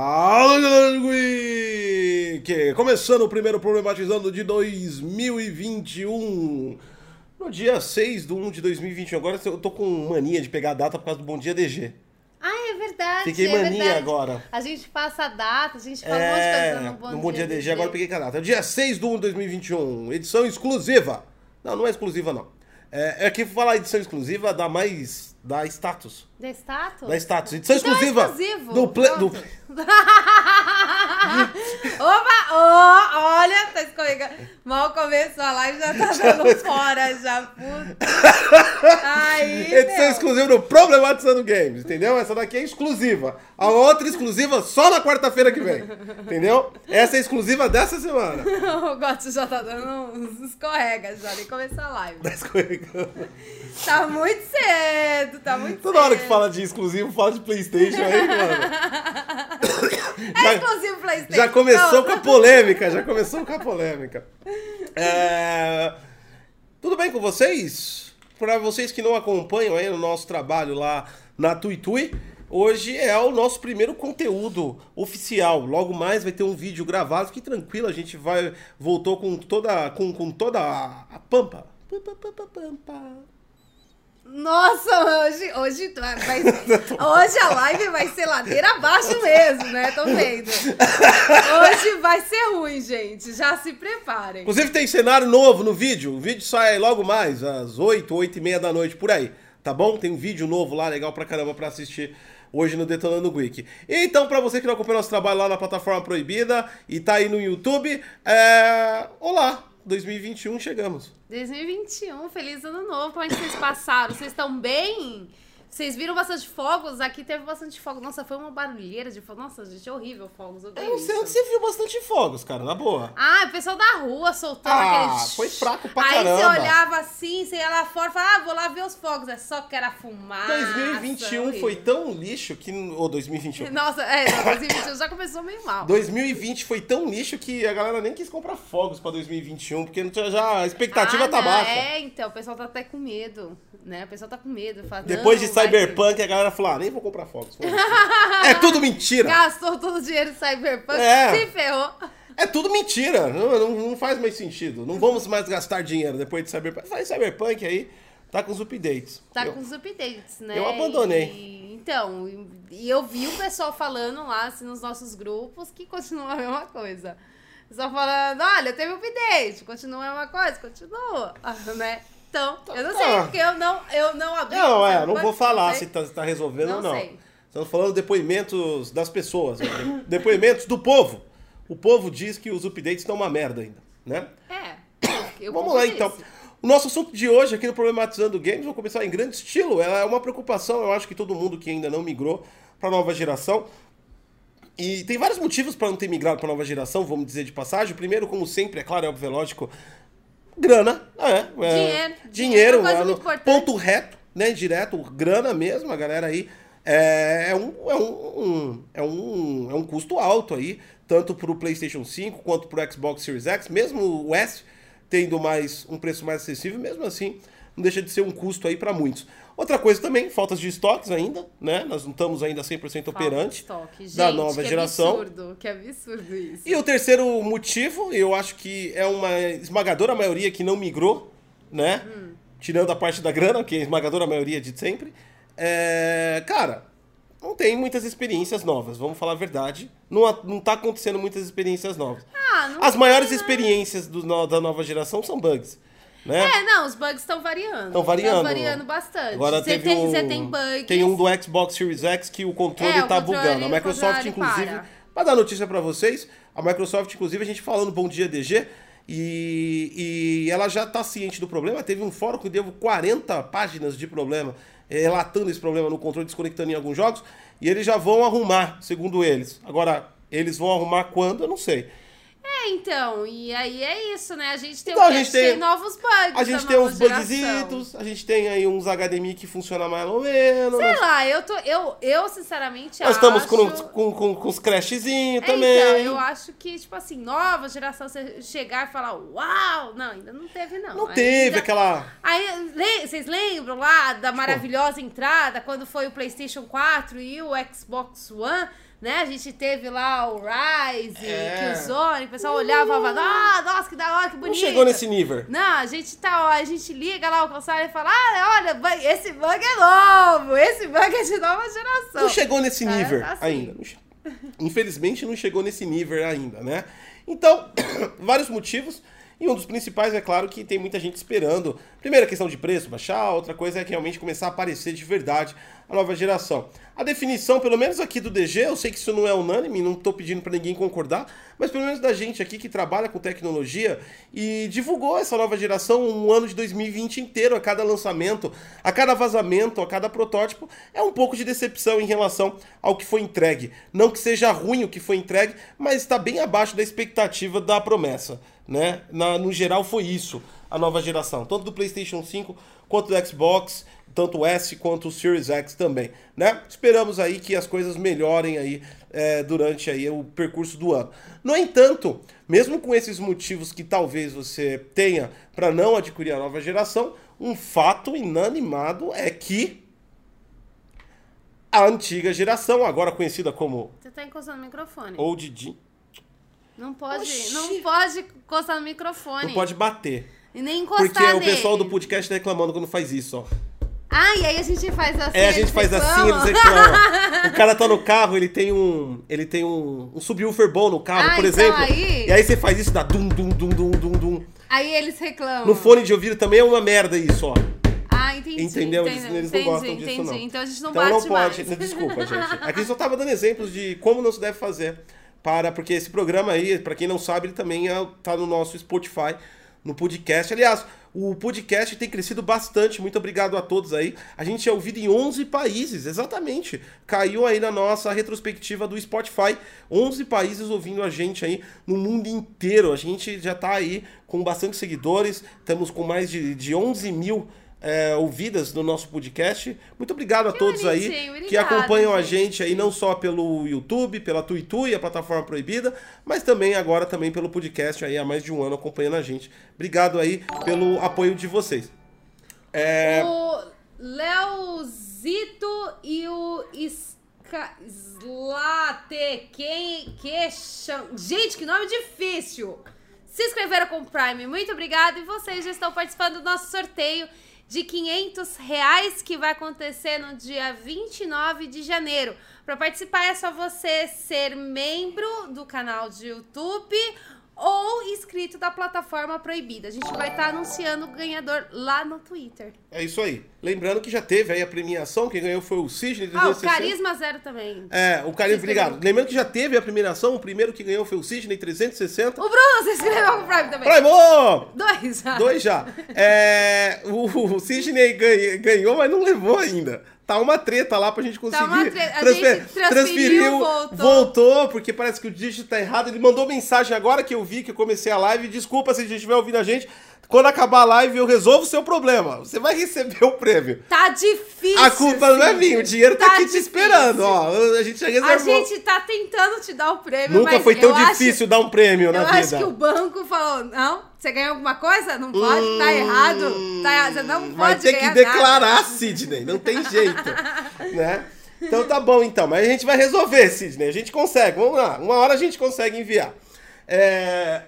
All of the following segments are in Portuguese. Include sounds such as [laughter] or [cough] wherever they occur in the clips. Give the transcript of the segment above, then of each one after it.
Fala galera! Começando o primeiro Problematizando de 2021. No dia 6 de 1 de 2021. Agora eu tô com mania de pegar a data por causa do Bom Dia DG. Ah, é verdade. Fiquei é mania verdade. agora. A gente passa a data, a gente fala um monte de É, coisa no Bom, no Bom Dia DG, agora eu peguei a data. É o dia 6 de 1 de 2021. Edição exclusiva. Não, não é exclusiva não. É, é que falar edição exclusiva dá mais. dá status. Da status? Dá status. Edição Então é exclusiva. exclusivo. Do, ple, do. [laughs] Opa! Oh, olha, tá escorregando. Mal começou a live, já tá dando [laughs] fora, já. Puta. Aí, Edição meu. exclusiva do Problematizando Games, entendeu? Essa daqui é exclusiva. A outra exclusiva só na quarta-feira que vem, entendeu? Essa é exclusiva dessa semana. [laughs] O Gotti já tá dando uns escorregas, já nem começou a live. Tá escorregando. Tá muito cedo, tá muito Toda hora que cedo. Fala de exclusivo, fala de Playstation aí, mano. É exclusivo Playstation. Já começou Não. com a polêmica, já começou com a polêmica. É, Tudo bem com vocês? Para vocês que não acompanham aí o nosso trabalho lá na Tuitui, hoje é o nosso primeiro conteúdo oficial. Logo mais vai ter um vídeo gravado, que tranquilo, a gente vai voltou com toda com, com toda a, a pampa. Pampa, pampa, pampa. Nossa, hoje, hoje, vai, [laughs] hoje a live vai ser ladeira abaixo mesmo, né? Tô vendo. Hoje vai ser ruim, gente. Já se preparem. Inclusive tem cenário novo no vídeo. O vídeo sai logo mais, às 8, 8 e meia da noite, por aí. Tá bom? Tem um vídeo novo lá, legal pra caramba pra assistir hoje no Detonando Geek. Então, pra você que não acompanha nosso trabalho lá na plataforma proibida e tá aí no YouTube, é... Olá! 2021 chegamos. 2021, feliz ano novo. Como é que vocês passaram? Vocês estão bem? Vocês viram bastante fogos? Aqui teve bastante fogos. Nossa, foi uma barulheira de fogos. Nossa, gente, é horrível fogos. Eu Eu não sei onde você viu bastante fogos, cara, na boa. Ah, o pessoal da rua soltando Ah, aquele... foi fraco pra Aí caramba. você olhava assim, você ia lá fora e falava, ah, vou lá ver os fogos. É só que era fumaça. 2021 foi tão lixo que. Ô, 2021. [laughs] Nossa, é, não, 2021 já começou meio mal. 2020 foi tão lixo que a galera nem quis comprar fogos pra 2021, porque já a expectativa Ah, tá não, baixa. É, então, o pessoal tá até com medo, né? O pessoal tá com medo. Fala, Depois de Cyberpunk, a galera falou: ah, nem vou comprar foda-se." [laughs] é tudo mentira. Gastou todo o dinheiro em Cyberpunk, É. se ferrou. É tudo mentira. Não, não, não faz mais sentido. Não vamos mais gastar dinheiro depois de Cyberpunk. Faz Cyberpunk aí, tá com os updates. Tá Eu- com os updates, né? eu abandonei. E- então, e- eu vi o pessoal falando lá, assim, nos nossos grupos, que continua a mesma coisa. Pessoal falando, olha, teve update, continua a mesma coisa, continua, [laughs] né? Então, eu não sei, Tá. porque eu não, eu não abri. Não, é, não vou falar sei. se tá, se tá resolvendo ou não. sei. Estamos falando depoimentos das pessoas. né? depoimentos do povo. O povo diz que os updates estão uma merda ainda, né? É. [coughs] Vamos lá então. O nosso assunto de hoje aqui no Problematizando Games, vou começar em grande estilo. Ela é uma preocupação, eu acho que todo mundo que ainda não migrou para nova geração. E tem vários motivos para não ter migrado para nova geração, vamos dizer de passagem. O primeiro, como sempre, é claro, é óbvio, é lógico, grana. É, é, Dinheiro. Dinheiro, Dinheiro é ponto reto, né? Direto, grana mesmo, a galera aí. É, é um, é, um, um- é, um, é um custo alto aí, tanto para o PlayStation 5 quanto para o Xbox Series X, mesmo o S tendo mais um preço mais acessível, mesmo assim, não deixa de ser um custo aí para muitos. Outra coisa também, faltas de estoques ainda, né? Nós não estamos ainda 100% Falta operante estoque. da Gente, nova que geração. absurdo, que absurdo isso. E o terceiro motivo, eu acho que é uma esmagadora maioria que não migrou, né? Tirando a parte da grana, que é a esmagadora maioria de sempre. É, cara, não tem muitas experiências novas, vamos falar a verdade. Não, não tá acontecendo muitas experiências novas. Ah, As maiores né? experiências do da nova geração são bugs, né? É, não, os bugs estão variando. Estão variando. Estão variando bastante. Agora você teve tem, um, você tem bugs. tem um do Xbox Series X que o controle É, tá controle- bugando. A Microsoft, inclusive, para. para dar notícia pra vocês, a Microsoft, inclusive, a gente falando Bom Dia DG, e, e ela já tá ciente do problema. Teve um fórum que deu 40 páginas de problema, eh, relatando esse problema no controle, desconectando em alguns jogos, e eles já vão arrumar, segundo eles. Agora, eles vão arrumar quando, eu não sei. É, então, e aí é isso, né? A gente tem, Então, a gente tem- novos bugs. A gente tem uns bugzitos, a gente tem aí uns HDMI que funcionam mais ou menos. Sei lá, eu tô. Eu, eu sinceramente Nós acho. estamos com, com, com, com os crashzinhos É, também. Então, eu acho que, tipo assim, nova geração, você chegar e falar, uau! Não, ainda não teve, não. Não teve Ainda- aquela. Aí, le- vocês lembram lá da maravilhosa entrada quando foi o PlayStation 4 e o Xbox One? Né? A gente teve lá o Rise, É. Killzone, o pessoal olhava e falava, ah, nossa, que da hora, que Não bonito. chegou nesse nível. Não, a gente tá, ó, a gente liga lá o console e fala, ah, olha, esse bug é novo, esse bug é de nova geração. Não chegou nesse Tá, nível tá assim. ainda. Não Infelizmente não chegou nesse nível ainda, né? Então, [coughs] vários motivos. E um dos principais é claro que tem muita gente esperando. Primeira questão de preço baixar, outra coisa é que realmente começar a aparecer de verdade a nova geração. A definição, pelo menos aqui do DG, eu sei que isso não é unânime, não tô pedindo para ninguém concordar, mas pelo menos da gente aqui que trabalha com tecnologia e divulgou essa nova geração um ano de 2020 inteiro, a cada lançamento, a cada vazamento, a cada protótipo, é um pouco de decepção em relação ao que foi entregue. Não que seja ruim o que foi entregue, mas está bem abaixo da expectativa da promessa, né? Na, no geral foi isso, a nova geração, tanto do PlayStation 5 quanto do Xbox, tanto o S quanto o Series X também, né? Esperamos aí que as coisas melhorem aí é, durante aí o percurso do ano. No entanto, mesmo com esses motivos que talvez você tenha para não adquirir a nova geração, um fato inanimado é que a antiga geração, agora conhecida como Você tá encostando no microfone. Old Gen, Não pode, Oxi. não pode encostar no microfone. não pode bater. E nem encostar Porque o nele. pessoal do podcast tá reclamando quando faz isso, ó. Ah, e aí a gente faz assim. É, a gente faz assim, eles reclamam. [laughs] O cara tá no carro, ele tem um. Ele tem um, um subwoofer bom no carro, Ah, por então exemplo. aí- E aí você faz isso, dá dum, dum, dum, dum, dum, dum. Aí eles reclamam. No fone de ouvido também é uma merda isso, ó. Ah, entendi. Entendeu? Entendi, Eles, eles não entendi, gostam disso, entendi. não. Então a gente não então bate não pode. mais. Desculpa, gente. Aqui só tava dando exemplos de como não se deve fazer. Para, porque esse programa aí, pra quem não sabe, ele também é, tá no nosso Spotify, no podcast. Aliás, o podcast tem crescido bastante. Muito obrigado a todos aí. A gente é ouvido em 11 países, exatamente. Caiu aí na nossa retrospectiva do Spotify. 11 países ouvindo a gente aí no mundo inteiro. A gente já tá aí com bastante seguidores. Estamos com mais de, de 11 mil é, ouvidas no nosso podcast. Muito obrigado a todos aí bonitinho, que acompanham a gente. gente aí não só pelo YouTube, pela Tuitui, a plataforma proibida, mas também agora também pelo podcast aí há mais de um ano acompanhando a gente. Obrigado aí pelo apoio de vocês. É, O Leozito e o Ska... Slate. Quem... Que cham... Gente, que nome difícil. Se inscreveram com o Prime, muito obrigada. E vocês já estão participando do nosso sorteio de 500 reais que vai acontecer no dia 29 de janeiro. Para participar é só você ser membro do canal de YouTube ou inscrito da plataforma proibida. A gente vai estar anunciando o ganhador lá no Twitter. é isso aí. Lembrando que já teve aí a premiação, quem ganhou foi o Sidney Ah, o 360. Carisma Zero também. É, o Carisma, obrigado. Lembrando que já teve a premiação, o primeiro que ganhou foi o Sidney 360. O Bruno se inscreveu com o Prime também. Primo! Dois já. Dois já. É, o, o Sidney ganha- ganhou, mas não levou ainda. Tá uma treta lá pra gente conseguir. Tá uma treta. A gente transferiu, voltou. voltou, porque parece que o dígito tá errado. Ele mandou mensagem agora que eu vi, que eu comecei a live. Desculpa se a gente estiver ouvindo a gente. Quando acabar a live, eu resolvo o seu problema. Você vai receber o prêmio. Tá difícil. A culpa não é minha, o dinheiro tá, Tá aqui te difícil. esperando, ó. A gente já A reservou. gente tá tentando te dar o prêmio, Nunca mas foi tão eu acho- difícil dar um prêmio na Eu vida. acho que o banco falou, não, você ganhou alguma coisa? Não pode, tá errado. Tá errado, você não pode Hum, Vai ter que declarar, nada. Sidney. Não tem jeito. [laughs] né? Então tá bom, então. Mas a gente vai resolver, Sidney. A gente consegue. Vamos lá. Uma hora a gente consegue enviar. É...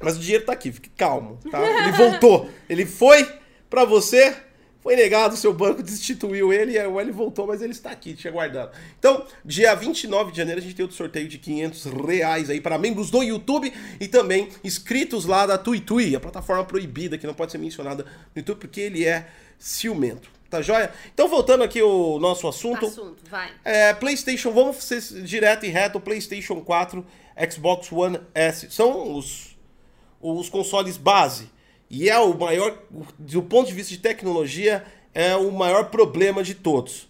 Mas o dinheiro tá aqui. Fique calmo, tá? Ele voltou. Ele foi pra você. Foi negado, o seu banco [laughs] destituiu ele, e aí ele voltou, mas ele está aqui, te aguardando. Então, dia 29 de janeiro, a gente tem outro sorteio de 500 reais aí para membros do YouTube e também inscritos lá da TuiTui, a plataforma proibida que não pode ser mencionada no YouTube porque ele é ciumento. Tá joia? Então, voltando aqui ao nosso assunto. Assunto, vai. É, PlayStation, vamos ser direto e reto, PlayStation 4, Xbox One S. São os, os consoles base. E é o maior, do ponto de vista de tecnologia, é o maior problema de todos.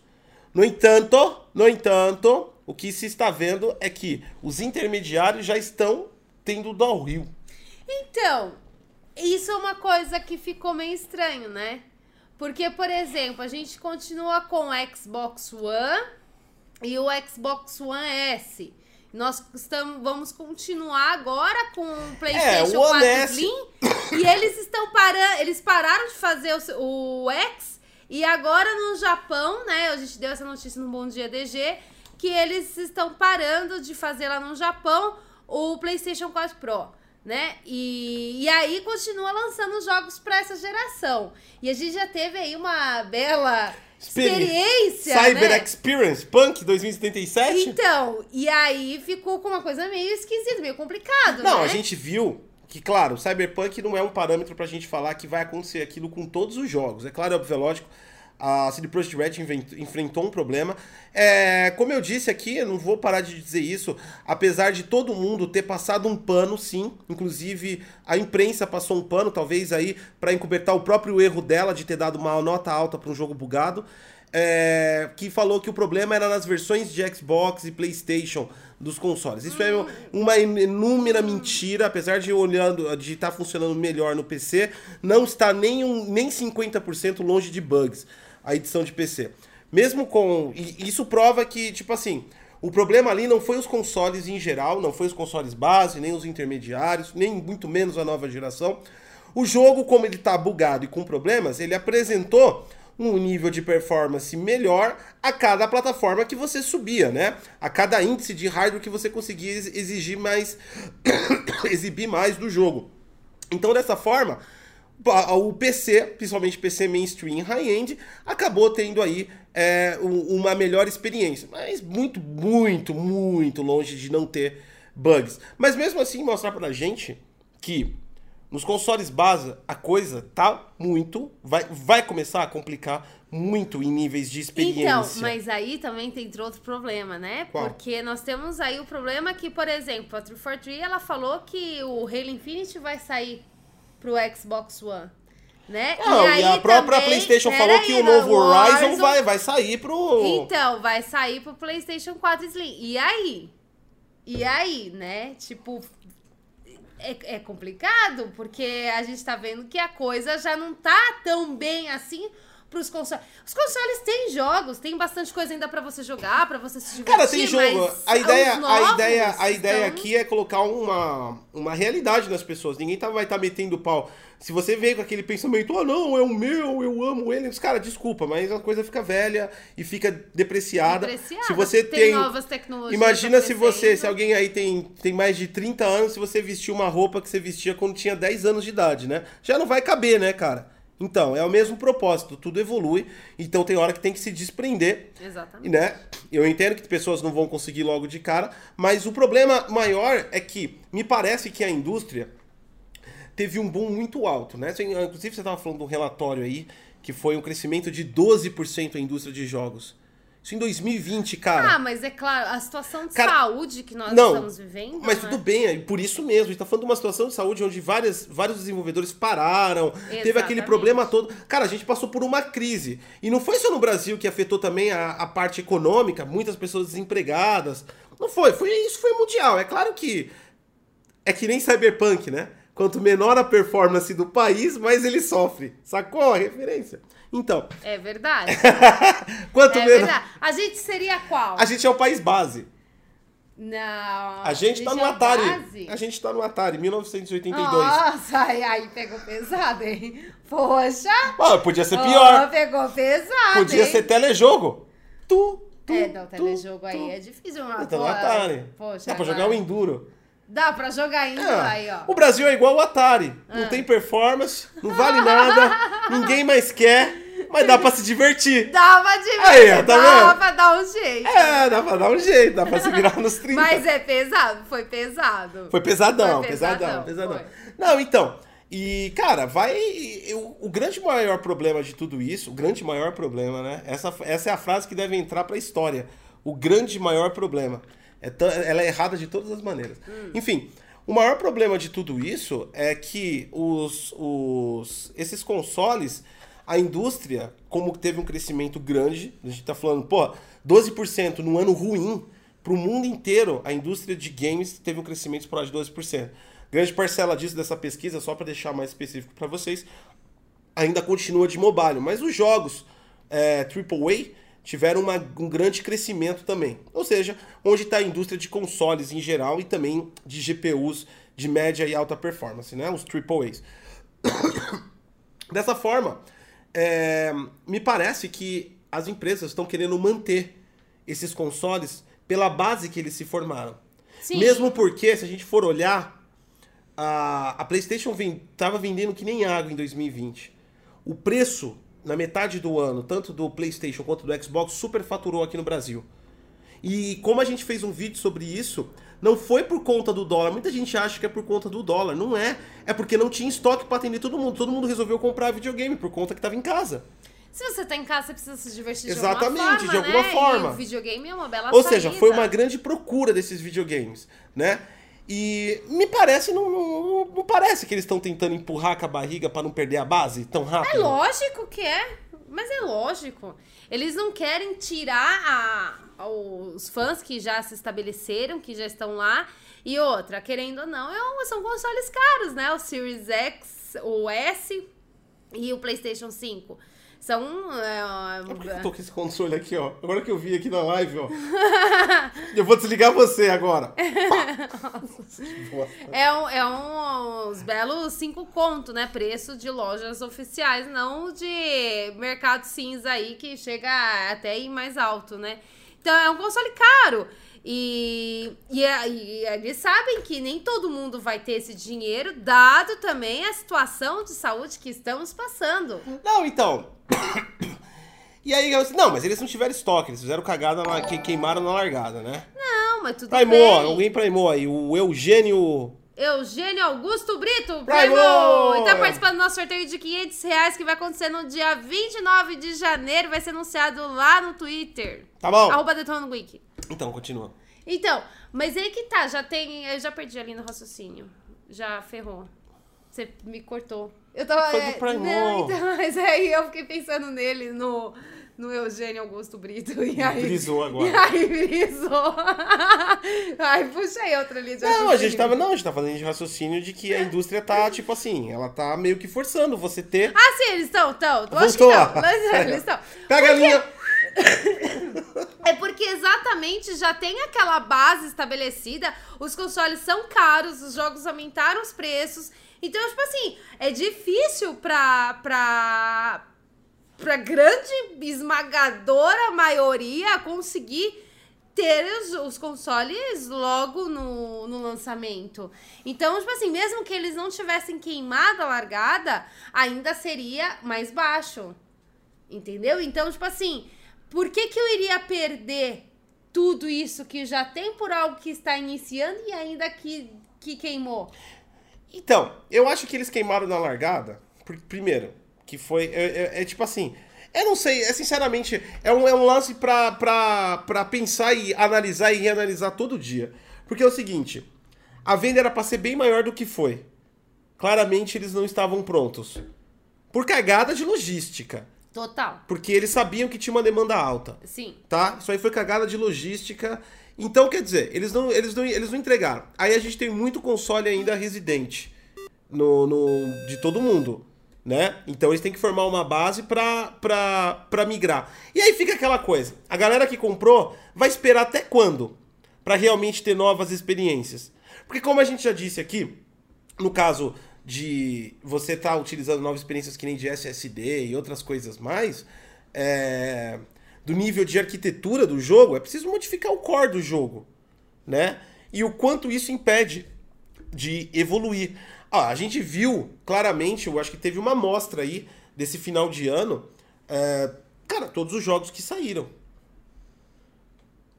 No entanto, no entanto, o que se está vendo é que os intermediários já estão tendo downhill. Então, isso é uma coisa que ficou meio estranho, né? Porque, por exemplo, a gente continua com o Xbox One e o Xbox One S. Nós estamos, vamos continuar agora com o PlayStation É, o One 4 S. Slim. E eles estão parando, eles pararam de fazer o, o X. E agora no Japão, né? A gente deu essa notícia no Bom Dia DG. que eles estão parando de fazer lá no Japão o PlayStation 4 Pro. Né? E, e aí continua lançando jogos para essa geração. E a gente já teve aí uma bela experiência. Cyber né? Experience, Punk 2077. Então, e aí ficou com uma coisa meio esquisita, meio complicado. Não, né? a gente viu que, claro, Cyberpunk não é um parâmetro pra gente falar que vai acontecer aquilo com todos os jogos. É claro, é óbvio, lógico. A CD Projekt Red enfrentou um problema. É, como eu disse aqui, eu não vou parar de dizer isso, apesar de todo mundo ter passado um pano, sim, inclusive a imprensa passou um pano, talvez aí para encobertar o próprio erro dela de ter dado uma nota alta para um jogo bugado, é, que falou que o problema era nas versões de Xbox e PlayStation dos consoles. Isso é uma inúmera mentira, apesar de olhando de estar tá funcionando melhor no PC, não está nem, um, nem 50% longe de bugs a edição de PC. Mesmo com. E isso prova que, tipo assim, o problema ali não foi os consoles em geral, não foi os consoles base, nem os intermediários, nem muito menos a nova geração. O jogo, como ele está bugado e com problemas, ele apresentou um nível de performance melhor a cada plataforma que você subia, né? A cada índice de hardware que você conseguia exigir mais, [coughs] exibir mais do jogo. Então, dessa forma, o PC, principalmente PC mainstream high-end, acabou tendo aí é, uma melhor experiência. Mas muito, muito, muito longe de não ter bugs. Mas mesmo assim, mostrar pra gente que nos consoles base, a coisa tá muito. Vai, vai começar a complicar muito em níveis de experiência. Então, mas aí também tem outro problema, né? Qual? Porque nós temos aí o problema que, por exemplo, a 343 ela falou que o Halo Infinite vai sair pro Xbox One. Né? Não, e, aí a própria também- PlayStation falou que aí, o novo o Horizon vai, vai sair pro. Então, vai sair pro PlayStation 4 Slim. E aí? E aí, né? Tipo, é, é complicado, porque a gente tá vendo que a coisa já não tá tão bem assim pros consoles. Os consoles têm jogos, tem bastante coisa ainda pra você jogar, pra você se divertir, Cara, tem jogo. A ideia, a ideia, a ideia estão- aqui é colocar uma, uma realidade nas pessoas. Ninguém tá, vai estar metendo pau. Se você veio com aquele pensamento, ah, não, é o meu, eu amo ele. Cara, desculpa, mas a coisa fica velha e fica depreciada. Depreciada. Se você Tem tem. novas tecnologias Imagina se você, se alguém aí tem, tem mais de 30 anos, se você vestir uma roupa que você vestia quando tinha 10 anos de idade, né? Já não vai caber, né, cara? Então, é o mesmo propósito, tudo evolui, então tem hora que tem que se desprender Exatamente. né? Eu entendo que pessoas não vão conseguir logo de cara, mas o problema maior é que me parece que a indústria teve um boom muito alto, né? Inclusive você estava falando de um relatório aí que foi um crescimento de 12% a indústria de jogos. Isso em 2020, cara. Ah, mas é claro, a situação de Cara, saúde que nós não, estamos vivendo. Mas né? tudo bem, é por isso mesmo. A gente tá falando de uma situação de saúde onde várias, vários desenvolvedores pararam, teve aquele Exatamente. problema todo. Cara, a gente passou por uma crise. E não foi só no Brasil que afetou também a, a parte econômica, muitas pessoas desempregadas. Não foi, foi isso foi mundial. É claro que é que nem Cyberpunk, né? Quanto menor a performance do país, mais ele sofre. Sacou a referência? Então, É verdade. [laughs] quanto é menor. verdade. A gente seria qual? A gente é o país base. Não. A gente tá no é Atari. base? A gente tá no Atari, 1982. Nossa, aí, aí pegou pesado, hein? Poxa. Ah, podia ser pior. pegou pesado, Podia hein? ser telejogo. Tu, tu, É, não, tu, telejogo tu. aí é difícil. Mas, Então, pô, Atari. Poxa, Dá pra agora- jogar o Enduro. Dá pra jogar ainda É. aí, ó. O Brasil é igual o Atari. Não Ah. tem performance, não vale nada, [laughs] ninguém mais quer, mas dá pra se divertir. Dá pra divertir, Aí, tá dá vendo? pra dar um jeito. É, dá pra dar um jeito, dá pra se virar nos 30. Mas é pesado, foi pesado. Foi pesadão, Foi pesadão, pesadão, pesadão. foi. Não, então. E, cara, vai. eu- o grande maior problema de tudo isso, o grande maior problema, né? Essa, essa é a frase que deve entrar pra história. O grande maior problema. É ela é errada de todas as maneiras. Enfim, o maior problema de tudo isso é que os, os, esses consoles, a indústria, como teve um crescimento grande, a gente tá falando, pô, 12% num ano ruim, pro mundo inteiro, a indústria de games teve um crescimento esporádico de 12%. Grande parcela disso dessa pesquisa, só para deixar mais específico para vocês, ainda continua de mobile, mas os jogos é, AAA tiveram uma- um grande crescimento também. Ou seja, onde está a indústria de consoles em geral e também de GPUs de média e alta performance, né? Os AAAs. [coughs] Dessa forma, é, me parece que as empresas estão querendo manter esses consoles pela base que eles se formaram. Sim. Mesmo porque, se a gente for olhar, a, a PlayStation ven- tava vendendo que nem água em 2020. O preço, na metade do ano, tanto do PlayStation quanto do Xbox, superfaturou aqui no Brasil. E como a gente fez um vídeo sobre isso, não foi por conta do dólar. Muita gente acha que é por conta do dólar. Não é. É porque não tinha estoque para atender todo mundo. Todo mundo resolveu comprar videogame por conta que tava em casa. Se você tá em casa, você precisa se divertir Exatamente, de alguma forma, de alguma né? forma. E o videogame é uma bela Ou seja, saída. foi uma grande procura desses videogames, né? E me parece, não, não, não parece que eles estão tentando empurrar com a barriga para não perder a base tão rápido. É lógico que é, mas é lógico. Eles não querem tirar a- os fãs que já se estabeleceram, que já estão lá. E outra, querendo ou não, é um- são consoles caros, né? O Series X, o S e o PlayStation 5. São. é, Por que eu tô com esse console aqui, ó? Agora que eu vi aqui na live, ó. [laughs] eu vou desligar você agora. [laughs] É, um, é uns belos cinco conto, né? Preço de lojas oficiais, não de mercado cinza aí que chega até ir mais alto, né? Então é um console caro. E, e, é- e eles sabem que nem todo mundo vai ter esse dinheiro, dado também a situação de saúde que estamos passando. Não, então. [coughs] E aí, eu não, mas eles não tiveram estoque, eles fizeram cagada, na, que queimaram na largada, né? Não, mas tudo Primou, bem. alguém primou aí, o Eugênio. Eugênio Augusto Brito, Primo! Primo! E tá participando do nosso sorteio de 500 reais que vai acontecer no dia 29 de janeiro. Vai ser anunciado lá no Twitter. Tá bom? Arroba Detona Wiki. Então, continua. Então, mas aí que tá, já tem. Eu já perdi ali no raciocínio. Já ferrou. Você me cortou. Eu tava. Foi do é. Não, então, [laughs] mas aí eu fiquei pensando nele, no, no Eugênio Augusto Brito. E aí. Brisou agora. E aí brisou. [laughs] Aí outra ali de Não, a gente tava, não, a gente tá falando de raciocínio de que a indústria tá, tipo assim, ela tá meio que forçando você ter. Ah, sim, eles estão, estão. Voltou. Mas, é, Eles estão. Pega a linha. É porque exatamente já tem aquela base estabelecida, os consoles são caros, os jogos aumentaram os preços. Então, tipo assim, é difícil pra, pra, pra grande esmagadora maioria conseguir ter os, os consoles logo no, no lançamento. Então, tipo assim, mesmo que eles não tivessem queimado a largada, ainda seria mais baixo. Entendeu? Então, tipo assim, por que, que eu iria perder tudo isso que já tem por algo que está iniciando e ainda que, que queimou? Então, eu acho que eles queimaram na largada. primeiro, que foi. É, é- é tipo assim. Eu não sei, é sinceramente, é um, é um lance pra, pra, pra pensar e analisar e reanalisar todo dia. Porque é o seguinte: a venda era pra ser bem maior do que foi. Claramente eles não estavam prontos. Por cagada de logística. Total. Porque eles sabiam que tinha uma demanda alta. Sim. tá? Isso aí foi cagada de logística. Então, quer dizer, eles não, eles não, eles não entregaram. Aí a gente tem muito console ainda residente no, no, de todo mundo, né? Então eles têm que formar uma base pra migrar. E aí fica aquela coisa, a galera que comprou vai esperar até quando? Pra realmente ter novas experiências. Porque como a gente já disse aqui, no caso de você estar utilizando novas experiências que nem de SSD e outras coisas mais, é, do nível de arquitetura do jogo, é preciso modificar o core do jogo, né? E o quanto isso impede de evoluir. A gente viu claramente, eu acho que teve uma amostra aí desse final de ano, é, cara, todos os jogos que saíram.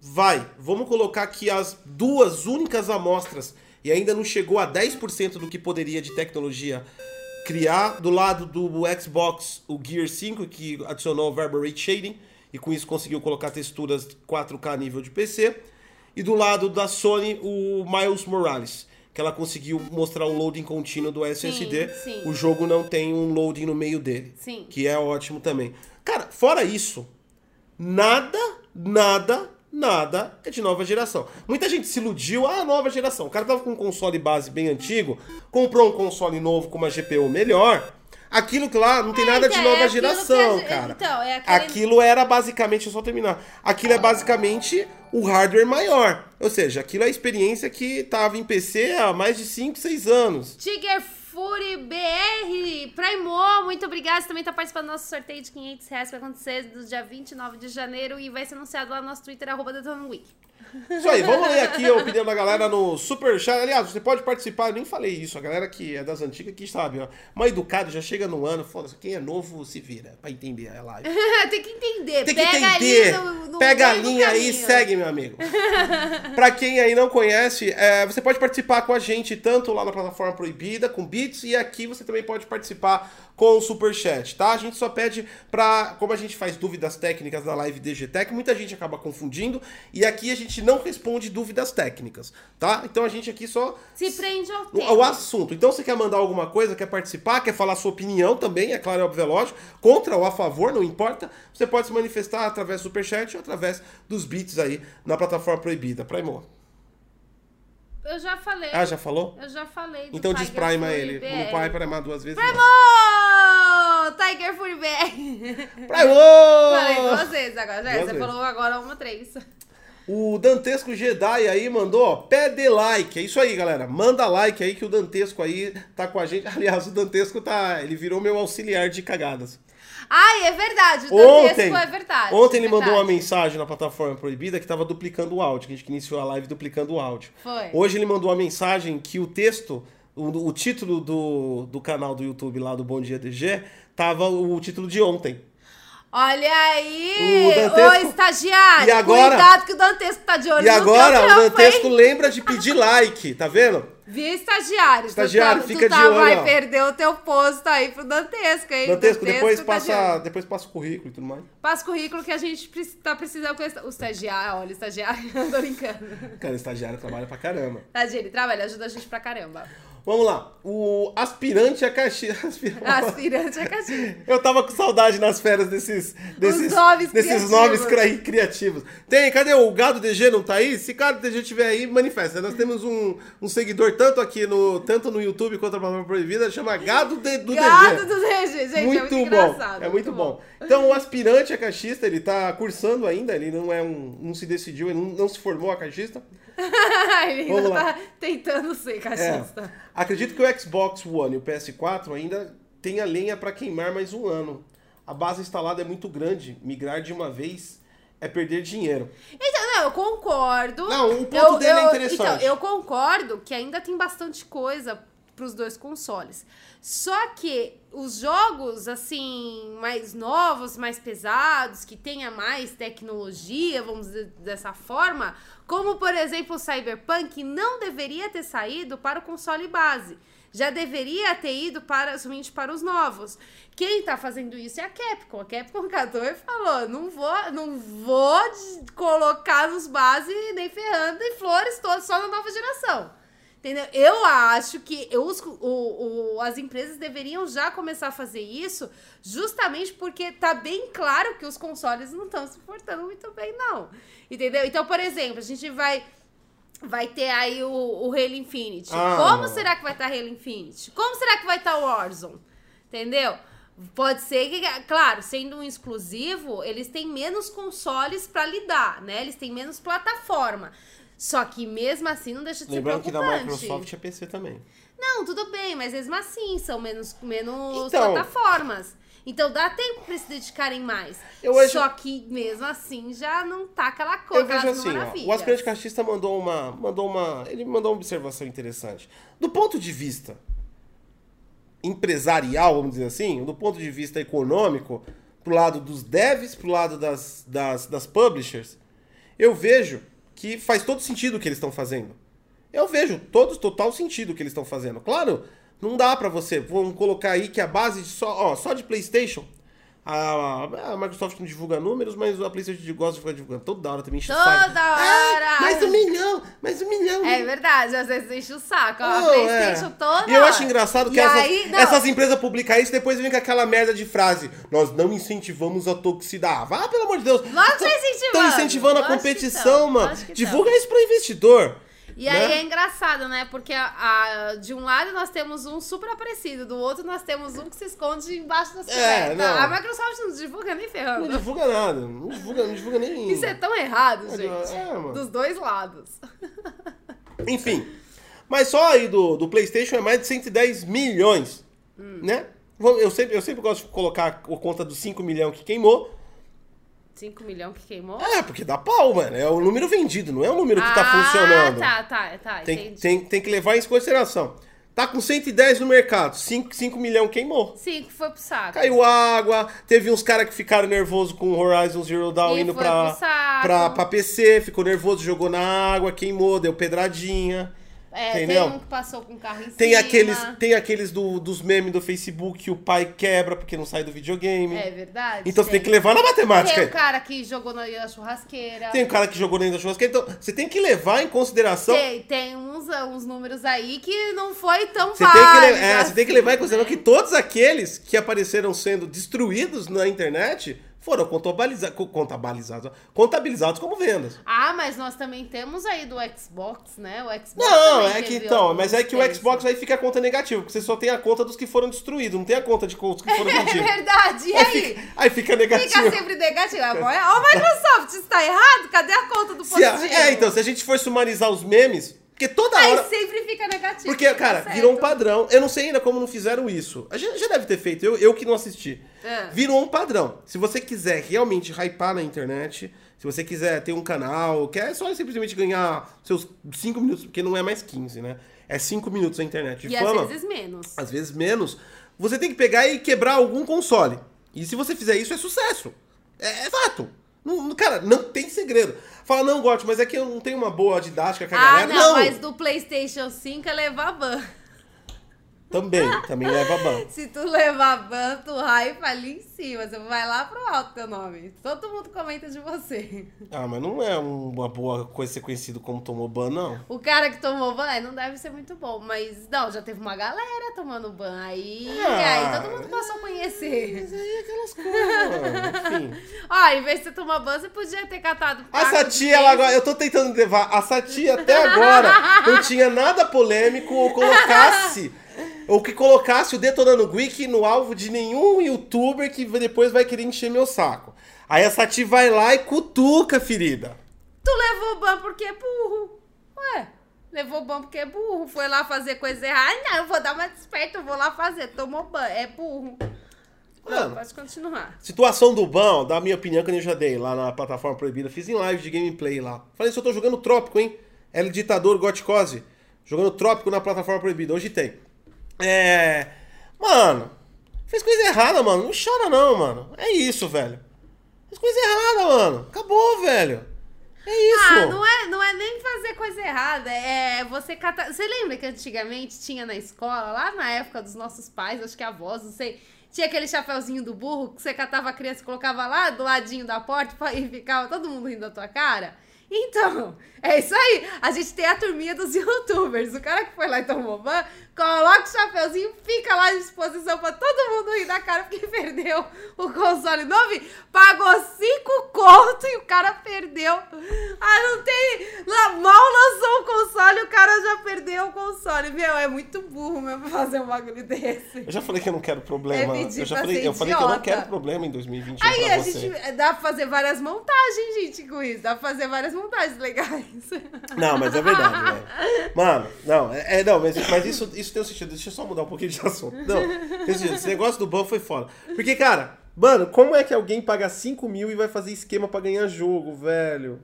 Vai, vamos colocar aqui as duas únicas amostras e ainda não chegou a 10% do que poderia de tecnologia criar. Do lado do Xbox, o Gear 5, que adicionou o Ray Shading e com isso conseguiu colocar texturas 4K nível de PC. E do lado da Sony, o Miles Morales, que ela conseguiu mostrar o loading contínuo do SSD. sim. O jogo não tem um loading no meio dele, Sim. que é ótimo também. Cara, fora isso, nada, nada, nada é de nova geração. Muita gente se iludiu, ah, nova geração. O cara tava com um console base bem antigo, comprou um console novo com uma GPU melhor. Aquilo que lá não tem É, nada de então, nova é geração, que a- cara. então, é aquele- Aquilo era basicamente, deixa eu só terminar. Aquilo é basicamente o hardware maior. Ou seja, aquilo é a experiência que tava em PC há mais de 5, 6 anos. Tiger Fury BR, Primo, muito obrigada. Você também tá participando do nosso sorteio de 500 reais que vai acontecer no dia 29 de janeiro e vai ser anunciado lá no nosso Twitter, arroba Detonando Week. Isso aí, vamos ler aqui a opinião da galera no Superchat. Aliás, você pode participar, eu nem falei isso, a galera que é das antigas que sabe, ó. Uma educada já chega no ano, foda-se, quem é novo se vira pra entender a live. [laughs] Tem que entender. Tem que Pega entender. ali no, no Pega a linha aí e segue, meu amigo. [laughs] pra quem aí não conhece, é, você pode participar com a gente tanto lá na plataforma proibida, com bits, e aqui você também pode participar com o Superchat, tá? A gente só pede pra. Como a gente faz dúvidas técnicas na live DGTech, muita gente acaba confundindo, e aqui a gente não responde dúvidas técnicas, tá? Então a gente aqui só Se prende ao o, o assunto. Então, você quer mandar alguma coisa, quer participar, quer falar sua opinião também, é claro, é óbvio, é lógico, contra ou a favor, não importa. Você pode se manifestar através do Superchat ou através dos bits aí na plataforma proibida. Primo. Eu já falei. Ah, já falou? Eu já falei Então Tiger desprima Fury ele. BR. Não vai primar duas vezes. não. Primo! Tiger Fury BR. Primo! [laughs] Falei duas vezes agora. Já, Duas você vezes. falou agora uma, três. O Dantesco Jedi aí mandou, ó, pé de like. É isso aí, galera. Manda like aí que o Dantesco aí tá com a gente. [laughs] Aliás, o Dantesco tá. Ele virou meu auxiliar de cagadas. Ai, é verdade. O Ontem, Dantesco é verdade. ontem é ele mandou uma mensagem na plataforma proibida que tava duplicando o áudio, que a gente iniciou a live duplicando o áudio. Foi. Hoje ele mandou uma mensagem que o texto, o, o título do, do canal do YouTube lá do Bom Dia DG, tava o título de ontem. Olha aí! O Dantesco- Ô, estagiário! E agora- Cuidado que o Dantesco tá de olho E agora o Dantesco hein? lembra de pedir [laughs] like, tá vendo? Viu, estagiário? Estagiário, tu tá, fica tu de tá, olho, vai ó. perder o teu posto aí pro Dantesco, hein? Dantesco, depois tá de passa, depois passa o currículo e tudo mais. Passa o currículo que a gente tá precisando com o estagiário. Olha, o estagiário, [laughs] tô brincando. Cara, estagiário trabalha pra caramba. Tadinho, ele trabalha, ajuda a gente pra caramba. Vamos lá. O aspirante a Caxias. [laughs] aspirante- Aspirante é caixinha. Eu tava com saudade nas férias desses, desses, nomes desses criativos. nomes criativos. Tem, cadê o Gado DG? Não tá aí? Se Gado DG tiver aí, manifesta. Nós temos um, um seguidor tanto aqui no, tanto no YouTube quanto na Palavra Proibida, chama Gado de- do Gado DG. do DG, gente, é muito muito bom. engraçado. É muito bom. Então, o aspirante a caixista, ele tá cursando ainda, ele não é um. não se decidiu, ele não, não se formou a caixista. [laughs] ele Vamos ainda lá. tá tentando ser É. caixista. Acredito que o Xbox One e o PS4 ainda tem a lenha para queimar mais um ano. A base instalada é muito grande, migrar de uma vez é perder dinheiro. Então, não, eu concordo. Não, o ponto dele é interessante. Então, eu concordo que ainda tem bastante coisa pros dois consoles. Só que os jogos, assim, mais novos, mais pesados, que tenha mais tecnologia, vamos dizer dessa forma, como, por exemplo, o Cyberpunk, não deveria ter saído para o console base. Já deveria ter ido para, somente para os novos. Quem tá fazendo isso é a Capcom. A Capcom catou e falou: não vou, não vou colocar nos base nem ferrando e flores todas só na nova geração. Entendeu? Eu acho que os, o- o- as empresas deveriam já começar a fazer isso, justamente porque tá bem claro que os consoles não estão se portando muito bem, não. Entendeu? Então, por exemplo, a gente vai. Vai ter aí o, o Halo Infinite. Ah, Como será que vai estar Halo Infinite? Como será que vai estar o Warzone? Entendeu? Pode ser que, claro, sendo um exclusivo, eles têm menos consoles pra lidar, né? Eles têm menos plataforma. Só que mesmo assim não deixa de Lembrando que ser da preocupante. Microsoft é PC também. Não, tudo bem, mas mesmo assim são menos, menos Então- plataformas. Então dá tempo pra eles se dedicarem mais. Vejo- Só que mesmo assim já não tá aquela coisa. Eu vejo assim, ó, o aspirante caixista mandou uma, mandou uma, ele mandou uma observação interessante. Do ponto de vista empresarial, vamos dizer assim, do ponto de vista econômico, pro lado dos devs, pro lado das, das, das publishers, eu vejo que faz todo sentido o que eles estão fazendo. Eu vejo todo total sentido o que eles estão fazendo. Claro, não dá pra você, vamos colocar aí que a base só, ó, só de PlayStation a, a Microsoft não divulga números, mas a PlayStation gosta de ficar divulgando. Toda hora também enche o Toda saco. hora! Ah, mais um milhão, mais um milhão. É verdade, às vezes enche o saco. A Oh, Playstation é. toda. E eu acho engraçado que essas, aí, essas empresas publicam isso e depois vem com aquela merda de frase. Nós não incentivamos a toxicidade. Ah, pelo amor de Deus. Lógico que tá incentivando. Estão incentivando a competição, mano. Divulga isso pro investidor. E aí né? é engraçado, né? Porque a- a- de um lado nós temos um super aparecido, do outro nós temos um que se esconde embaixo das É, cobertas. não. A Microsoft não divulga nem Não ferrando. divulga nada. Não divulga, não divulga nem. Isso é tão errado, É, gente. é, mano. Dos dois lados. Enfim. Mas só aí do, do PlayStation é mais de 110 milhões. Né? Vamos- Eu sempre, eu sempre gosto de colocar a conta dos 5 milhões que queimou. 5 milhões que queimou? É, porque dá pau, mano. É o número vendido, não é o número que tá funcionando. Ah, tá, tá, tá. Tem, entendi. tem, tem que levar isso em consideração. Tá com 110 no mercado, 5, 5 milhões queimou. 5 foi pro saco. Caiu água, teve uns caras que ficaram nervosos com o Horizon Zero Dawn E indo pra, pra, pra PC, ficou nervoso, jogou na água, queimou, deu pedradinha. É, entendeu? tem um que passou com o carro em Tem cima. aqueles, tem aqueles do, dos memes do Facebook que o pai quebra porque não sai do videogame. É verdade. então você tem que levar na matemática. Tem um cara que jogou na na churrasqueira. Tem um cara que jogou da churrasqueira. Então, você tem que levar em consideração. Tem, tem uns, uns números aí que não foi tão Você tem, que, válido é, você tem que assim, levar em consideração né? que todos aqueles que apareceram sendo destruídos na internet foram contabiliza- co- contabilizados, contabilizados como vendas. Ah, mas nós também temos aí do Xbox, né? O Xbox Não, é que então, mas é que o. Xbox aí fica a conta negativa, porque você só tem a conta dos que foram destruídos, não tem a conta de quantos que foram [laughs] É vendidos. verdade, e aí, aí? fica, aí fica negativo. Fica sempre negativo. Agora, Ô, Microsoft, está errado? Cadê a conta do Se a- positivo? é, então, se a gente for sumarizar os memes, porque toda Aí hora. sempre fica negativo. Porque, tá cara, certo. virou um padrão. Eu não sei ainda como não fizeram isso. A gente já deve ter feito, eu, eu que não assisti. É. Virou um padrão. Se você quiser realmente hypar na internet, se você quiser ter um canal, quer só simplesmente ganhar seus 5 minutos, porque não é mais 15, né? É 5 minutos na internet de E fama. às vezes menos. às vezes menos, você tem que pegar e quebrar algum console. E se você fizer isso, é sucesso. É, é fato. Não, não- cara, não tem segredo. Fala, não, Gotti, mas é que eu não tenho uma boa didática com a Ah, galera. não, mas do PlayStation 5 é levar ban. Também, também leva ban. [laughs] Se tu levar ban, tu hype ali em cima. Você vai lá pro alto teu nome. Todo mundo comenta de você. Ah, mas não é uma boa coisa ser conhecido como tomou ban, não. O cara que tomou ban é, não deve ser muito bom. Mas, não, já teve uma galera tomando ban. Aí, Ah. aí todo mundo passou a conhecer. Mas aí é aquelas coisas, mano. Enfim. [laughs] Ó, em vez de você tomar ban, você podia ter catado A Sati, ela agora, eu tô tentando levar. A Sati até agora não tinha nada polêmico ou colocasse. [laughs] Ou que colocasse o Detonando Geek no alvo de nenhum youtuber que depois vai querer encher meu saco. Aí a Sati vai lá e cutuca, ferida. Tu levou ban porque é burro. Ué, levou ban porque é burro. Foi lá fazer coisa errada. Não, eu vou dar uma desperta, eu vou lá fazer. Tomou ban, é burro. Mano. Não, pode continuar. Situação do ban, da minha opinião que eu já dei lá na plataforma proibida. Fiz em live de gameplay lá. Falei, se eu tô jogando Trópico, hein? El Ditador Goticose. Jogando Trópico na plataforma proibida. Hoje tem. É. Mano, fez coisa errada, mano. Não chora, não, mano. É isso, velho. Fez coisa errada, mano. Acabou, velho. É isso. Ah, não é, não é nem fazer coisa errada. É você catar. Você lembra que antigamente tinha na escola, lá na época dos nossos pais, acho que avós, não sei. Tinha aquele chapeuzinho do burro que você catava a criança e colocava lá do ladinho da porta [laughs] e ficava todo mundo rindo da tua cara? Então, é isso aí. A gente tem a turminha dos youtubers. O cara que foi lá e tomou ban, coloca o chapeuzinho, fica lá à disposição pra todo mundo rir da cara porque [laughs] perdeu o console novo. Pagou cinco conto e o cara perdeu. Ah, não tem. Mal lançou o console, o cara já perdeu o console. Meu, é muito burro mesmo fazer um bagulho desse. Eu já falei que eu não quero problema. É eu já falei, eu falei que eu não quero problema em 2021 Aí a você. gente. Dá pra fazer várias montagens, gente, com isso. Dá pra fazer várias montagens legais. Não, mas é verdade, velho. Mano, não, é, é- não, mas, mas isso, isso tem um sentido. Deixa eu só mudar um pouquinho de assunto. Não, tem sentido. Esse negócio do ban foi foda. Porque, cara, mano, como é que alguém paga 5 mil e vai fazer esquema pra ganhar jogo, velho?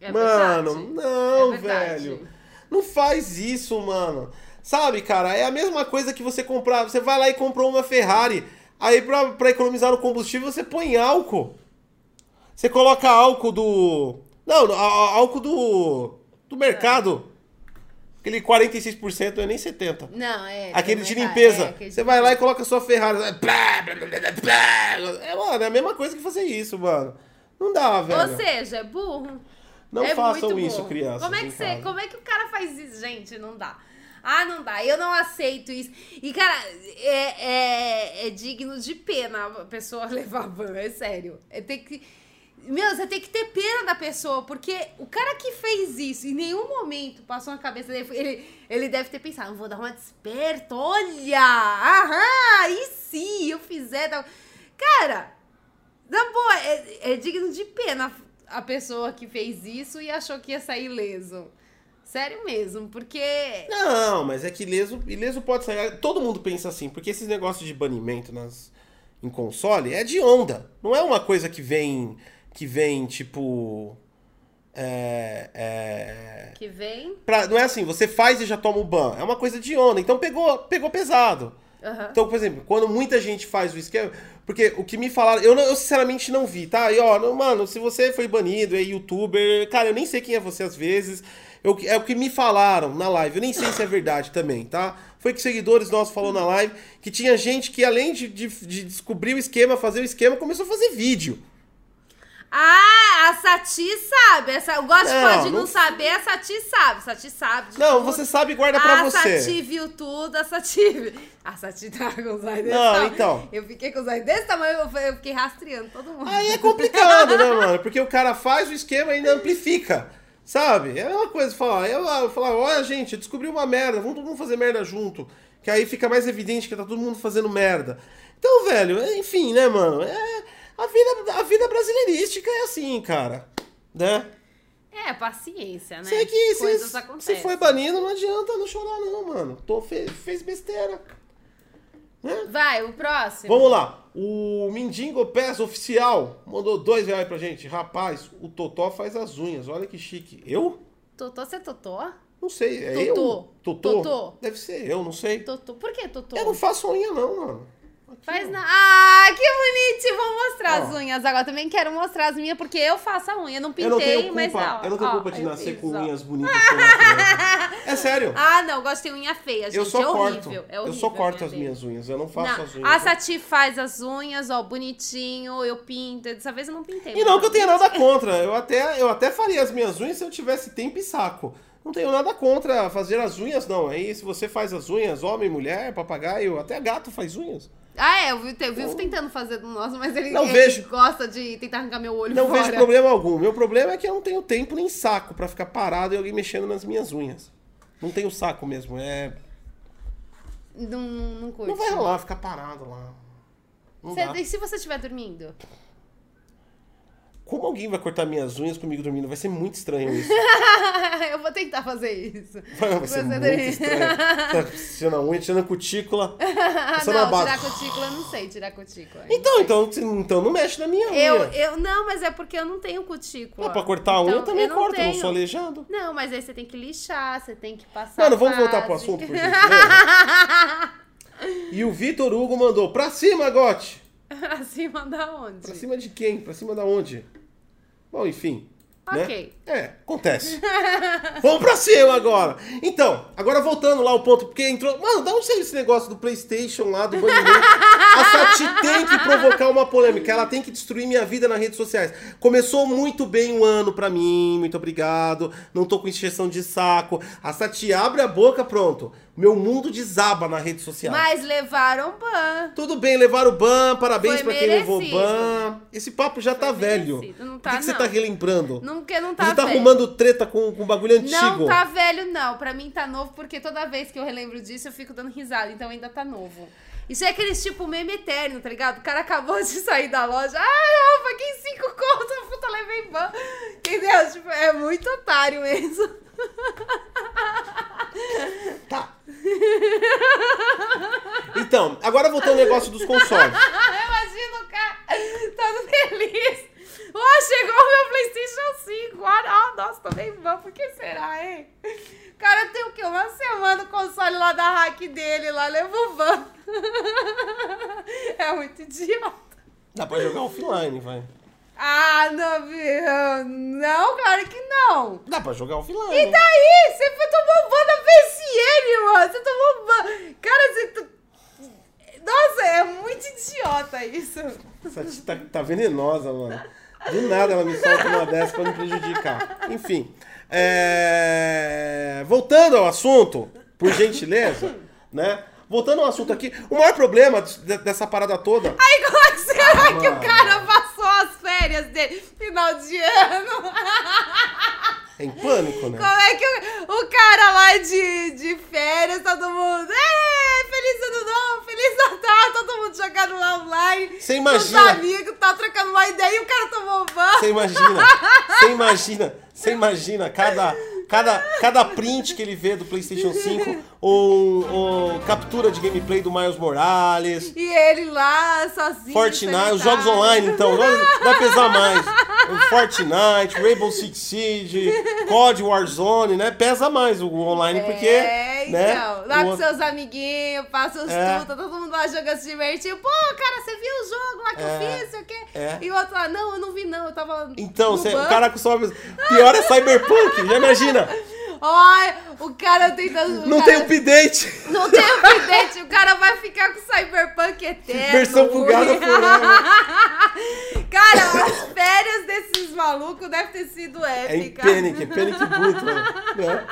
É mano, verdade. não, É velho. Não faz isso, mano. Sabe, cara, é a mesma coisa que você comprar. Você vai lá e comprou uma Ferrari. Aí, pra, pra economizar no combustível, você põe álcool. Você coloca álcool do. Não, álcool do. Do mercado. Aquele 46% não é nem 70%. Não, é. Aquele de limpeza. é, aquele de Você vai lá e coloca a sua Ferrari. Blá, blá, blá, blá, blá. É, mano, é a mesma coisa que fazer isso, mano. Não dá, velho. Ou seja, é burro. Não é façam isso, burro. crianças. Como é, que você, como é que o cara faz isso, gente? Não dá. Ah, não dá. Eu não aceito isso. E, cara, é, é, é digno de pena a pessoa [laughs] levar ban. É sério. É ter que. Meu, você tem que ter pena da pessoa, porque o cara que fez isso em nenhum momento passou na cabeça dele, ele, ele deve ter pensado, vou dar uma desperta, olha! Aham, e se eu fizer. tal?" Cara, na boa, é, é digno de pena a pessoa que fez isso e achou que ia sair ileso. Sério mesmo, porque. Não, mas é que ileso, ileso pode sair. Todo mundo pensa assim, porque esses negócios de banimento nas. em console é de onda. Não é uma coisa que vem. Que vem, tipo. É, é, Que vem. pra- não é assim, você faz e já toma o ban. É uma coisa de onda. Então pegou, pegou pesado. Aham. Então, por exemplo, quando muita gente faz o esquema. Porque o que me falaram. Eu, não- eu sinceramente não vi, tá? E ó, não- mano, se você foi banido, é youtuber. Cara, eu nem sei quem é você às vezes. Eu, é o que me falaram na live. Eu nem sei se é verdade também, tá? Foi que seguidores nossos falou na live que tinha gente que, além de, de, de descobrir o esquema, fazer o esquema, começou a fazer vídeo. Ah, a Sati sabe. Essa, eu gosto Não, pode não, não- saber, a Sati sabe. Sati sabe. Não, tudo. você sabe e guarda pra a você. Sati viu tudo, a Sati. A Sati tá com os olhos desse Não, tamanho. então. Eu fiquei com os olhos desse tamanho, eu eu fiquei rastreando todo mundo. Aí é complicado, né, mano? Porque o cara faz o esquema e ainda amplifica. Sabe? É uma coisa falar. Eu, eu falar, olha, gente, eu descobri uma merda, vamos todo mundo fazer merda junto. Que aí fica mais evidente que tá todo mundo fazendo merda. Então, velho, é- enfim, né, mano? É, a, vida, a vida brasileirística é assim, cara. Né? É, paciência, né? Sei que Coisas se, acontecem. se foi banido, não adianta não chorar, não, mano. Tô, fez, fez besteira. Né? Vai, o próximo. Vamos lá. O Mindingo Pés Oficial mandou dois reais pra gente. Rapaz, o Totó faz as unhas. Olha que chique. Eu? Totô, você é Totô? Não sei. É Totô. eu? Totô? Totô. Deve ser eu, não sei. Totô. Por que Totô? Eu não faço unha, não, mano. Aqui, Faz na... Ah, que bonitinho! Vou mostrar Ó. as unhas agora. Também quero mostrar as minhas, porque eu faço a unha. Não pintei, Eu não tenho culpa, mas ó, eu não tenho ó, culpa de eu nascer fiz, com ó. unhas bonitas. É sério. [laughs] Ah, não, gosto de ter unha feia, gente. eu só é corto. horrível. É eu horrível só a corto unha as minhas unhas. Eu não faço Não, as unhas. a Sati faz as unhas, ó, bonitinho, eu pinto. Dessa vez eu não pintei. E não que eu tenha nada contra. Eu até, eu até faria as minhas unhas se eu tivesse tempo e saco. Não tenho nada contra fazer as unhas, não. Aí se você faz as unhas, homem, mulher, papagaio, até gato faz unhas. Ah, é, eu vi- eu vivo tentando fazer do nosso, mas ele, Não ele vejo. gosta de tentar arrancar meu olho Não fora. vejo problema algum. Meu problema é que eu não tenho tempo nem saco pra ficar parado e alguém mexendo nas minhas unhas. Não tenho saco mesmo. É. Não, não curte. Não vai rolar ficar parado lá. Não Cê- e se você estiver dormindo? Como alguém vai cortar minhas unhas comigo dormindo? Vai ser muito estranho isso. [laughs] eu vou tentar fazer isso. Vai, [laughs] vai ser muito dormir. estranho. [laughs] Tá tirando a unha, tirando a cutícula. Não, não bate. tirar cutícula eu não sei, tirar cutícula. Então, então, então não mexe na minha unha. Eu, eu, não, mas é porque eu não tenho cutícula. Ah, pra cortar a unha Então, eu também eu não corto, eu não tenho. sou aleijado. Não, mas aí você tem que lixar, você tem que passar. Mano, vamos voltar pro base. assunto, por gentileza. E o Vitor Hugo mandou, pra cima, Gote! [laughs] Acima da onde? Pra cima de quem? Pra cima da onde? Bom, enfim. né? Ok. É, acontece. [laughs] Vamos pra cima agora. Então, agora voltando lá ao ponto, porque entrou. Mano, dá um saiu esse negócio do PlayStation lá, do banimento. A Sati tem que provocar uma polêmica. Ela tem que destruir minha vida nas redes sociais. Começou muito bem o ano pra mim, muito obrigado. Não tô com encheção de saco. A Sati abre a boca, pronto. Meu mundo desaba na rede social. Mas levaram ban. Tudo bem, levaram ban, parabéns Foi pra quem levou ban. Esse papo já tá velho. merecido. Não Por tá, que, que você não. tá relembrando? Não, porque não tá você tá velho. arrumando treta com, com bagulho antigo. Não tá velho, não. Pra mim tá novo, porque toda vez que eu relembro disso, eu fico dando risada. Então ainda tá novo. Isso é aqueles tipo meme eterno, tá ligado? O cara acabou de sair da loja. Ai, eu paguei cinco contas, puta, levei ban. Entendeu? Tipo, é muito otário mesmo. [laughs] Tá. Então, agora voltando ao negócio dos consoles. [laughs] Imagina o cara todo feliz. Ó, chegou o meu PlayStation 5. Ah, ah, nossa, também ban. Por que será, hein? O cara tem o quê? Uma semana o console lá da hack dele, lá levou ban. [laughs] É muito idiota. Dá pra jogar offline, vai. Ah, não, viu? Não, claro que não. Dá pra jogar offline. E daí? Você foi tomou ban da PSN, mano. Você tomou ban. Cara, você... tu- Nossa, é muito idiota isso. Essa tia tá, tá venenosa, mano. Do nada ela me solta uma dessa pra me prejudicar. Enfim. é, Voltando ao assunto, por gentileza, né? Voltando ao assunto aqui, o maior problema de- dessa parada toda Aí como é que será que mano. o cara passou as férias dele final de ano? é em pânico, né? Como é que o, o cara lá de, de férias, todo mundo. É, feliz ano novo, feliz Natal, todo mundo jogando lá online. Você imagina. os amigos, tá trocando uma ideia e o cara tomou ban. Você imagina, você imagina, você imagina cada, Cada, cada print que ele vê do PlayStation 5, ou, ou captura de gameplay do Miles Morales. E ele lá, sozinho. Fortnite, os jogos online, então, vai pesar mais. Fortnite, Rainbow Six Siege, COD Warzone, né? Pesa mais o online, porque. É, né, então. Lá o- com seus amiguinhos, passa os É. tudo, todo mundo lá jogando se divertindo. Pô, cara, você viu o jogo lá que É. eu fiz, sei o quê? É. E o outro lá, não, eu não vi não, eu tava. Então, cê- o cara com só. Pior é Cyberpunk, já imagina. [laughs] Ai, o cara tentando. o Não cara- tem update. Não tem update, o cara vai ficar com Cyberpunk eterno. Versão bugada. [laughs] Cara, as férias desses malucos devem ter sido É em épicas. Panic, é Panic Boot, mano. né?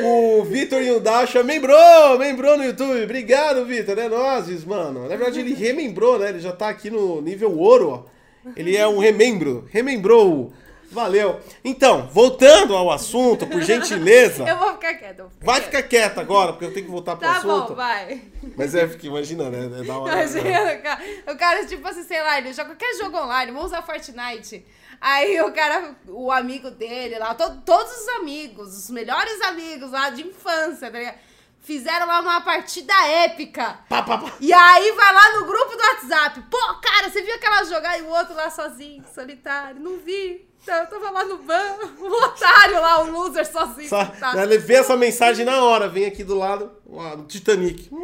O Vitor Yundacha membrou, membrou no YouTube. Obrigado, Vitor. É nozes, mano. Na verdade, ele remembrou, né? Ele já tá aqui no nível ouro, ó. Ele é um remembro. Remembrou. Valeu. Então, voltando ao assunto, por [laughs] gentileza. Eu vou ficar quieta. Vai ficar quieto agora, porque eu tenho que voltar pro Tá assunto. bom, vai. Mas é, fica imaginando, né? É da hora. né? Imagina, o cara, o cara, tipo assim, sei lá, ele joga qualquer jogo online, vamos usar Fortnite. Aí o cara, o amigo dele lá, to- todos os amigos, os melhores amigos lá de infância, tá ligado? Fizeram lá uma partida épica. Pá, pá, pá. E aí vai lá no grupo do WhatsApp. Pô, cara, você viu aquela jogada e o outro lá sozinho, solitário? Não vi. Eu tava lá no banco. O otário lá, o loser sozinho. Só, tá. vê essa mensagem na hora, vem aqui do lado, ó, do Titanic. [laughs]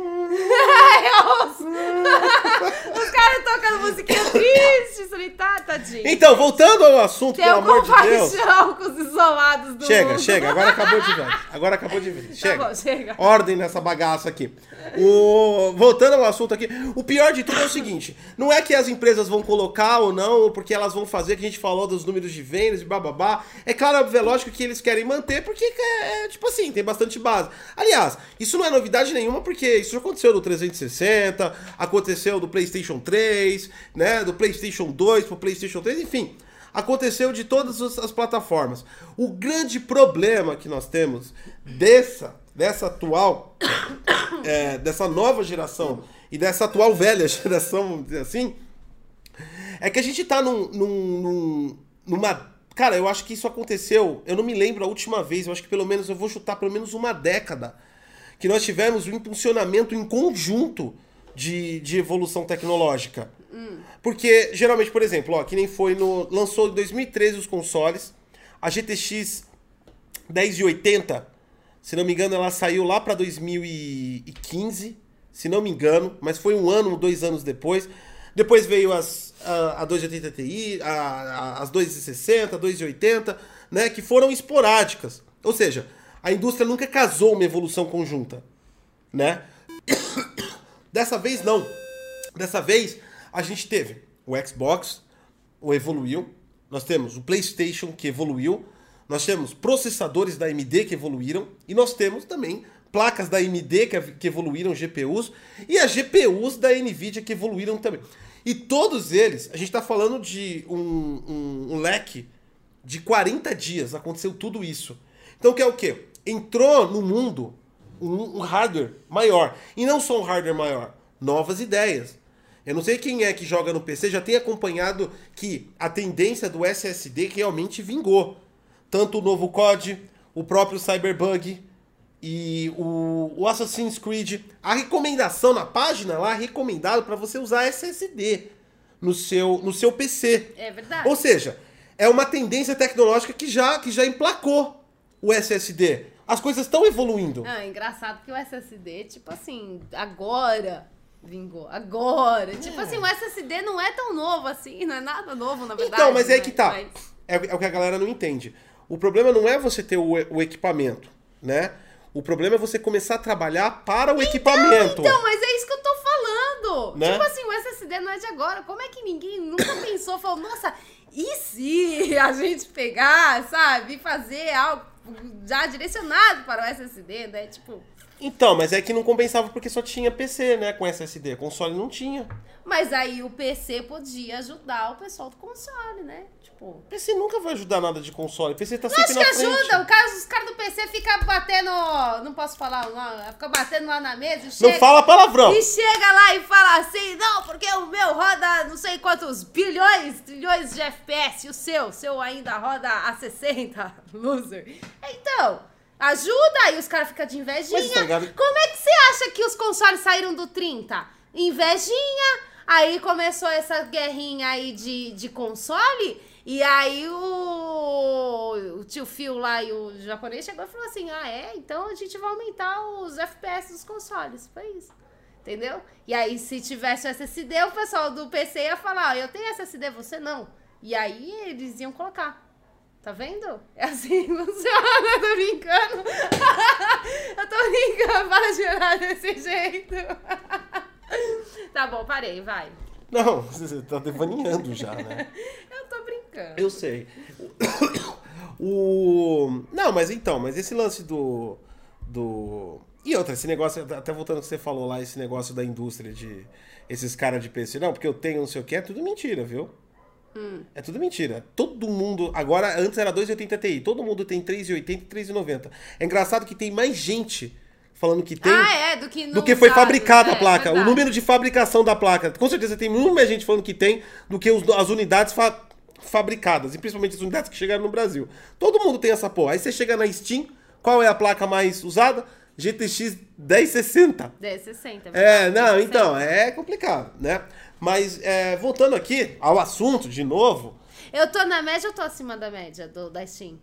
Os caras tocando musiquinha triste, solitário, tadinho. Então, voltando ao assunto, Tem pelo amor de Deus. com os isolados do Chega, mundo. chega, agora acabou de vez. Agora acabou de vez. Tá Chega. bom, chega. Ordem nessa bagaça aqui. O... Voltando ao assunto aqui, o pior de tudo é o seguinte: não é que as empresas vão colocar ou não, ou porque elas vão fazer, que a gente falou dos números de vendas e bababá. É claro, é lógico que eles querem manter, porque é, é, tipo assim, tem bastante base. Aliás, isso não é novidade nenhuma, porque isso já aconteceu no 360, aconteceu do PlayStation 3, né? Do PlayStation 2 pro PlayStation 3, enfim. Aconteceu de todas as as plataformas. O grande problema que nós temos dessa, dessa atual, [coughs] é, dessa nova geração e dessa atual velha [laughs] geração, vamos dizer assim, é que a gente tá num, num- num- numa. Cara, eu acho que isso aconteceu. Eu não me lembro a última vez, eu acho que pelo menos eu vou chutar pelo menos uma década que nós tivemos um impulsionamento em conjunto de, de evolução tecnológica. Porque, geralmente, por exemplo, ó, que nem foi no. Lançou em 2013 os consoles, a GTX 1080, se não me engano, ela saiu lá para 2015, se não me engano, mas foi um ano, dois anos depois. Depois veio as, a, a 280 Ti, a, a, as 260, 280, né, que foram esporádicas. Ou seja, a indústria nunca casou uma evolução conjunta, né? [coughs] Dessa vez não. Dessa vez a gente teve o Xbox, o evoluiu, nós temos o PlayStation que evoluiu, nós temos processadores da AMD que evoluíram e nós temos também placas da AMD que, evoluíram GPUs e as GPUs da Nvidia que evoluíram também. E todos eles, a gente está falando de um, um, um leque de 40 dias, aconteceu tudo isso. Então que é o quê? Entrou no mundo um, um hardware maior. E não só um hardware maior, novas ideias. Eu não sei quem é que joga no PC, já tem acompanhado que a tendência do SSD realmente vingou. Tanto o novo COD, o próprio Cyberbug e o, o Assassin's Creed. A recomendação na página lá, recomendado para você usar SSD no seu, no seu PC. É verdade. Ou seja, é uma tendência tecnológica que já, que já emplacou o SSD. As coisas estão evoluindo. É engraçado que o SSD, tipo assim, agora vingou. Agora. Tipo assim, o SSD não é tão novo assim, não é nada novo, na verdade. Então, mas é né? que tá. Mas- É, é o que a galera não entende. O problema não é você ter o, o equipamento, né? O problema é você começar a trabalhar para o equipamento. Então, mas é isso que eu tô falando. Né? Tipo assim, o SSD não é de agora. Como é que ninguém nunca pensou, falou, nossa, e se a gente pegar, sabe, e fazer algo já direcionado para o SSD, né? Tipo, Então, mas é que não compensava porque só tinha PC, né? Com SSD. Console não tinha. Mas aí o PC podia ajudar o pessoal do console, né? Tipo. PC nunca vai ajudar nada de console. PC tá Acho sempre que na frente. ajuda. O cara, os caras do PC ficam batendo. Não posso falar, não. Fica batendo lá na mesa e Não chega. fala palavrão. E chega lá e fala assim, não, porque o meu roda não sei quantos bilhões, trilhões de FPS, e o seu, o seu ainda roda a 60, [laughs] loser. Então, ajuda, aí os caras ficam de invejinha. Tá ligado? Como é que você acha que os consoles saíram do 30? Invejinha, aí começou essa guerrinha aí de, de console, e aí o, o tio Phil lá e o japonês chegou e falou assim, ah é? Então a gente vai aumentar os FPS dos consoles, foi isso. Entendeu? E aí, se tivesse o SSD, o pessoal do PC ia falar, ó, eu tenho SSD, você não. E aí, eles iam colocar. Tá vendo? É assim que funciona, [laughs] eu tô brincando. eu tô brincando, para de chorar desse jeito. [laughs] tá bom, parei, vai. Não, você tá devaneando já, né? [laughs] Eu tô brincando. Eu sei. [coughs] O. Não, mas então, mas esse lance do. Do. E outra, esse negócio, até voltando ao que você falou lá, esse negócio da indústria de. Esses caras de PC, não, porque eu tenho não sei o que, é tudo mentira, viu? É tudo mentira. Todo mundo. Agora, antes era 2,80 Ti. Todo mundo tem 3,80 e 3,90. É engraçado que tem mais gente falando que tem. Ah, é, do que do que foi fabricada é, a placa. O verdade. número de fabricação da placa. Com certeza tem muito mais gente falando que tem do que os- as unidades fa- fabricadas. E principalmente as unidades que chegaram no Brasil. Todo mundo tem essa porra. Aí você chega na Steam, qual é a placa mais usada? GTX 1060. 1060. É, não, 1060. então, é complicado, né? Mas, é, voltando aqui ao assunto, de novo, Eu tô na média ou tô acima da média do, da Steam?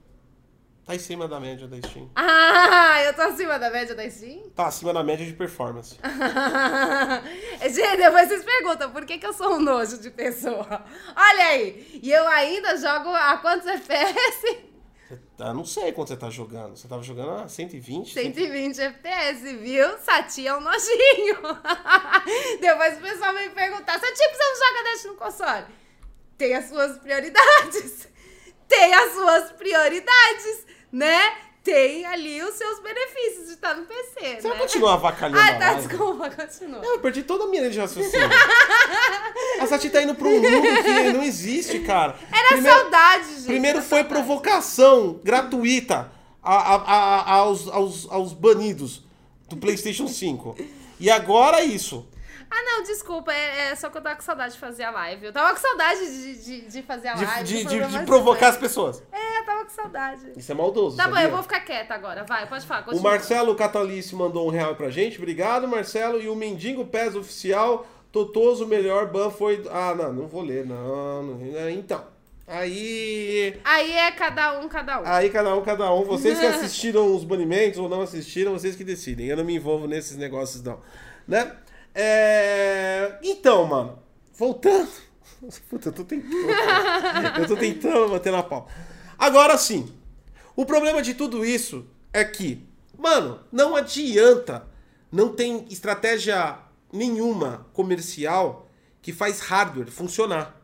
tá em cima da média da Steam. Ah, eu tô acima da média da Steam? Tá acima da média de performance. [laughs] Gente, depois vocês perguntam por que, que eu sou um nojo de pessoa. Olha aí, e eu ainda jogo a quantos FPS? Eu não sei quanto você tá jogando. Você tava jogando a 120? 120 FPS, viu? Sati é um nojinho. [laughs] Depois o pessoal vem perguntar, Sati, por que você não joga Dash no console? Tem as suas prioridades. [laughs] Tem as suas prioridades, né? Tem ali os seus benefícios de estar no PC, Você né? vai continuar avacalhando [laughs] Ah, tá, desculpa, [laughs] continua. Não, eu perdi toda a minha linha de raciocínio. a Sati tá indo pra um mundo que não existe, cara. Era Primeiro- saudade, gente. Primeiro foi saudade. provocação gratuita a- a- a- aos, aos, aos banidos do PlayStation 5. E agora isso. Ah, não, desculpa. É, é só que eu tava com saudade de fazer a live. Eu tava com saudade de, de, de fazer a live. de- o de- de de provocar as pessoas. É, eu tava com saudade. Isso é maldoso. Tá bom, sabia? eu vou ficar quieta agora. Vai, pode falar. O Continua. Marcelo Catalice mandou um real pra gente. Obrigado, Marcelo. E o Mendigo Pés Oficial, Totoso, o melhor ban foi. Ah, não, não vou ler, não. não- Então. Aí. Aí é cada um, cada um. Aí cada um, cada um. Vocês que assistiram os banimentos ou não assistiram, vocês que decidem. Eu não me envolvo nesses negócios, não. Né? É... Então, mano, voltando. Puta, eu tô tentando. Eu tô tentando bater na pau. Agora sim. O problema de tudo isso é que, mano, não adianta. Não tem estratégia nenhuma comercial que faz hardware funcionar.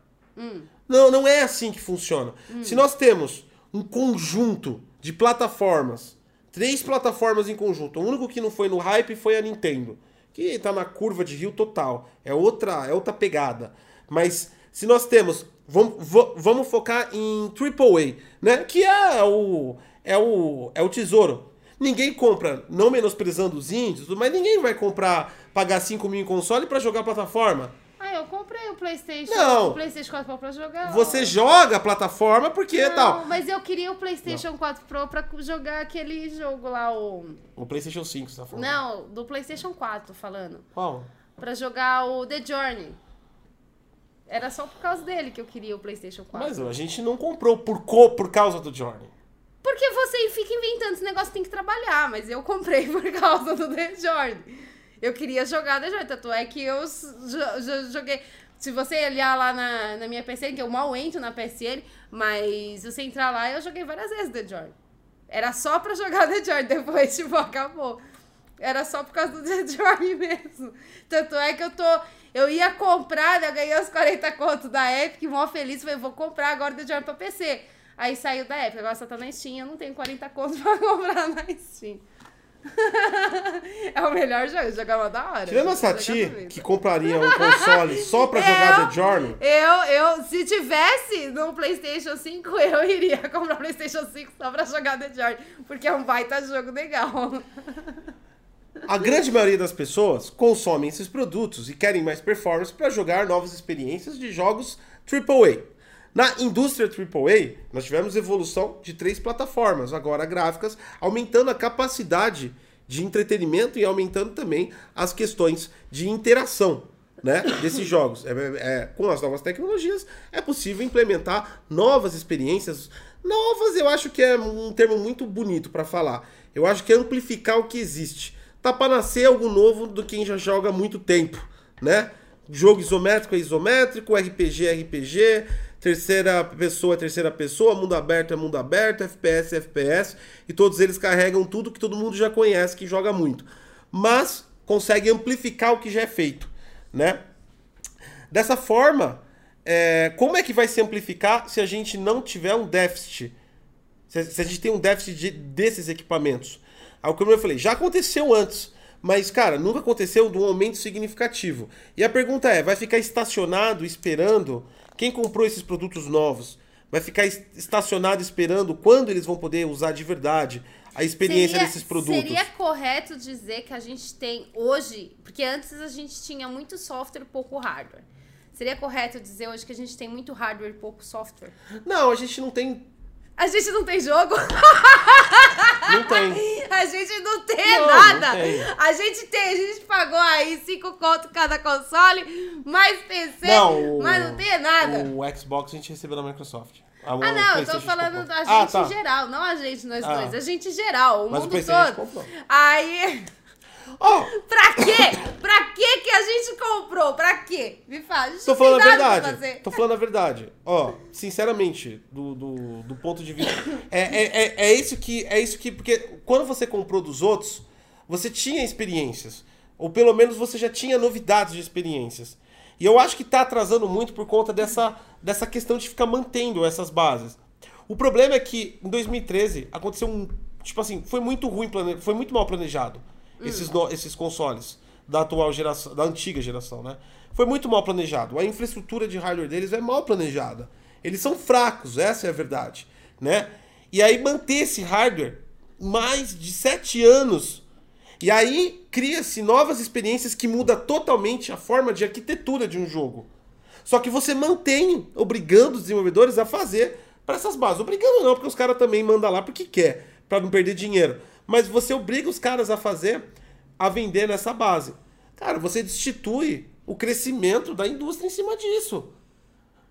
Não, não é assim que funciona. Se nós temos um conjunto de plataformas, três plataformas em conjunto, o único que não foi no hype foi a Nintendo, que tá na curva de rio total. É outra, é outra pegada. Mas se nós temos, vamos, vamos focar em AAA, né? Que é o é o é o tesouro. Ninguém compra, não menosprezando os índios, mas ninguém vai comprar, pagar 5 mil em console pra jogar plataforma. Ah, eu comprei o PlayStation. Não. O PlayStation 4 Pro pra jogar. Você joga a plataforma porque Não, tal. mas eu queria o PlayStation 4 Pro pra jogar aquele jogo lá, o. O PlayStation 5, você tá falando? Não, do PlayStation 4, tô falando. Qual? Pra jogar o The Journey. Era só por causa dele que eu queria o PlayStation 4. Mas a gente não comprou por, co por causa do Journey. Porque você fica inventando esse negócio, tem que trabalhar, mas eu comprei [laughs] por causa do The Journey. Eu queria jogar The Journey, tanto é que eu joguei. Se você olhar lá na, na minha PSN, que eu mal entro na PSN, mas se você entrar lá, eu joguei várias vezes The Journey. Era só pra jogar The Journey, [laughs] depois, tipo, acabou. Era só por causa do The Journey [laughs] mesmo. Tanto é que eu tô. Eu ia comprar, né, eu ganhei os 40 contos da Epic, mó feliz, falei, vou comprar agora The Journey pra PC. Aí saiu da Epic, agora só tá na Steam, eu não tenho 40 contos [laughs] pra comprar na Steam. [laughs] é o melhor jogo, jogava da hora. Tirando a Sati, muito. que compraria um console só pra [laughs] jogar Eu- The Journey, Eu, eu, se tivesse no PlayStation 5, [laughs] eu iria comprar o PlayStation 5 só pra jogar The Journey, porque é um baita jogo legal. a grande maioria das pessoas consomem esses produtos e querem mais performance para jogar novas experiências de jogos AAA. Na indústria AAA, nós tivemos evolução de três plataformas, agora gráficas, aumentando a capacidade de entretenimento e aumentando também as questões de interação né, desses jogos. É, é- com as novas tecnologias, é possível implementar novas experiências. Novas, eu acho que é um termo muito bonito para falar. Eu acho que é amplificar o que existe. Tá para nascer algo novo do quem já joga há muito tempo, né? Jogo isométrico é isométrico, RPG é RPG, terceira pessoa é terceira pessoa, mundo aberto é mundo aberto, FPS é FPS, e todos eles carregam tudo que todo mundo já conhece, que joga muito. Mas consegue amplificar o que já é feito, né? Dessa forma, é, como é que vai se amplificar se a gente não tiver um déficit? Se, se a gente tem um déficit de- desses equipamentos? Aí, como eu falei, já aconteceu antes, mas, cara, nunca aconteceu de um aumento significativo. E a pergunta é: vai ficar estacionado esperando quem comprou esses produtos novos? Vai ficar es- estacionado esperando quando eles vão poder usar de verdade a experiência Seria- desses produtos? Seria correto dizer que a gente tem hoje, porque antes a gente tinha muito software e pouco hardware. Seria correto dizer hoje que a gente tem muito hardware e pouco software? Não, a gente não tem. A gente não tem jogo? Não tem. [laughs] A gente não tem Não, nada. não tem. A gente tem, a gente pagou aí 5 conto cada console, mais PC, Não, o- mas não tem nada. O Xbox a gente recebeu da Microsoft. Ah, o não, eu tô falando da gente Ah, tá. geral, não a gente, nós Ah. dois. A gente geral, o Mas o mundo gente todo. Aí, Ó, pra quê? pra quê que a gente comprou? Pra quê? Me gente Tô falando a verdade. Tô falando a verdade. Ó, sinceramente, do, do, do ponto de vista. É, é, é, é isso que. É isso que. Porque quando você comprou dos outros, você tinha experiências. Ou pelo menos você já tinha novidades de experiências. E eu acho que tá atrasando muito por conta dessa, dessa questão de ficar mantendo essas bases. O problema é que em 2013 aconteceu um. Tipo assim, foi muito ruim, plane... foi muito mal planejado esses, no- esses consoles da atual geração, da antiga geração, né? Foi muito mal planejado. A infraestrutura de hardware deles é mal planejada. Eles são fracos, essa é a verdade, né? E aí manter esse hardware mais de sete anos e aí cria-se novas experiências que muda totalmente a forma de arquitetura de um jogo. Só que você mantém obrigando os desenvolvedores a fazer para essas bases. Obrigando não, porque os caras também mandam lá porque quer, para não perder dinheiro. Mas você obriga os caras a fazer, a vender nessa base. Cara, você destitui o crescimento da indústria em cima disso.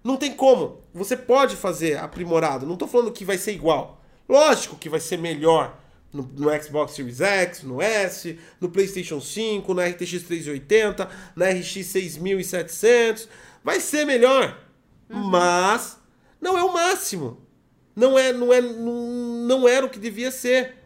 Não tem como. Você pode fazer aprimorado. Não tô falando que vai ser igual. Lógico que vai ser melhor no, no Xbox Series X, no S, no PlayStation 5, na RTX 380, na RX 6700. Vai ser melhor. Mas não é o máximo. Não é, não é, não, não era o que devia ser.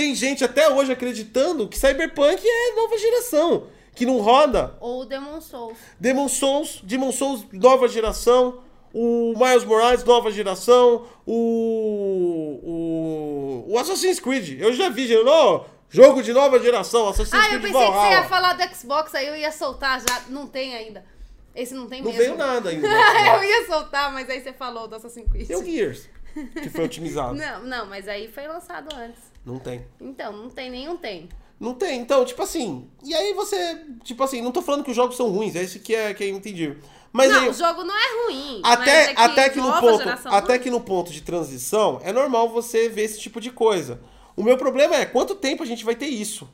Tem gente até hoje acreditando que Cyberpunk é nova geração, que não roda Ou Demon Souls. Demon Souls, Demon Souls nova geração, o Miles Morales nova geração, o o, o Assassin's Creed. Eu já vi, gente, oh, jogo de nova geração, Assassin's Ah, eu Creed pensei que você ia falar do Xbox, aí eu ia soltar já. Não tem ainda. Esse não tem Não mesmo. veio nada ainda. [laughs] eu ia soltar, mas aí você falou do Assassin's Creed. Tem o Gears, que foi [laughs] otimizado. Não, não, mas aí foi lançado antes. Não tem. Então, não tem nenhum tem. Não tem, então, tipo assim. E aí você. Tipo assim, não tô falando que os jogos são ruins, é isso que é, que é entendido. Mas não, aí, o jogo não é ruim. Até, é que até, que no ponto, até que no ponto de transição, é normal você ver esse tipo de coisa. O meu problema é quanto tempo a gente vai ter isso?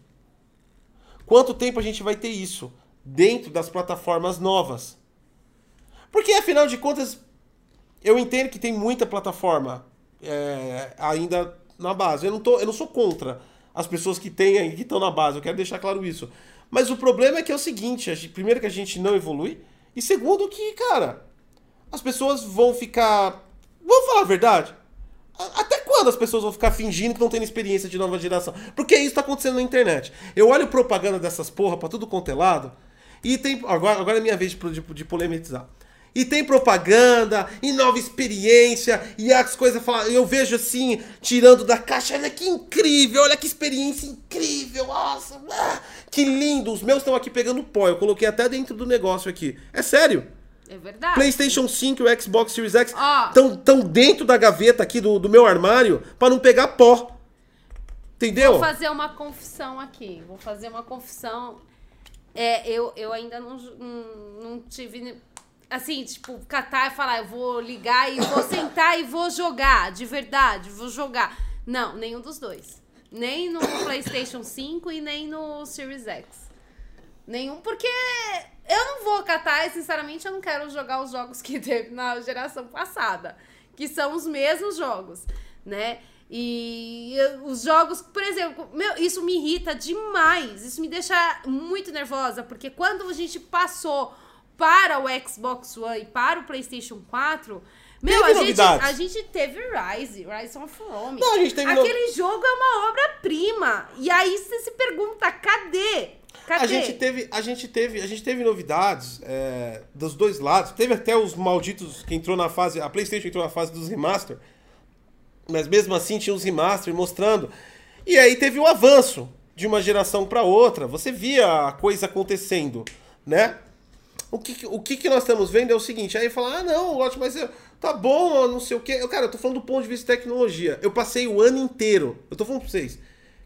Quanto tempo a gente vai ter isso dentro das plataformas novas? Porque, afinal de contas, eu entendo que tem muita plataforma é, ainda na base. Eu não, tô, eu não sou contra as pessoas que têm aí, que estão na base. Eu quero deixar claro isso. Mas o problema é que é o seguinte: gente- primeiro, que a gente não evolui. E segundo, que, cara, as pessoas vão ficar. Vamos falar a verdade? Até quando as pessoas vão ficar fingindo que não tem experiência de nova geração? Porque isso tá acontecendo na internet. Eu olho propaganda dessas porra pra tudo quanto é lado. E tem. Agora, agora é minha vez de, de, de polemizar. E tem propaganda, e nova experiência, e as coisas falam. Eu vejo assim, tirando da caixa, olha que incrível, olha que experiência incrível, nossa, ah, que lindo. Os meus estão aqui pegando pó, eu coloquei até dentro do negócio aqui. É sério. É verdade. PlayStation 5 e o Xbox Series X estão tão dentro da gaveta aqui do, do meu armário para não pegar pó. Entendeu? Vou fazer uma confissão aqui. Vou fazer uma confissão. É, eu, eu ainda não, não, não tive. Assim, tipo, catar e falar, eu vou ligar e vou sentar e vou jogar, de verdade, vou jogar. Não, nenhum dos dois. Nem no PlayStation 5 e nem no Series X. Nenhum, porque eu não vou catar e, sinceramente, eu não quero jogar os jogos que teve na geração passada. Que são os mesmos jogos, né? E os jogos, por exemplo, meu, isso me irrita demais. Isso me deixa muito nervosa, porque quando a gente passou para o Xbox One e para o PlayStation 4, meu, Teve a gente, a gente teve Rise, Rise of Rome. Não, a gente teve no- Aquele jogo é uma obra-prima. E aí você se pergunta, cadê? Cadê? A gente teve, a gente teve, a gente teve novidades é, dos dois lados. Teve até os malditos que entrou na fase, a PlayStation entrou na fase dos remaster. Mas mesmo assim tinha os remaster mostrando. E aí teve o avanço de uma geração para outra. Você via a coisa acontecendo, né? O que, o que, que nós estamos vendo é o seguinte, aí fala, ah não, ótimo, mas eu- tá bom, não sei o quê. Eu, cara, eu tô falando do ponto de vista de tecnologia. Eu passei o ano inteiro, eu tô falando pra vocês,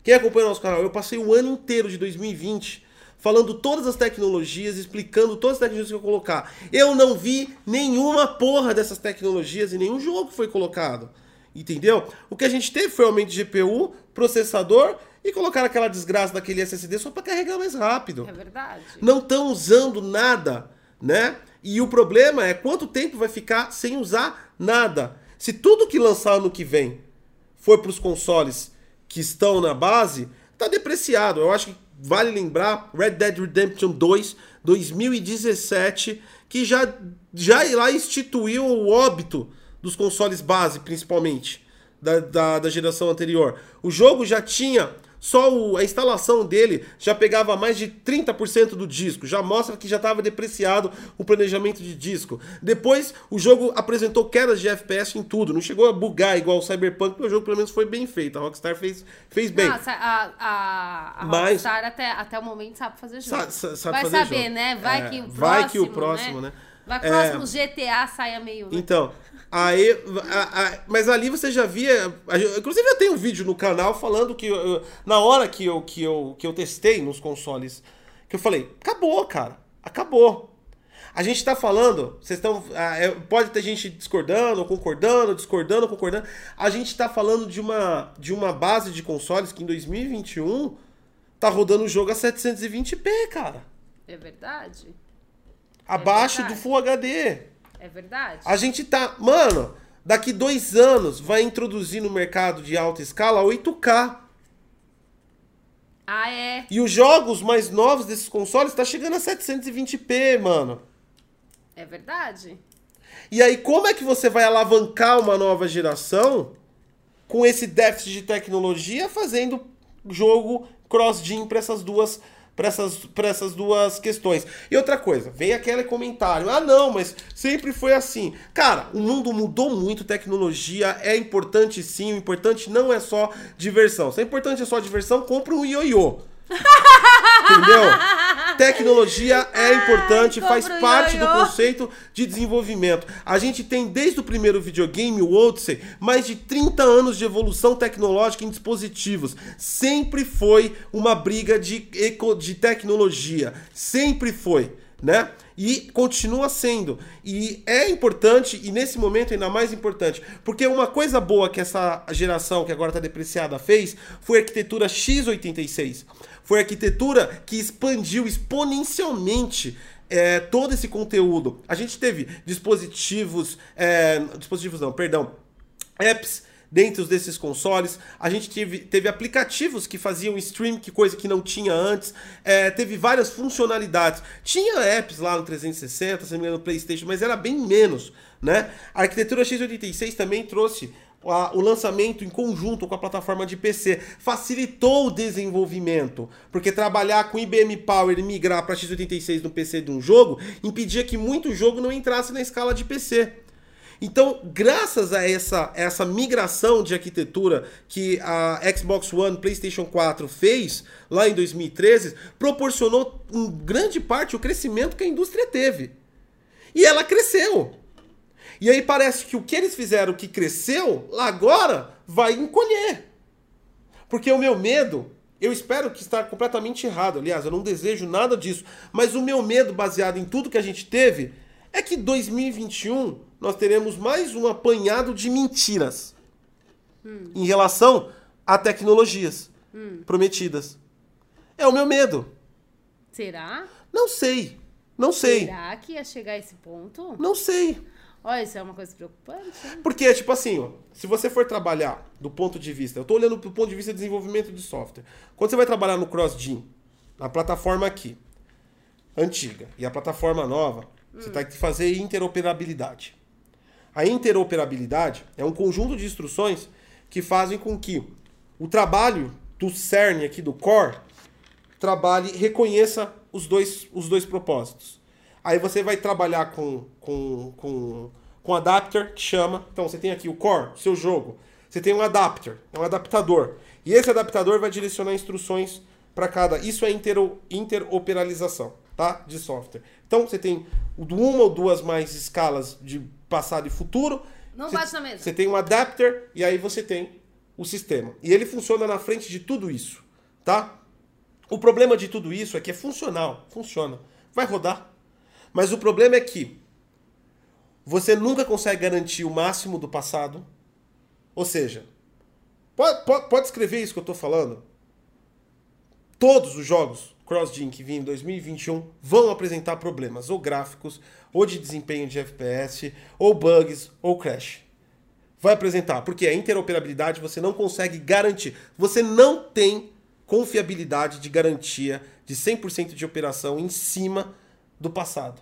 quem acompanha o nosso canal, eu passei o ano inteiro de 2020 falando todas as tecnologias, explicando todas as tecnologias que eu colocar. Eu não vi nenhuma porra dessas tecnologias em nenhum jogo que foi colocado. Entendeu? O que a gente teve foi aumento de GPU, processador e colocar aquela desgraça daquele SSD só para carregar mais rápido É verdade. não estão usando nada, né? E o problema é quanto tempo vai ficar sem usar nada. Se tudo que lançar ano que vem for para os consoles que estão na base, tá depreciado. Eu acho que vale lembrar Red Dead Redemption 2 2017 que já já lá instituiu o óbito dos consoles base, principalmente da, da, da geração anterior. O jogo já tinha só o- a instalação dele já pegava mais de 30% do disco, já mostra que já estava depreciado o planejamento de disco. Depois o jogo apresentou quedas de FPS em tudo, não chegou a bugar igual o Cyberpunk, porque o jogo pelo menos foi bem feito, a Rockstar fez, fez bem. Nossa, a, a, a Mas- Rockstar até, até o momento sabe fazer jogo. Sa- sa- sabe Vai fazer saber, jogo. né? Vai É, que o próximo, vai que o próximo, né? Vai que É. o próximo GTA saia meio... né? Então, aí. a- a- mas ali você já via. a- Inclusive, eu tenho um vídeo no canal falando que. eu- na hora que eu, que, eu, que eu testei nos consoles, que eu falei: acabou, cara. Acabou. A gente tá falando, vocês estão. é, Pode ter gente discordando, concordando, discordando, concordando. A gente tá falando de uma, de uma base de consoles que em 2021 tá rodando o jogo a 720p, cara. É verdade. Abaixo do verdade. Full HD. É verdade. A gente tá. Mano, daqui dois anos vai introduzir no mercado de alta escala 8K. Ah, é. E os jogos mais novos desses consoles tá chegando a 720p, mano. É verdade. E aí, como é que você vai alavancar uma nova geração com esse déficit de tecnologia fazendo jogo cross-gen para essas duas para essas, essas duas questões. E outra coisa, vem aquele comentário: "Ah, não, mas sempre foi assim". Cara, o mundo mudou muito, tecnologia é importante sim, o importante não é só diversão. Se é importante é só diversão, compra um ioiô. Entendeu? Tecnologia [laughs] é importante, faz parte do conceito de desenvolvimento. A gente tem desde o primeiro videogame, o Odyssey, mais de 30 anos de evolução tecnológica em dispositivos. Sempre foi uma briga de, eco, de tecnologia. Sempre foi, né? E continua sendo. E é importante, e nesse momento ainda mais importante, porque uma coisa boa que essa geração, que agora está depreciada, fez foi a arquitetura x86. Foi a arquitetura que expandiu exponencialmente é, todo esse conteúdo. A gente teve dispositivos. é, dispositivos não, perdão. Apps dentro desses consoles. A gente teve, teve aplicativos que faziam stream, que coisa que não tinha antes. É, teve várias funcionalidades. Tinha apps lá no 360, se não me engano, no PlayStation, mas era bem menos. Né? A arquitetura x86 também trouxe o lançamento em conjunto com a plataforma de PC. Facilitou o desenvolvimento. Porque trabalhar com IBM Power e migrar para x86 no PC de um jogo impedia que muito jogo não entrasse na escala de PC. Então, graças a essa, essa migração de arquitetura que a Xbox One, PlayStation 4 fez lá em 2013, proporcionou em grande parte o crescimento que a indústria teve. E ela cresceu. E aí parece que o que eles fizeram que cresceu, lá agora vai encolher. Porque o meu medo, eu espero que está completamente errado. Aliás, eu não desejo nada disso. Mas o meu medo, baseado em tudo que a gente teve, é que 2021 nós teremos mais um apanhado de mentiras em relação a tecnologias prometidas. É o meu medo. Será? Não sei. Não sei. Será que ia chegar a esse ponto? Não sei. Olha, isso é uma coisa preocupante. Porque, tipo assim, ó, se você for trabalhar do ponto de vista, eu tô olhando do ponto de vista de desenvolvimento de software. Quando você vai trabalhar no CrossGen, na plataforma aqui, antiga, e a plataforma nova, você tem que fazer interoperabilidade. A interoperabilidade é um conjunto de instruções que fazem com que o trabalho do CERN aqui do core trabalhe, reconheça os dois, os dois propósitos. Aí você vai trabalhar com, com, com, com adapter, que chama. Então você tem aqui o core, seu jogo. Você tem um adapter, é um adaptador. E esse adaptador vai direcionar instruções para cada. Isso é intero, interoperalização tá? de software. Então você tem uma ou duas mais escalas de passado e futuro. Não Você- bate na mesa. Você tem um adapter e aí você tem o sistema. E ele funciona na frente de tudo isso, tá? O problema de tudo isso é que é funcional, funciona. Vai rodar. Mas o problema é que você nunca consegue garantir o máximo do passado. Ou seja, pode, pode, pode escrever isso que eu estou falando. Todos os jogos CrossGen que vêm em 2021 vão apresentar problemas ou gráficos, ou de desempenho de FPS, ou bugs, ou crash. Vai apresentar, porque a interoperabilidade você não consegue garantir. Você não tem confiabilidade de garantia de 100% de operação em cima do passado.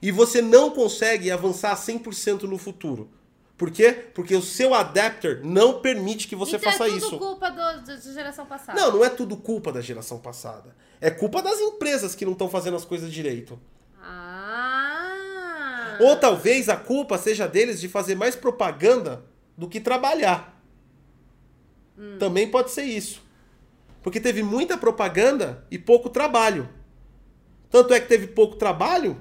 E você não consegue avançar 100% no futuro. Por quê? Porque o seu adapter não permite que você então faça é tudo isso. culpa da geração passada. Não, não é tudo culpa da geração passada. É culpa das empresas que não estão fazendo as coisas direito. Ah. Ou talvez a culpa seja deles de fazer mais propaganda do que trabalhar. Também pode ser isso. Porque teve muita propaganda e pouco trabalho. Tanto é que teve pouco trabalho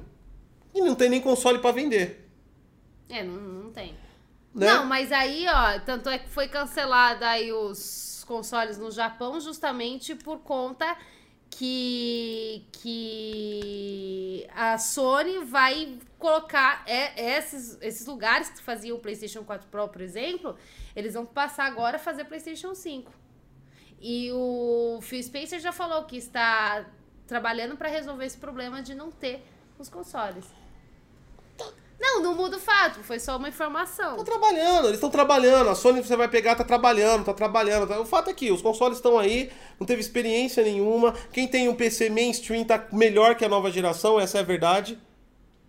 e não tem nem console para vender. É, não, não tem. Né? Não, mas aí, ó, tanto é que foi cancelada aí os consoles no Japão justamente por conta que, que a Sony vai colocar é, esses, esses lugares que faziam o PlayStation 4 Pro, por exemplo, eles vão passar agora a fazer PlayStation 5. E o Phil Spencer já falou que está trabalhando para resolver esse problema de não ter os consoles. Não, não muda o fato, foi só uma informação. Estão trabalhando, eles estão trabalhando. A Sony você vai pegar, tá trabalhando, tá trabalhando. tá- O fato é que os consoles estão aí, não teve experiência nenhuma. Quem tem um PC mainstream tá melhor que a nova geração, essa é a verdade.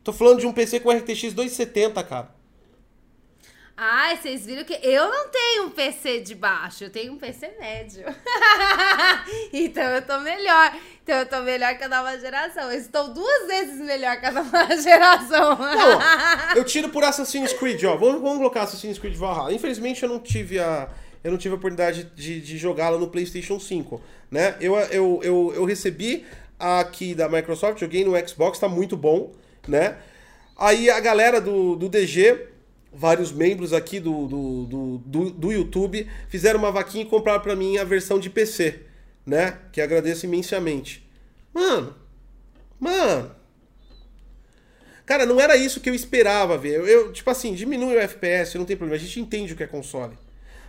Tô falando de um PC com RTX 270, cara. Ai, vocês viram que eu não tenho um PC de baixo, eu tenho um PC médio. [laughs] então eu tô melhor. Então eu tô melhor que a nova geração. Eu estou duas vezes melhor que a [laughs] nova geração. [laughs] Eu tiro por Assassin's Creed, ó. Vamos, vamos colocar Assassin's Creed Valhalla. Infelizmente eu não tive a, eu não tive a oportunidade de, de jogá-la no PlayStation 5, né? Eu, eu, eu, eu recebi aqui da Microsoft, joguei no Xbox, tá muito bom, né? Aí a galera do, do DG, vários membros aqui do, do, do, do, do YouTube, fizeram uma vaquinha e compraram pra mim a versão de PC, né? Que agradeço imensamente. Mano, mano, Cara, não era isso que eu esperava ver. Eu, eu, tipo assim, diminui o FPS, não tem problema. A gente entende o que é console.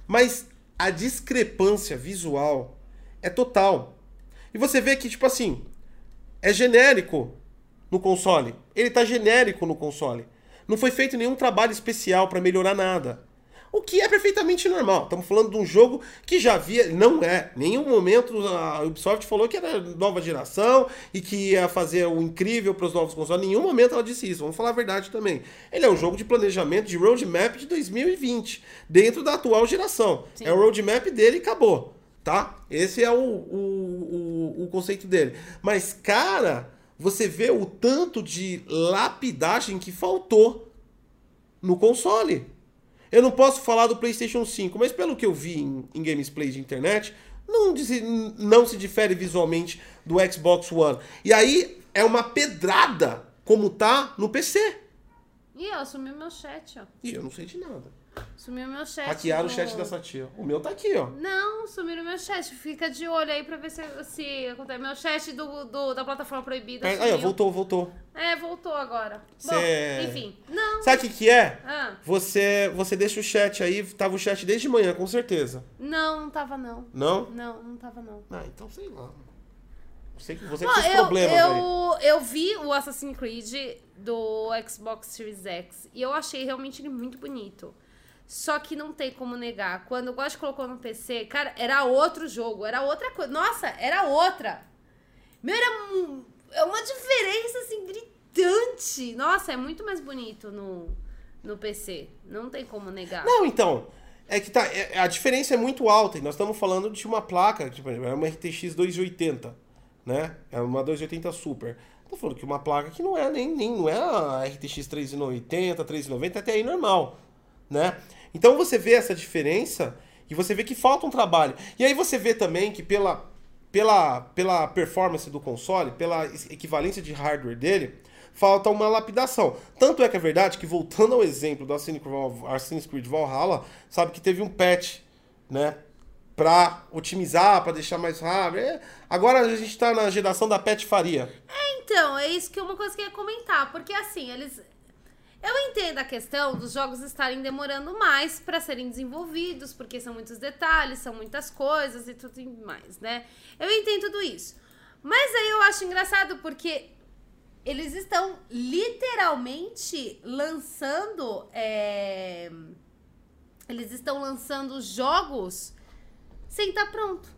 Mas a discrepância visual é total. E você vê que, tipo assim, é genérico no console. Ele tá genérico no console. Não foi feito nenhum trabalho especial pra melhorar nada. O que é perfeitamente normal. Estamos falando de um jogo que já havia. Não é. Em nenhum momento a Ubisoft falou que era nova geração e que ia fazer o incrível para os novos consoles. Em nenhum momento ela disse isso. Vamos falar a verdade também. Ele é um jogo de planejamento de roadmap de 2020, dentro da atual geração. Sim. É o roadmap dele e acabou. Tá? Esse é o, o, o, o conceito dele. Mas, cara, você vê o tanto de lapidagem que faltou no console. Eu não posso falar do PlayStation 5, mas pelo que eu vi em, em gameplay de internet, não, não se difere visualmente do Xbox One. E aí é uma pedrada como tá no PC. Ih, ó, sumiu meu chat, ó. E eu não sei de nada. Sumiu meu chat. Hackearam o do- chat dessa tia. O meu tá aqui, ó. Não, sumiram meu chat. Fica de olho aí pra ver se, se acontece. Meu chat do, do- da plataforma proibida. Aí, ó, sumiu. voltou, voltou. É, voltou agora. Cê- Bom, enfim. Não. Sabe o que, que é? Ah, Você, você deixa o chat aí, tava o chat desde manhã, com certeza. não, não tava não. Não? Não, não tava não. Ah, então sei lá. Sei que você Bom, tem eu, problemas aí. eu, eu vi o Assassin's Creed do Xbox Series X e eu achei realmente ele muito bonito. Só que não tem como negar. Quando o God colocou no PC, cara, era outro jogo, era outra coisa. Nossa, era outra. Meu, era é uma diferença assim gritante. Nossa, é muito mais bonito no, no PC. Não tem como negar. Não, então. É que tá. é- a diferença é muito alta. E nós estamos falando de uma placa, tipo, é uma RTX 280, né? É uma 280 Super. Tô falando que uma placa que não é nem, nem não é a RTX 380, 390, até aí normal, né? Então você vê essa diferença e você vê que falta um trabalho. E aí você vê também que pela pela, pela performance do console, pela equivalência de hardware dele, falta uma lapidação. Tanto é que é verdade que, voltando ao exemplo do Assassin's Creed Valhalla, sabe que teve um patch, né? Pra otimizar, pra deixar mais rápido. É, agora a gente tá na geração da patch faria. Então, é isso que é uma coisa que eu ia comentar, porque assim, eles. Eu entendo a questão dos jogos estarem demorando mais pra serem desenvolvidos, porque são muitos detalhes, são muitas coisas e tudo mais, né? Eu entendo tudo isso. Mas aí eu acho engraçado porque eles estão literalmente lançando. é, Eles estão lançando jogos sem estar pronto.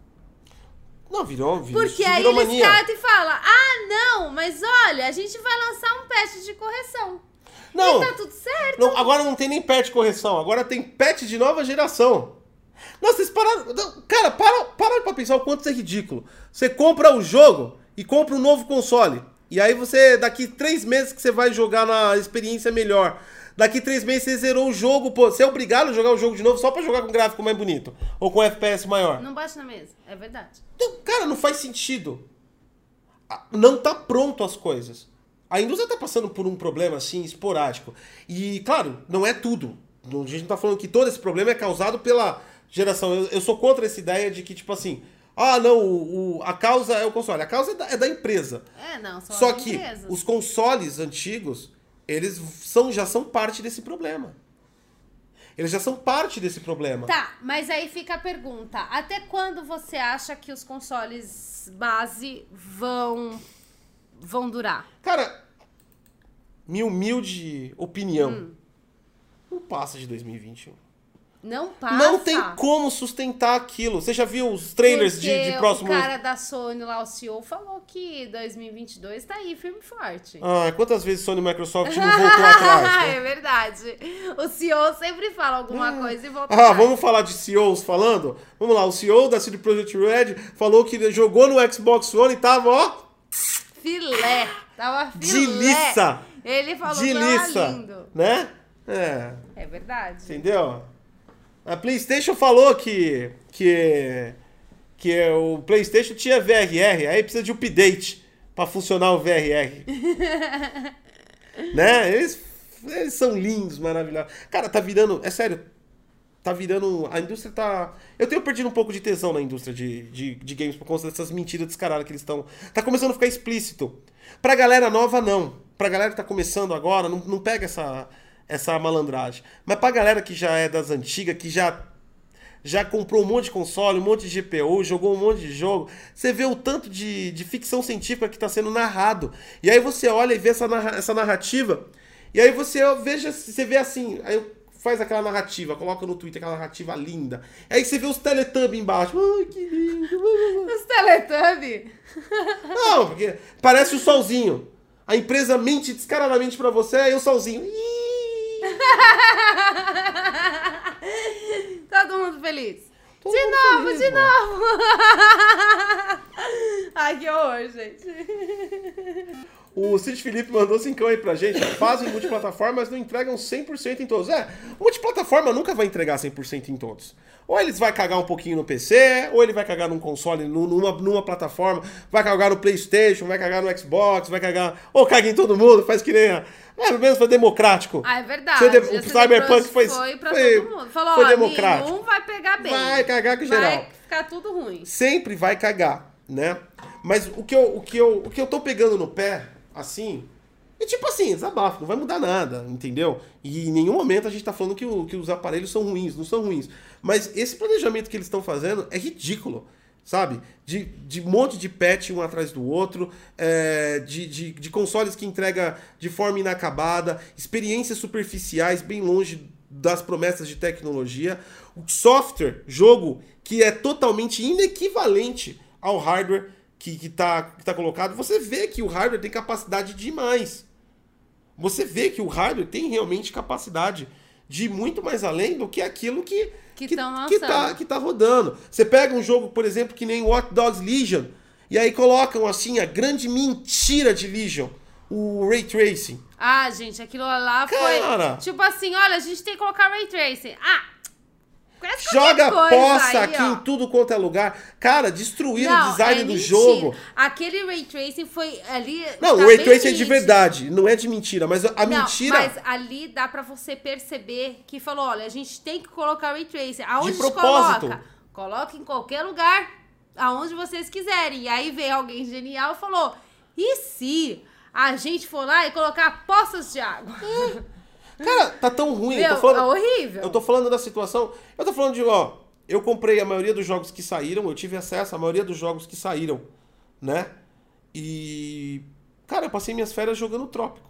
Não, virou, virou, Porque aí virou eles mania. catam e falam: ah, não, mas olha, a gente vai lançar um patch de correção. Não, E tá tudo certo. não, agora não tem nem patch de correção, agora tem patch de nova geração. Nossa, vocês pararam. não, Cara, para, para pra pensar o quanto isso é ridículo. Você compra o jogo e compra um novo console. E aí você, daqui três meses que você vai jogar na experiência melhor. Daqui três meses você zerou o jogo, pô. Você é obrigado a jogar o jogo de novo só pra jogar com gráfico mais bonito. Ou com FPS maior. Não bate na mesa, é verdade. Então, cara, não faz sentido. Ah, Não tá pronto as coisas. A indústria tá passando por um problema assim esporádico. E, claro, não é tudo. A gente não tá falando que todo esse problema é causado pela geração. Eu, eu sou contra essa ideia de que, tipo assim, ah, não, o, o- a causa é o console. A causa é da, é da empresa. É, não, Só as que empresas. os consoles antigos, eles são, já são parte desse problema. Eles já são parte desse problema. Tá, mas aí fica a pergunta: até quando você acha que os consoles base vão vão durar? Cara, minha humilde opinião, Hum. não passa de 2021. Não passa. Não tem como sustentar aquilo. Você já viu os trailers de, Porque de próximo... O cara da Sony lá, o CEO, falou que 2022 tá aí, firme e forte. Ah, quantas vezes Sony e Microsoft não voltou atrás? [laughs] é né? verdade. O CEO sempre fala alguma coisa e volta Ah, atrás. vamos falar de CEOs falando? Vamos lá, o CEO da CD Projekt Red falou que jogou no Xbox One e tava, ó, Filé. Tava filé. de liça. Ele falou que liça. lindo. Né? É, É verdade. entendeu? A PlayStation falou que que que o PlayStation tinha VRR, aí precisa de update pra funcionar o VRR. [laughs] né? Eles, eles são lindos, maravilhosos. Cara, tá virando, é sério, tá virando, a indústria tá, eu tenho perdido um pouco de tesão na indústria de, de, de games por conta dessas mentiras descaradas que eles estão, tá começando a ficar explícito. Pra galera nova, não. Pra galera que tá começando agora, não, não pega essa, essa malandragem. Mas pra galera que já é das antigas, que já já comprou um monte de console, um monte de GPU, jogou um monte de jogo. Você vê o tanto de, de ficção científica que está sendo narrado. E aí você olha e vê essa, narra- essa narrativa. E aí você veja, você vê assim. Aí eu faz aquela narrativa, coloca no Twitter aquela narrativa linda. Aí você vê os Teletubbies embaixo. Ai, que lindo. Os Teletubbies. Não, porque parece o solzinho. A empresa mente descaradamente pra você, aí o solzinho. [laughs] Todo mundo feliz. Todo de mundo novo, feliz, de mano. novo. [laughs] Ai, que horror, gente. [laughs] O Cid Felipe mandou 5 aí pra gente. Fazem multiplataforma, mas não entregam 100% em todos. É, multiplataforma nunca vai entregar 100% em todos. Ou eles vai cagar um pouquinho no PC, ou ele vai cagar num console, num- numa, numa plataforma, vai cagar no Playstation, vai cagar no Xbox, vai cagar... Ou caga em todo mundo, faz que nem... A, é, pelo menos foi democrático. Ah, é verdade. Foi de- o Cyberpunk foi- foi pra foi- todo mundo. Falou, foi ó, democrático. nenhum vai pegar bem. Vai cagar com geral. Vai ficar tudo ruim. sempre vai cagar, né? Mas o que eu, o que eu, o que eu tô pegando no pé, assim, é tipo assim, desabafo, não vai mudar nada, entendeu? E em nenhum momento a gente tá falando que, o- que os aparelhos são ruins, não são ruins. Mas esse planejamento que eles estão fazendo é ridículo, sabe? De, de monte de patch um atrás do outro, é, de, de, de consoles que entrega de forma inacabada, experiências superficiais bem longe das promessas de tecnologia, o software, jogo que é totalmente inequivalente ao hardware que, que, tá, que tá colocado. Você vê que o hardware tem capacidade demais. Você vê que o hardware tem realmente capacidade de ir muito mais além do que aquilo que, Que que, que, tá, que tá rodando. Você pega um jogo, por exemplo, que nem Watch Dogs Legion, e aí colocam assim a grande mentira de Legion, o Ray Tracing. Ah, gente, aquilo lá Cara. foi. Tipo assim, olha, a gente tem que colocar Ray Tracing. Ah! Conhece Joga poça aqui ó. em tudo quanto é lugar. Cara, destruíram Não, o design é do mentira. jogo. Aquele Ray Tracing foi ali. Não, tá o Ray Tracing é de verdade, não é de mentira, mas a Não, mentira Mas ali dá pra você perceber que falou: olha, a gente tem que colocar Ray Tracing. Aonde De a gente propósito. coloca? Coloca em qualquer lugar, aonde vocês quiserem. E aí veio alguém genial e falou: e se a gente for lá e colocar poças de água? [laughs] Cara, tá tão ruim. eu Meu, tô falando, é horrível. Eu tô falando da situação. Eu tô falando de, ó. Eu comprei a maioria dos jogos que saíram, eu tive acesso à maioria dos jogos que saíram, né? E. Cara, eu passei minhas férias jogando Trópico.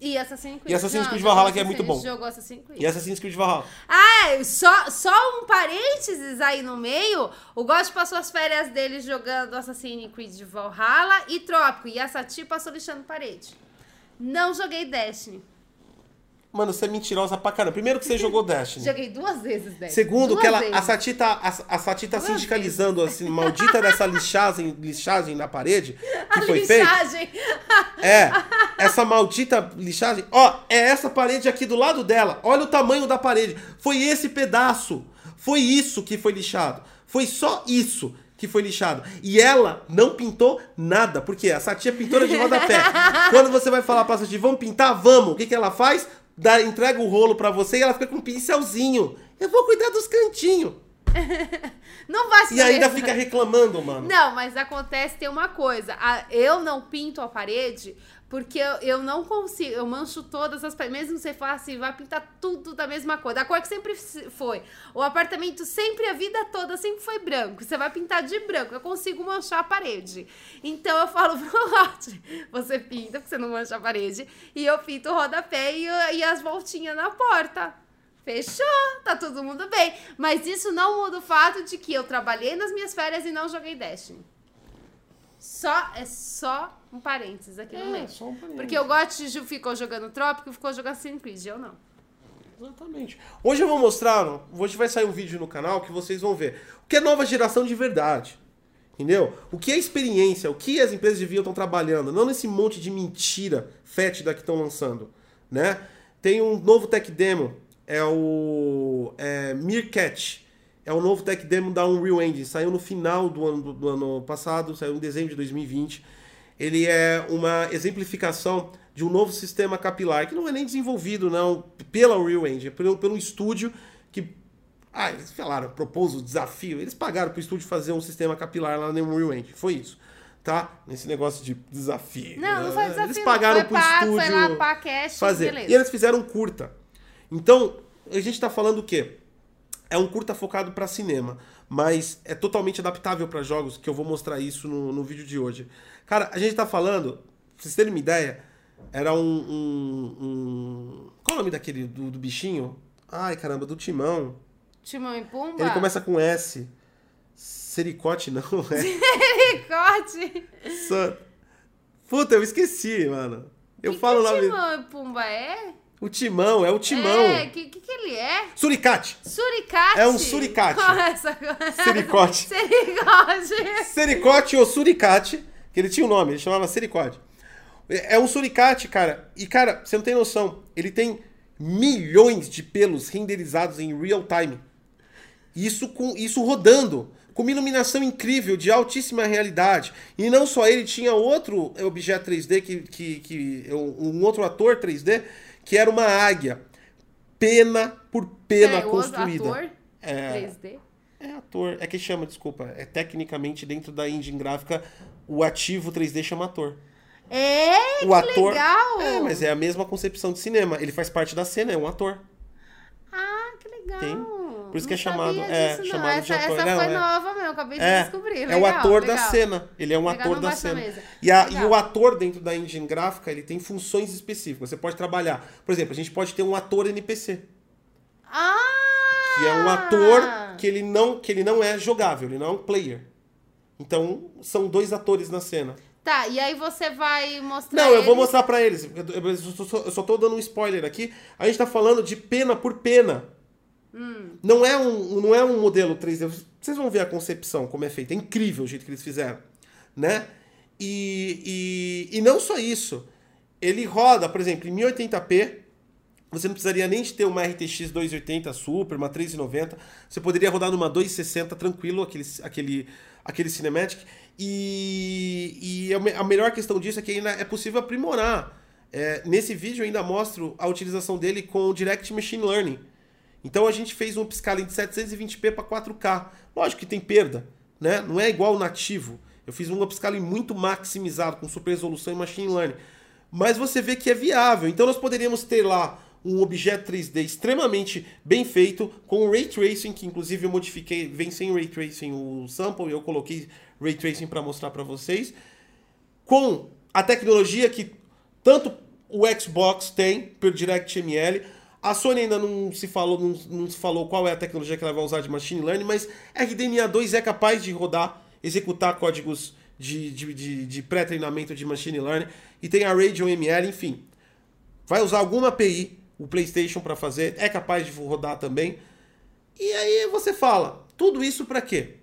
E Assassin's Creed. E Assassin's Creed Valhalla, que é muito bom. Jogou Assassin's Creed. E Assassin's Creed Valhalla. Ah, só, só um parênteses aí no meio. O Gost passou as férias dele jogando Assassin's Creed Valhalla e Trópico. E a Sati passou lixando parede. Não joguei Destiny. Mano, você é mentirosa pra caramba. Primeiro que você jogou Destiny. [laughs] Joguei duas vezes Destiny. Segundo, Duas que ela, vezes. a Sati tá, a, a Sati tá sindicalizando, assim, maldita dessa lixagem, lixagem na parede que A foi feita. lixagem. É, essa maldita lixagem. Ó, é essa parede aqui do lado dela. Olha o tamanho da parede. Foi esse pedaço. Foi isso que foi lixado. Foi só isso que foi lixado. E ela não pintou nada. Porque a Sati é pintora de rodapé. [laughs] Quando você vai falar pra Sati, vamos pintar? Vamos. O que, que ela faz? Dá, entrega o rolo pra você e ela fica com um pincelzinho. Eu vou cuidar dos cantinhos. [laughs] Não vai se E ainda mesmo. fica reclamando, mano. Não, mas acontece, tem uma coisa. A- eu não pinto a parede porque eu, eu não consigo. Eu mancho todas as paredes. Mesmo você faça assim, vai pintar tudo da mesma cor. Da cor que sempre se- foi. O apartamento sempre, a vida toda, sempre foi branco. Você vai pintar de branco. Eu consigo manchar a parede. Então eu falo [laughs] pro Rod, você pinta, porque você não mancha a parede. E eu pinto o rodapé e, e as voltinhas na porta. Fechou, tá todo mundo bem. Mas isso não muda o fato de que eu trabalhei nas minhas férias e não joguei Destiny. Só, é só um parênteses aqui no É, meio. só um parênteses. Porque o Gotti ficou jogando Trópico e ficou jogando Assassin's Creed, eu não. Exatamente. Hoje eu vou mostrar, hoje vai sair um vídeo no canal que vocês vão ver o que é nova geração de verdade. Entendeu? O que é experiência, o que as empresas de vídeo estão trabalhando, não nesse monte de mentira fétida que estão lançando, né? Tem um novo tech demo, é o é, Meerkat. É o novo tech demo da Unreal Engine, saiu no final do ano, do, do ano passado, saiu em dezembro de 2020. Ele é uma exemplificação de um novo sistema capilar, que não é nem desenvolvido não pela Unreal Engine, é pelo, pelo estúdio que ah, eles falaram, propôs o desafio. Eles pagaram pro estúdio fazer um sistema capilar lá no Unreal Engine. Foi isso. Tá? Nesse negócio de desafio. Não, não foi desafio. Eles pagaram pro pá, estúdio Foi lá, pá, cash, fazer. beleza. E eles fizeram um curta. Então, a gente tá falando o quê? É um curta focado para cinema, mas é totalmente adaptável para jogos, que eu vou mostrar isso no, no vídeo de hoje. Cara, a gente tá falando, pra vocês terem uma ideia, Era um, um, um- Qual é o nome daquele do, do bichinho? Ai, caramba, do timão. Timão e Pumba? Ele começa com S. Sericote, não, [laughs] é. Sa- Puta, eu esqueci, mano. Eu que falo o que nome. Timão e Pumba é? O timão, é o timão. É, que, que que ele é? Suricate. Suricate? É um suricate. Qual é essa? Sericote. [laughs] Sericote. Sericote ou suricate, que ele tinha um nome, ele chamava sericote. É é um suricate, cara. E, cara, você não tem noção. Ele tem milhões de pelos renderizados em real time. Isso, com, isso rodando. Com uma iluminação incrível, de altíssima realidade. E não só ele, tinha outro objeto 3D, que, que, que um outro ator 3D, que era uma águia. Pena por pena é, construída. ator É. 3D. É ator. É que chama, desculpa. É tecnicamente dentro da engine gráfica, o ativo 3D chama ator. É, O que ator. legal. É, mas é a mesma concepção de cinema. Ele faz parte da cena, é um ator. Ah, que legal. Tem. Por isso Não que é chamado- é, não. chamado de essa, ator. Essa foi é. nova mesmo, acabei de É, descobrir. é o Legal, ator da legal. cena. Ele é um Legal, ator da cena. E, a- e Legal. o ator dentro da engine gráfica, ele tem funções específicas. Você pode trabalhar. Por exemplo, a gente pode ter um ator NPC. Ah! Que é um ator que ele não, que ele não é jogável, ele não é um player. Então, são dois atores na cena. Tá, e aí você vai mostrar Não, eu vou eles- mostrar pra eles. Eu só- eu só tô dando um spoiler aqui. A gente tá falando de pena por pena. Hum. Não, é um, não é um modelo 3D. Vocês vão ver a concepção, como é feito. É incrível o jeito que eles fizeram. Né? E, e, e não só isso. Ele roda, por exemplo, em 1080p. Você não precisaria nem de ter uma RTX 280 Super, uma 390. Você poderia rodar numa 260 tranquilo, aquele, aquele, aquele Cinematic. E, e a me- a melhor questão disso é que ainda é possível aprimorar. É, nesse vídeo eu ainda mostro a utilização dele com o Direct Machine Learning. Então a gente fez um upscaling de 720p para 4K. Lógico que tem perda, né? Não é igual o nativo. Eu fiz um upscaling muito maximizado com super resolução e machine learning. Mas você vê que é viável. Então nós poderíamos ter lá um objeto 3D extremamente bem feito com Ray Tracing, que inclusive eu modifiquei, vem sem Ray Tracing o sample, e eu coloquei Ray Tracing para mostrar para vocês com a tecnologia que tanto o Xbox tem pelo DirectML. A Sony ainda não se falou, não, não se falou qual é a tecnologia que ela vai usar de machine learning, mas RDNA 2 é capaz de rodar, executar códigos de, de, de, de pré-treinamento de machine learning e tem a Radeon ML, enfim. Vai usar alguma API, o PlayStation para fazer, é capaz de rodar também. E aí você fala, tudo isso para quê?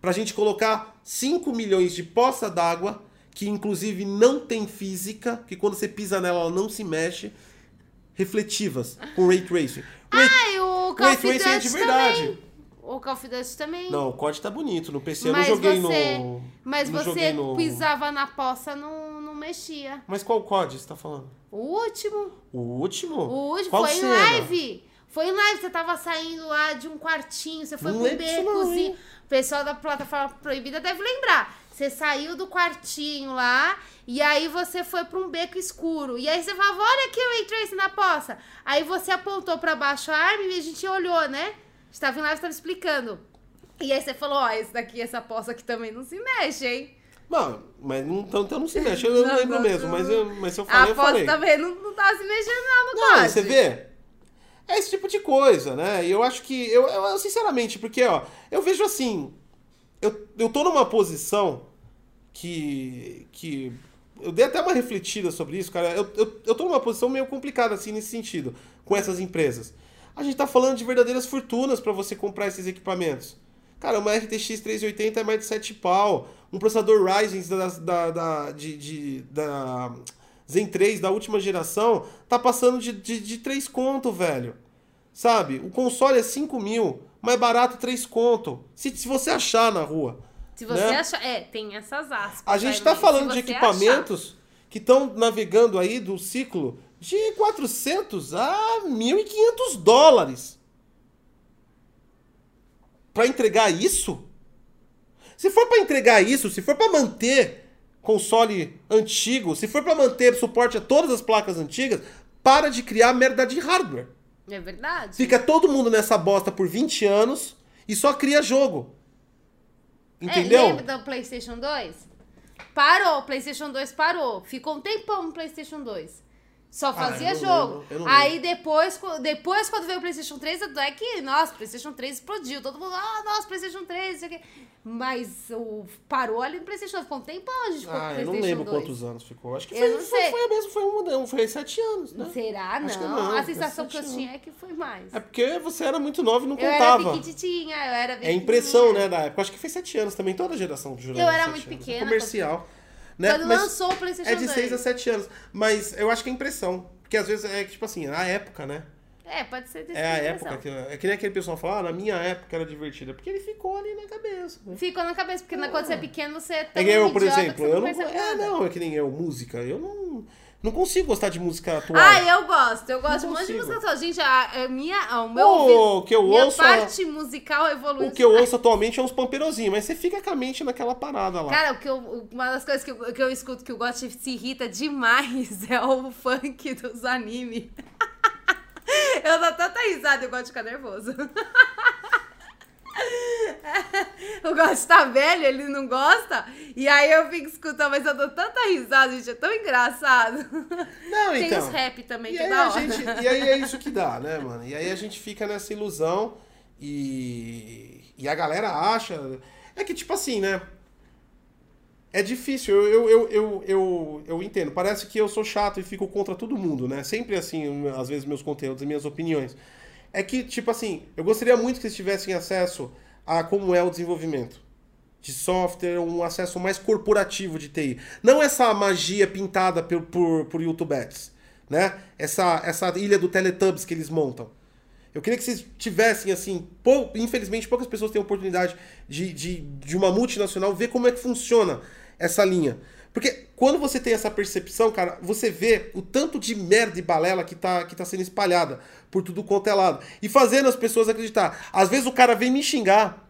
Pra gente colocar 5 milhões de poça d'água, que inclusive não tem física, que quando você pisa nela ela não se mexe, refletivas, com Ray Tracing. Ray... Ah, e o Call Ray Tracing é de verdade. também. O Call of Duty também. Não, o código tá bonito. No PC eu não joguei você, no... Mas não você no... pisava na poça, não, não mexia. Mas qual código você tá falando? O último. O último? O último Qual foi cena? em live. Foi em live, você tava saindo lá de um quartinho, você foi Não pro becozinho. hein? O pessoal da plataforma proibida deve lembrar. Você saiu do quartinho lá e aí você foi pra um beco escuro. E aí você falava, olha aqui o Trace na poça. Aí você apontou pra baixo a arma e a gente olhou, né? Estava em live, estava explicando. E aí você falou, ó, esse daqui, essa poça aqui também não se mexe, hein? Não, mas não, então, então não se [laughs] mexe. Eu não, Não, lembro não, mesmo, mas, eu, mas se eu falei, a eu poça falei. também não, não tava se mexendo não no Não, você vê? É esse tipo de coisa, né? E eu acho que. Eu, eu, sinceramente, porque, ó, eu vejo assim. Eu, eu tô numa posição que. que eu dei até uma refletida sobre isso, cara. Eu, eu, eu tô numa posição meio complicada, assim, nesse sentido, com essas empresas. A gente tá falando de verdadeiras fortunas para você comprar esses equipamentos. Cara, uma RTX 380 é mais de 7 pau. Um processador Ryzen da, da, da, de, de- da Zen 3 da última geração tá passando de, de, de 3 conto, velho. Sabe? O console é 5 mil, mais barato 3 conto. Se, se você achar na rua. Se você né? achar. É, tem essas aspas. A gente tá falando de equipamentos que estão navegando aí do ciclo de 400 a 1.500 dólares. Pra entregar isso? Se for pra entregar isso, se for pra manter console antigo, se for pra manter suporte a todas as placas antigas, para de criar merda de hardware. É verdade. Fica todo mundo nessa bosta por 20 anos e só cria jogo. É, Entendeu? lembra do PlayStation 2? Parou, o PlayStation 2 parou. Ficou um tempão no PlayStation 2. Só fazia Ah, eu jogo. lembro, eu Aí depois, depois, quando veio o PlayStation 3, é que, nossa, o PlayStation 3 explodiu. Todo mundo, ah, nossa, PlayStation 3, não sei o quê. Mas o, parou ali no PlayStation 2. Ficou um tempão a gente ficou com Ah, eu não lembro 2. quantos anos ficou. Acho que Eu foi, não foi, foi mesmo, foi um, foi sete anos, né? Será? Não. não, a sensação que eu tinha é que foi mais. É porque você era muito nova e não eu contava. era pequititinha, eu era É impressão, né, da época. Acho que foi sete anos também, toda a geração de. Eu era muito anos. pequena Comercial. Né? Quando Mas lançou o PlayStation é de 2. 6 a 7 anos. Mas eu acho que é impressão. Porque às vezes é tipo assim, a época, né? É, pode ser desse É a época. Que, é que nem aquele pessoal fala, ah, na minha época era divertida. Porque ele ficou ali na cabeça. Né? Ficou na cabeça, porque quando você é pequeno, você é tão É que eu, por exemplo, eu não. percebe É, não, é que nem eu, música. Eu não. Não consigo gostar de música atual. Ah, eu gosto. Eu gosto de um monte de música atual. Gente, a, a minha, a- o meu O que eu minha ouço. parte musical evoluiu. O que eu ouço atualmente é uns pamperozinhos, mas você fica com a mente naquela parada lá. Cara, o que eu, uma das coisas que eu, que eu escuto que o Gotti se irrita demais [laughs] é o funk dos animes. [laughs] eu dou tanta risada e o Gotti fica nervoso. [laughs] [laughs] O Gotti tá velho, ele não gosta. E aí eu fico escutando, mas eu dou tanta risada, gente. É tão engraçado. [laughs] Não, Tem então. os rap também, que a hora. gente, e aí é isso que dá, né, mano? E aí a gente fica nessa ilusão e, e a galera acha. É que, tipo assim, né? É difícil, eu, eu, eu, eu, eu, eu entendo. Parece que eu sou chato e fico contra todo mundo, né? Sempre assim, às vezes, meus conteúdos e minhas opiniões. É que, tipo assim, eu gostaria muito que vocês tivessem acesso a como é o desenvolvimento de software, um acesso mais corporativo de TI. Não essa magia pintada por, por, por YouTube né? Essa, essa ilha do Teletubbies que eles montam. Eu queria que vocês tivessem, assim, pou- infelizmente poucas pessoas têm a oportunidade de, de, de uma multinacional ver como é que funciona essa linha. Porque quando você tem essa percepção, cara, você vê o tanto de merda e balela que tá, que tá sendo espalhada por tudo quanto é lado. E fazendo as pessoas acreditar. Às vezes o cara vem me xingar.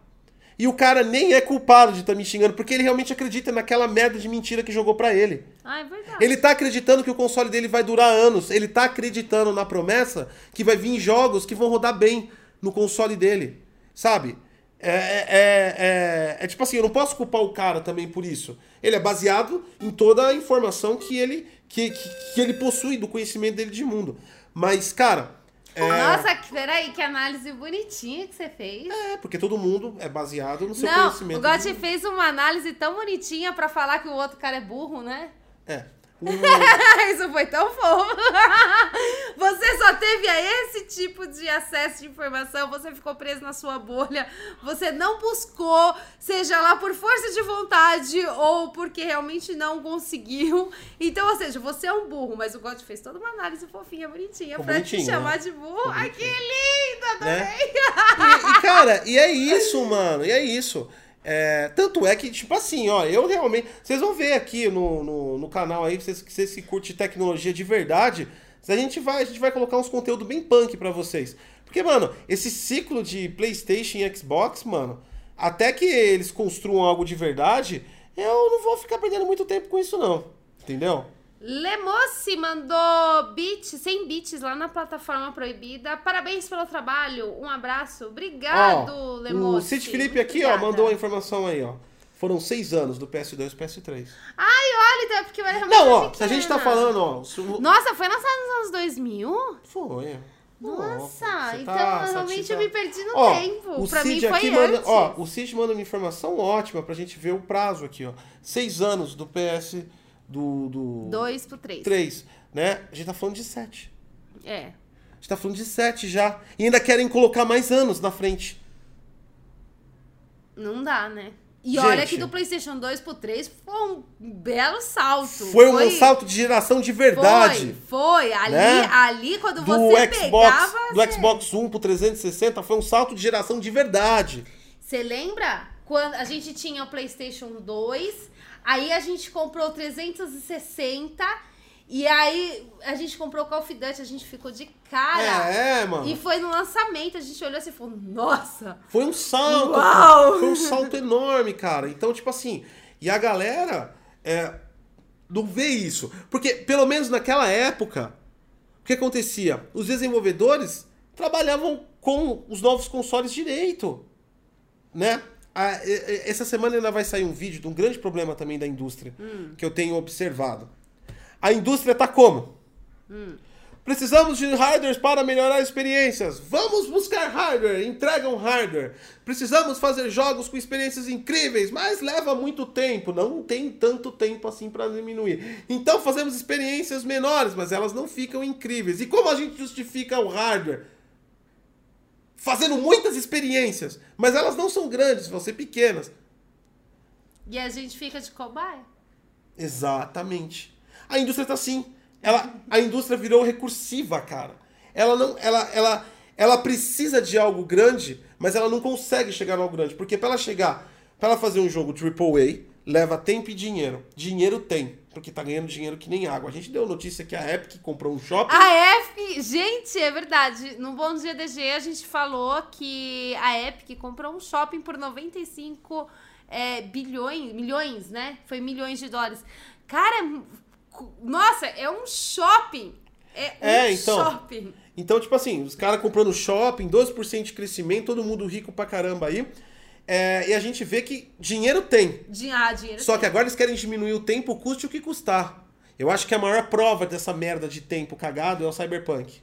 E o cara nem é culpado de estar me xingando, porque ele realmente acredita naquela merda de mentira que jogou pra ele. Ah, é verdade. Ele tá acreditando que o console dele vai durar anos. Ele tá acreditando na promessa que vai vir jogos que vão rodar bem no console dele. Sabe? É, é, é, é- é tipo assim, eu não posso culpar o cara também por isso. Ele é baseado em toda a informação que ele, que, que, que ele possui do conhecimento dele de mundo. Mas, cara. É, Nossa, peraí, que análise bonitinha que você fez. é, porque todo mundo é baseado no seu Não, conhecimento. o Gotti fez uma análise tão bonitinha pra falar que o outro cara é burro, né? É. O- [laughs] Isso foi tão fofo. [laughs] Você só teve a esse tipo de acesso de informação, você ficou preso na sua bolha, você não buscou, seja lá por força de vontade ou porque realmente não conseguiu. Então, ou seja, você é um burro, mas o God fez toda uma análise fofinha, bonitinha, Ficou pra te chamar né? de burro. Ai, que linda né? também! E, e, cara, e é isso, mano, e é isso. É, tanto é que, tipo assim, ó, eu realmente. Vocês vão ver aqui no, no, no canal aí, vocês, que vocês que curtem tecnologia de verdade, a gente vai, a gente vai colocar uns conteúdos bem punk pra vocês. Porque, mano, esse ciclo de PlayStation e Xbox, mano, até que eles construam algo de verdade, eu não vou ficar perdendo muito tempo com isso, não. Entendeu? Lemossi mandou bits, 100 bits lá na plataforma proibida. Parabéns pelo trabalho. Um abraço. Obrigado, Ó, Lemossi. o Cid Felipe aqui, ó, mandou a informação aí, ó. Foram seis anos do PS2 e PS3. Ai, olha, então é porque realmente Não, ó, se a gente tá falando, ó. Nossa, foi lançado nos anos 2000? Foi. Nossa, então tá- você realmente tá- eu me perdi no Ó, tempo. O pra mim Cid foi aqui antes. manda, ó, o Cid manda uma informação ótima pra gente ver o prazo aqui, ó. Seis anos do PS do, do 2 pro 3. 3, né? A gente tá falando de sete. É. A gente tá falando de sete já. E ainda querem colocar mais anos na frente. Não dá, né? E Gente. olha que do PlayStation 2 pro 3 foi um belo salto. Foi um salto de geração de verdade. Foi, foi. Ali, né? ali quando Do você Xbox, pegava... do você- Xbox One pro 360 foi um salto de geração de verdade. Você lembra quando a gente tinha o PlayStation 2, aí a gente comprou o 360 e aí a gente comprou o Call of Duty, a gente ficou de cara. É, é, mano. E foi no lançamento, a gente olhou assim e falou: "Nossa, Foi um salto. Uau! Foi um salto enorme, cara. Então, tipo assim, e a galera é, não vê isso. Porque, pelo menos naquela época, o que acontecia? Os desenvolvedores trabalhavam com os novos consoles direito. Né? A- essa semana ainda vai sair um vídeo de um grande problema também da indústria, que eu tenho observado. A indústria tá como? Precisamos de hardwares para melhorar experiências. Vamos buscar hardware, entregam hardware. Precisamos fazer jogos com experiências incríveis, mas leva muito tempo. Não tem tanto tempo assim para diminuir. Então fazemos experiências menores, mas elas não ficam incríveis. E como a gente justifica o hardware? Fazendo muitas experiências, mas elas não são grandes, vão ser pequenas. E a gente fica de cobaia. Exatamente. A indústria tá assim. Ela, a indústria virou recursiva, cara. Ela não, ela, ela, ela precisa de algo grande, mas ela não consegue chegar no algo grande, porque para ela chegar, para ela fazer um jogo AAA, leva tempo e dinheiro. Dinheiro tem, porque tá ganhando dinheiro que nem água. A gente deu notícia que a Epic comprou um shopping. A Epic, gente, é verdade. No Bom Dia DG a gente falou que a Epic comprou um shopping por 95 é, bilhões, milhões, né? Foi milhões de dólares. Cara, nossa, é um shopping. É, É, um então. shopping. Então, tipo assim, os caras comprando shopping, 12% de crescimento, todo mundo rico pra caramba aí. É, e a gente vê que dinheiro tem. Din ah, dinheiro Só tem. que agora eles querem diminuir o tempo, custe o que custar. Eu acho que a maior prova dessa merda de tempo cagado é o Cyberpunk.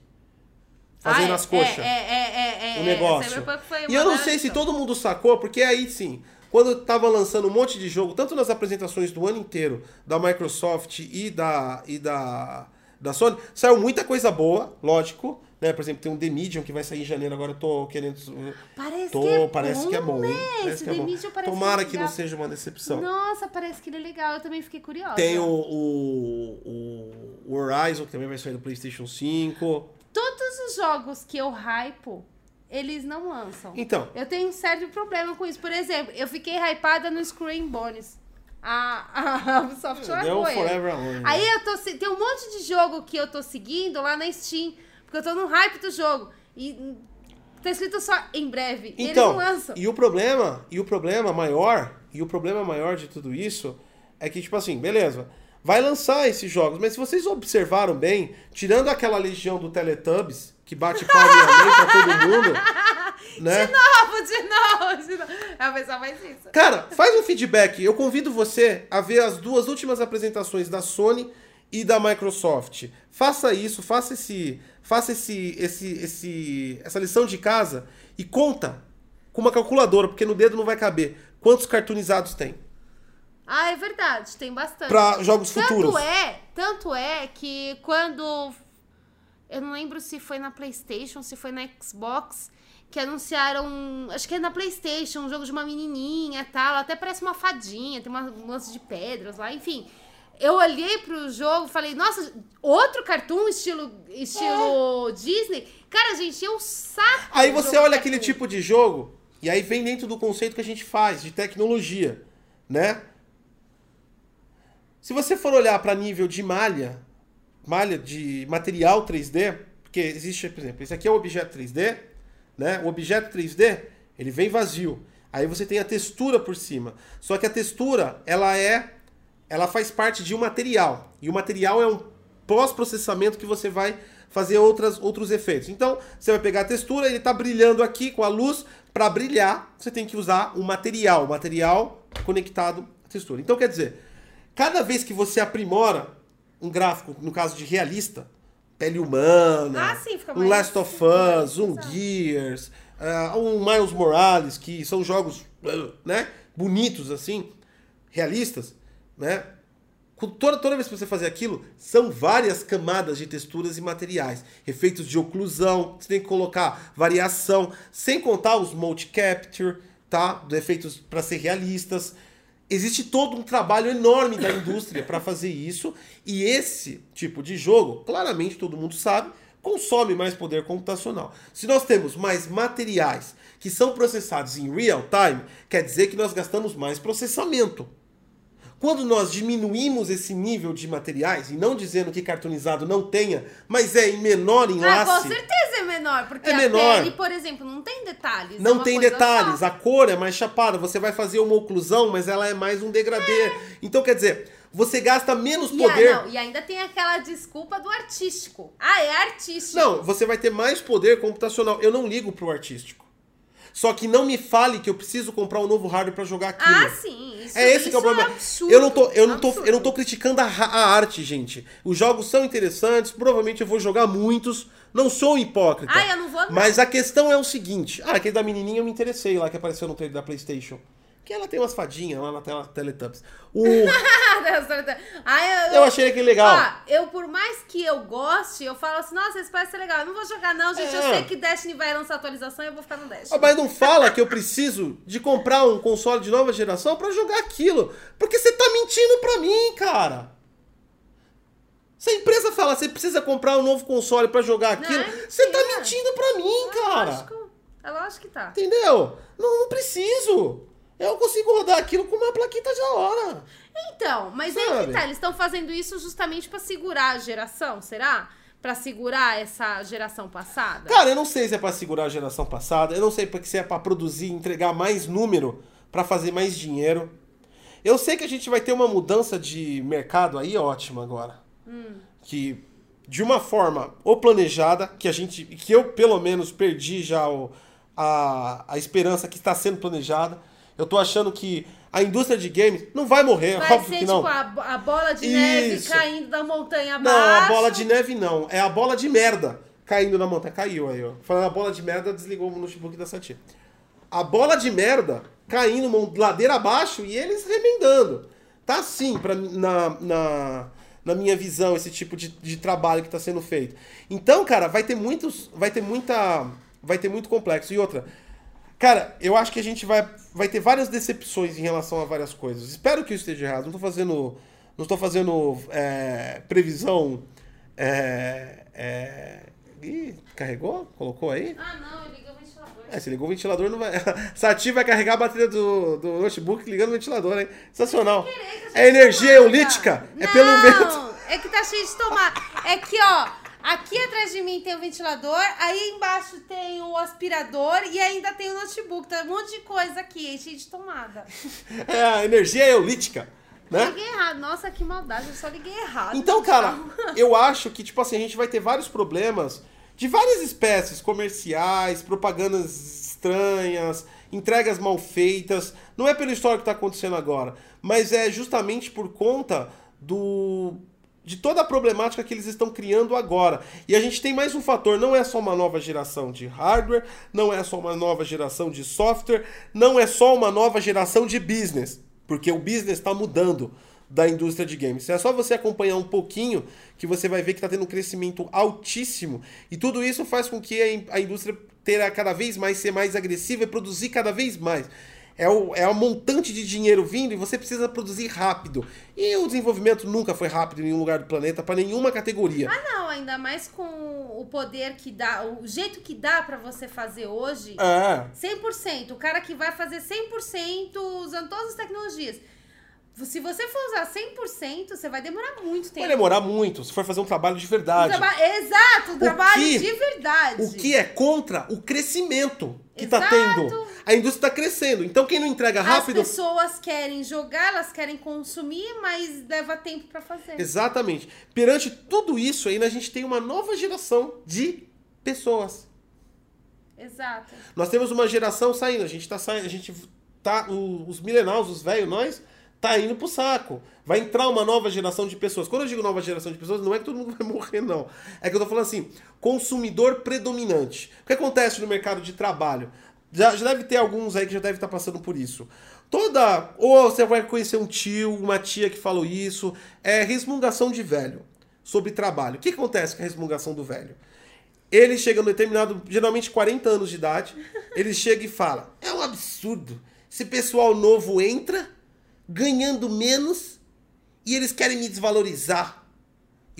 Fazendo Ah, é, as coxas. É, é, é, é, o é. negócio. Cyberpunk foi E eu não sei se todo mundo sacou, porque aí sim, quando tava lançando um monte de jogo, tanto nas apresentações do ano inteiro, da Microsoft e da, e da, da Sony, saiu muita coisa boa, lógico. Né? Por exemplo, tem um The Medium que vai sair em janeiro, agora eu tô querendo. Parece Tô, que é parece bom, que é bom, né? Parece que é bom. Tomara legal. que não seja uma decepção. Nossa, parece que ele é legal. Eu também fiquei curiosa. Tem o, o, o- Horizon, que também vai sair do PlayStation 5. Todos os jogos que eu hypo, eles não lançam. Então, Eu tenho um sério problema com isso. Por exemplo, eu fiquei hypada no Screen Bones. A, a Ubisoft deu largou ele. Forever Alone. né? Aí eu tô. Tem um monte de jogo que eu tô seguindo lá na Steam. Porque eu tô no hype do jogo. E tá escrito só em breve. e eles Então, não lançam. e o problema, e o problema maior, e o problema maior de tudo isso é que, tipo assim, beleza, vai lançar esses jogos, mas se vocês observaram bem, tirando aquela legião do Teletubbies, que bate palma pra todo mundo, [laughs] né? De novo, de novo, de novo. A pessoa faz isso. Cara, faz um feedback. Eu convido você a ver as duas últimas apresentações da Sony e da Microsoft. Faça isso, faça esse, faça esse, esse, esse, essa lição de casa e conta com uma calculadora, porque no dedo não vai caber. Quantos cartoonizados tem? Ah, é verdade, tem bastante. Pra jogos tanto futuros. é, tanto é que quando eu não lembro se foi na PlayStation, se foi na Xbox, que anunciaram, acho que é na PlayStation, um jogo de uma menininha, e tal, até parece uma fadinha, tem uma um lance de pedras lá, enfim. Eu olhei pro jogo e falei, nossa, outro cartoon estilo, estilo Disney? Cara, gente, eu saco. Aí você olha aquele tipo de jogo e aí vem dentro do conceito que a gente faz de tecnologia, né? Se você for olhar para nível de malha, malha de material 3D, porque existe, por exemplo, esse aqui é o objeto 3D, né? O objeto 3D, ele vem vazio. Aí você tem a textura por cima. Só que a textura, ela é ela faz parte de um material. E o material é um pós-processamento que você vai fazer outras, outros efeitos. Então, você vai pegar a textura, ele está brilhando aqui com a luz. Para brilhar, você tem que usar um material, um material conectado à textura. Então, quer dizer, cada vez que você aprimora um gráfico, no caso de realista, pele humana, Ah, sim, um Last of Us, um Gears, ah, um Miles Morales, que são jogos né, bonitos assim, realistas, né? Toda, toda vez que você fazer aquilo, são várias camadas de texturas e materiais. Efeitos de oclusão, você tem que colocar variação, sem contar os mode capture, tá? Efeitos para ser realistas. Existe todo um trabalho enorme da indústria para fazer isso, e esse tipo de jogo, claramente todo mundo sabe, consome mais poder computacional. Se nós temos mais materiais que são processados em real time, quer dizer que nós gastamos mais processamento. Quando nós diminuímos esse nível de materiais, e não dizendo que cartoonizado não tenha, mas é em menor Ah, enlace, com certeza é menor, porque É a menor. pele, por exemplo, não tem detalhes. é não uma tem detalhes, só. a cor é mais chapada, você vai fazer uma oclusão, mas ela é mais um degradê. Então, quer dizer, você gasta menos E, poder. a- não, e ainda tem aquela desculpa do artístico. Ah, é artístico. Não, você vai ter mais poder computacional. Eu não ligo pro artístico. Só que não me fale que eu preciso comprar um novo hardware para jogar aquilo. Ah, sim. Isso, É esse que é o isso problema. absurdo, eu não tô, eu não tô, absurdo. eu não tô criticando a, a arte, gente. Os jogos são interessantes, provavelmente eu vou jogar muitos. Não sou um hipócrita. Ah, eu não vou, não. Mas a questão é o seguinte. Ah, aquele da menininha eu me interessei lá que apareceu no trailer da PlayStation. Que ela tem umas fadinhas lá na tela Teletubbies. O, [laughs] ah, eu, eu achei aquele legal. Ó, eu, por mais que eu goste, eu falo assim, nossa, esse parece ser legal. Eu não vou jogar, não, gente. Eu É. sei que Destiny vai lançar atualização e eu vou ficar no Destiny. Ah, Mas não fala que eu preciso de comprar um console de nova geração pra jogar aquilo. Porque você tá mentindo pra mim, cara. Se a empresa fala você precisa comprar um novo console pra jogar aquilo, é você tá mentindo pra mim, É cara. lógico. É lógico que tá. Entendeu? Não, não preciso. Eu consigo rodar aquilo com uma plaquinha da hora. Então, mas aí Sabe? que tá, eles estão fazendo isso justamente pra segurar a geração, será? Pra segurar essa geração passada? Cara, eu não sei se é pra segurar a geração passada, eu não sei se é pra produzir, entregar mais número, pra fazer mais dinheiro. Eu sei que a gente vai ter uma mudança de mercado aí ótima agora. Que de uma forma ou planejada, que a gente, que eu pelo menos perdi já o, a, a esperança que está sendo planejada. Eu tô achando que a indústria de games não vai morrer, Vai óbvio ser que não. tipo a, a bola de neve Isso. caindo da montanha Não, abaixo. a bola de neve não. É a bola de merda caindo na montanha. Caiu aí, ó. Falando a bola de merda, desligou o notebook da Sati. A bola de merda caindo ladeira abaixo e eles remendando. Tá assim, pra, na, na, na minha visão, esse tipo de, de trabalho que tá sendo feito. Então, cara, vai ter muitos. Vai ter muita. Vai ter muito complexo. E outra. Cara, eu acho que a gente vai, vai ter várias decepções em relação a várias coisas. Espero que eu esteja errado. Não tô fazendo. Não estou fazendo é, previsão. É, é... Ih, carregou? Colocou aí? Ah, não, liguei o ventilador. É, se ligou o ventilador, não vai. [laughs] Sati vai carregar a bateria do, do notebook ligando o ventilador, hein? Sensacional. É energia eolítica. É pelo vento. É que tá cheio de tomar. É que, ó, aqui atrás de mim tem o ventilador, aí embaixo tem o aspirador e ainda tem o notebook. Tá um monte de coisa aqui, cheio de tomada. [laughs] É a energia eolítica, né? Liguei errado. Nossa, que maldade, eu só liguei errado. Então, cara, [laughs] eu acho que, tipo assim, a gente vai ter vários problemas de várias espécies, comerciais, propagandas estranhas, entregas mal feitas. Não é pela história que tá acontecendo agora, mas é justamente por conta do de toda a problemática que eles estão criando agora. E a gente tem mais um fator, não é só uma nova geração de hardware, não é só uma nova geração de software, não é só uma nova geração de business, porque o business está mudando da indústria de games. É só você acompanhar um pouquinho que você vai ver que está tendo um crescimento altíssimo. E tudo isso faz com que a in- a indústria terá cada vez mais ser mais agressiva e produzir cada vez mais. É, o, é um montante de dinheiro vindo e você precisa produzir rápido. E o desenvolvimento nunca foi rápido em nenhum lugar do planeta, para nenhuma categoria. Ah, não, ainda mais com o poder que dá, o jeito que dá pra você fazer hoje. É. 100%. O cara que vai fazer 100% usando todas as tecnologias. Se você for usar 100%, você vai demorar muito tempo. Vai demorar muito se for fazer um trabalho de Um verdade. traba- Exato, um trabalho que- de verdade. O que é contra o crescimento que está tendo. A indústria está crescendo. Então quem não entrega rápido. As pessoas querem jogar, elas querem consumir, mas leva tempo pra fazer. Exatamente. Perante tudo isso ainda a gente tem uma nova geração de pessoas. Exato. Nós temos uma geração saindo, a gente tá saindo, a gente tá os milenaus, os velhos, nós tá indo pro saco. Vai entrar uma nova geração de pessoas. Quando eu digo nova geração de pessoas, não é que todo mundo [laughs] vai morrer não. É que eu tô falando assim, consumidor predominante. O que acontece no mercado de trabalho? Já, já deve ter alguns aí que já deve estar passando por isso. Toda. Ou você vai conhecer um tio, uma tia que falou isso. É resmungação de velho sobre trabalho. O que acontece com a resmungação do velho? Ele chega no determinado, geralmente 40 anos de idade, ele chega e fala: É um absurdo. Esse pessoal novo entra ganhando menos e eles querem me desvalorizar.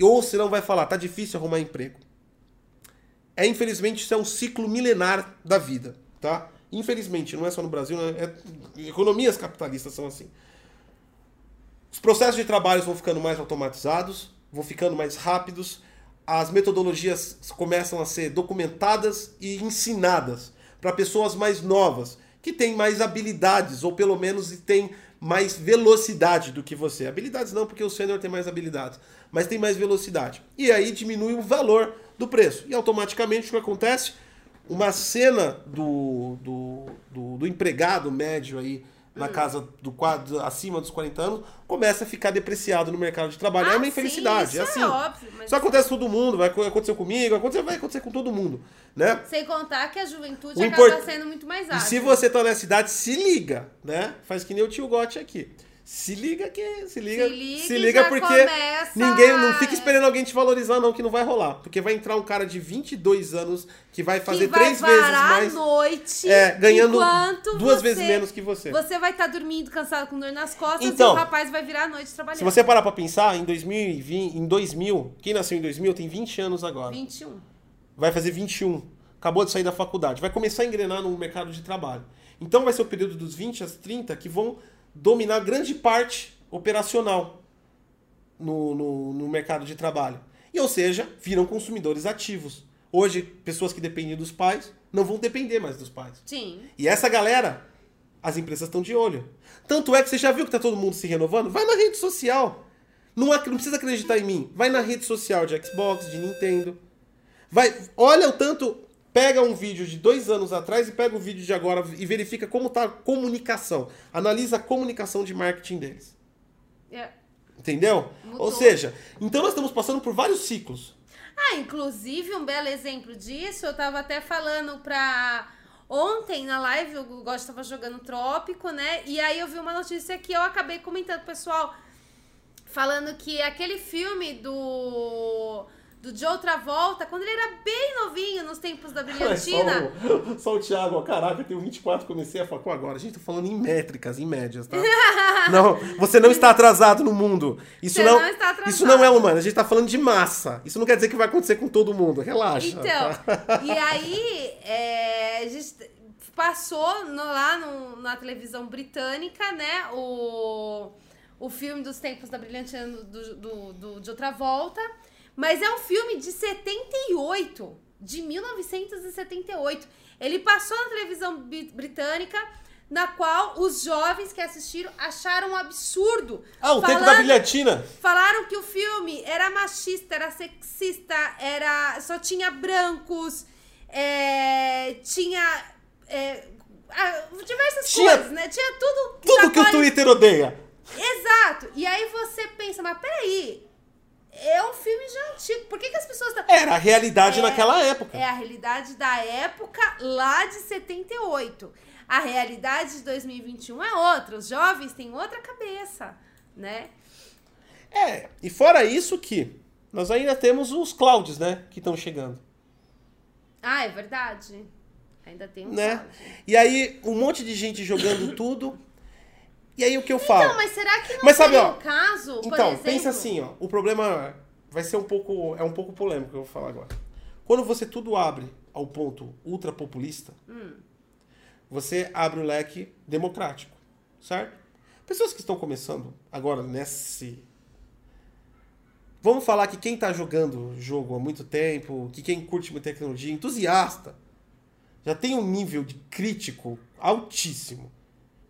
Ou senão vai falar: Tá difícil arrumar emprego. É, infelizmente, isso é um ciclo milenar da vida, tá? Infelizmente, não é só no Brasil, né? É- economias capitalistas são assim. Os processos de trabalho vão ficando mais automatizados, vão ficando mais rápidos, as metodologias começam a ser documentadas e ensinadas para pessoas mais novas, que têm mais habilidades, ou pelo menos têm mais velocidade do que você. Habilidades não, porque o sênior tem mais habilidades, mas tem mais velocidade. E aí diminui o valor do preço. E automaticamente o que acontece? uma cena do, do, do, do empregado médio aí. Na casa do quadro acima dos 40 anos começa a ficar depreciado no mercado de trabalho. é Ah, uma sim, infelicidade. isso é é assim. óbvio, mas- Isso acontece com todo mundo, vai acontecer comigo, vai acontecer, vai acontecer com todo mundo. Né? Sem contar que a juventude O acaba import- sendo muito mais E ágil. se você tá nessa idade, se liga, né? Faz que nem o tio Gotti aqui. Se liga que. Se liga, Se liga se liga porque começa- ninguém. Não fica esperando alguém te valorizar, não, que não vai rolar. Porque vai entrar um cara de 22 anos que vai fazer que vai três vezes mais. à noite, É, ganhando duas você- vezes menos que você. Você vai estar dormindo cansado com dor nas costas Então, e o rapaz vai virar à noite trabalhando. Se você parar pra pensar, em 2020, em 2000, quem nasceu em 2000 tem 20 anos agora. 21. vai fazer 21. Acabou de sair da faculdade. Vai começar a engrenar no mercado de trabalho. Então vai ser o período dos 20 às 30 que vão dominar grande parte operacional no, no, no mercado de trabalho. E, ou seja, viram consumidores ativos. Hoje, pessoas que dependem dos pais não vão depender mais dos pais. Sim. E essa galera, as empresas estão de olho. Tanto é que você já viu que tá todo mundo se renovando? Vai na rede social. Não, não precisa acreditar em mim. Vai na rede social de Xbox, de Nintendo. Vai, olha o tanto. Pega um vídeo de dois anos atrás e pega o vídeo de agora e verifica como tá a comunicação. Analisa a comunicação de marketing deles. É. Entendeu? Mudou. Ou seja, então nós estamos passando por vários ciclos. Ah, inclusive, um belo exemplo disso, eu tava até falando pra. Ontem na live, o Gosto tava jogando Trópico, né? E aí eu vi uma notícia que eu acabei comentando, pessoal, falando que aquele filme do. Do Joe Travolta, quando ele era bem novinho, nos tempos da [laughs] Brilhantina. Só, o, só o Thiago, ó, caraca, eu tenho 24, comecei a falar com agora. A gente tá falando em métricas, em médias, tá? [laughs] não, você não está atrasado no mundo. Isso Você não, não está atrasado. Isso não é humano, a gente tá falando de massa. Isso não quer dizer que vai acontecer com todo mundo, relaxa. Então, tá? [laughs] e aí, é, a gente passou no- lá no- na televisão britânica, né, o, o filme dos tempos da Brilhantina do, do, do, de outra volta, mas é um filme de 78, de 1978. Ele passou na televisão britânica, na qual os jovens que assistiram acharam um absurdo. Ah, o tempo da brilhantina. Falaram que o filme era machista, era sexista, era só tinha brancos, é, tinha é, diversas Tinha coisas, né? Tinha tudo. Tudo que o Twitter odeia. Exato. E aí você pensa, mas peraí, é um filme já antigo. Por que, que as pessoas estão. Era a realidade É, naquela época. É a realidade da época lá de 78. A realidade de 2021 é outra. Os jovens têm outra cabeça, né? É, e fora isso que nós ainda temos os clouds, né, que estão chegando. Ah, é verdade. Ainda tem um né? cloud. E aí, um monte de gente jogando tudo. E aí, o que eu falo? Então, mas será que não Mas sabe, ó, um caso, Então, exemplo... pensa assim, ó. O problema vai ser um pouco. É um pouco polêmico que eu vou falar agora. Quando você tudo abre ao ponto ultra populista, Hum. você abre o leque democrático, certo? Pessoas que estão começando agora nesse. Vamos falar que quem tá jogando jogo há muito tempo, que quem curte muita tecnologia, entusiasta, já tem um nível de crítico altíssimo.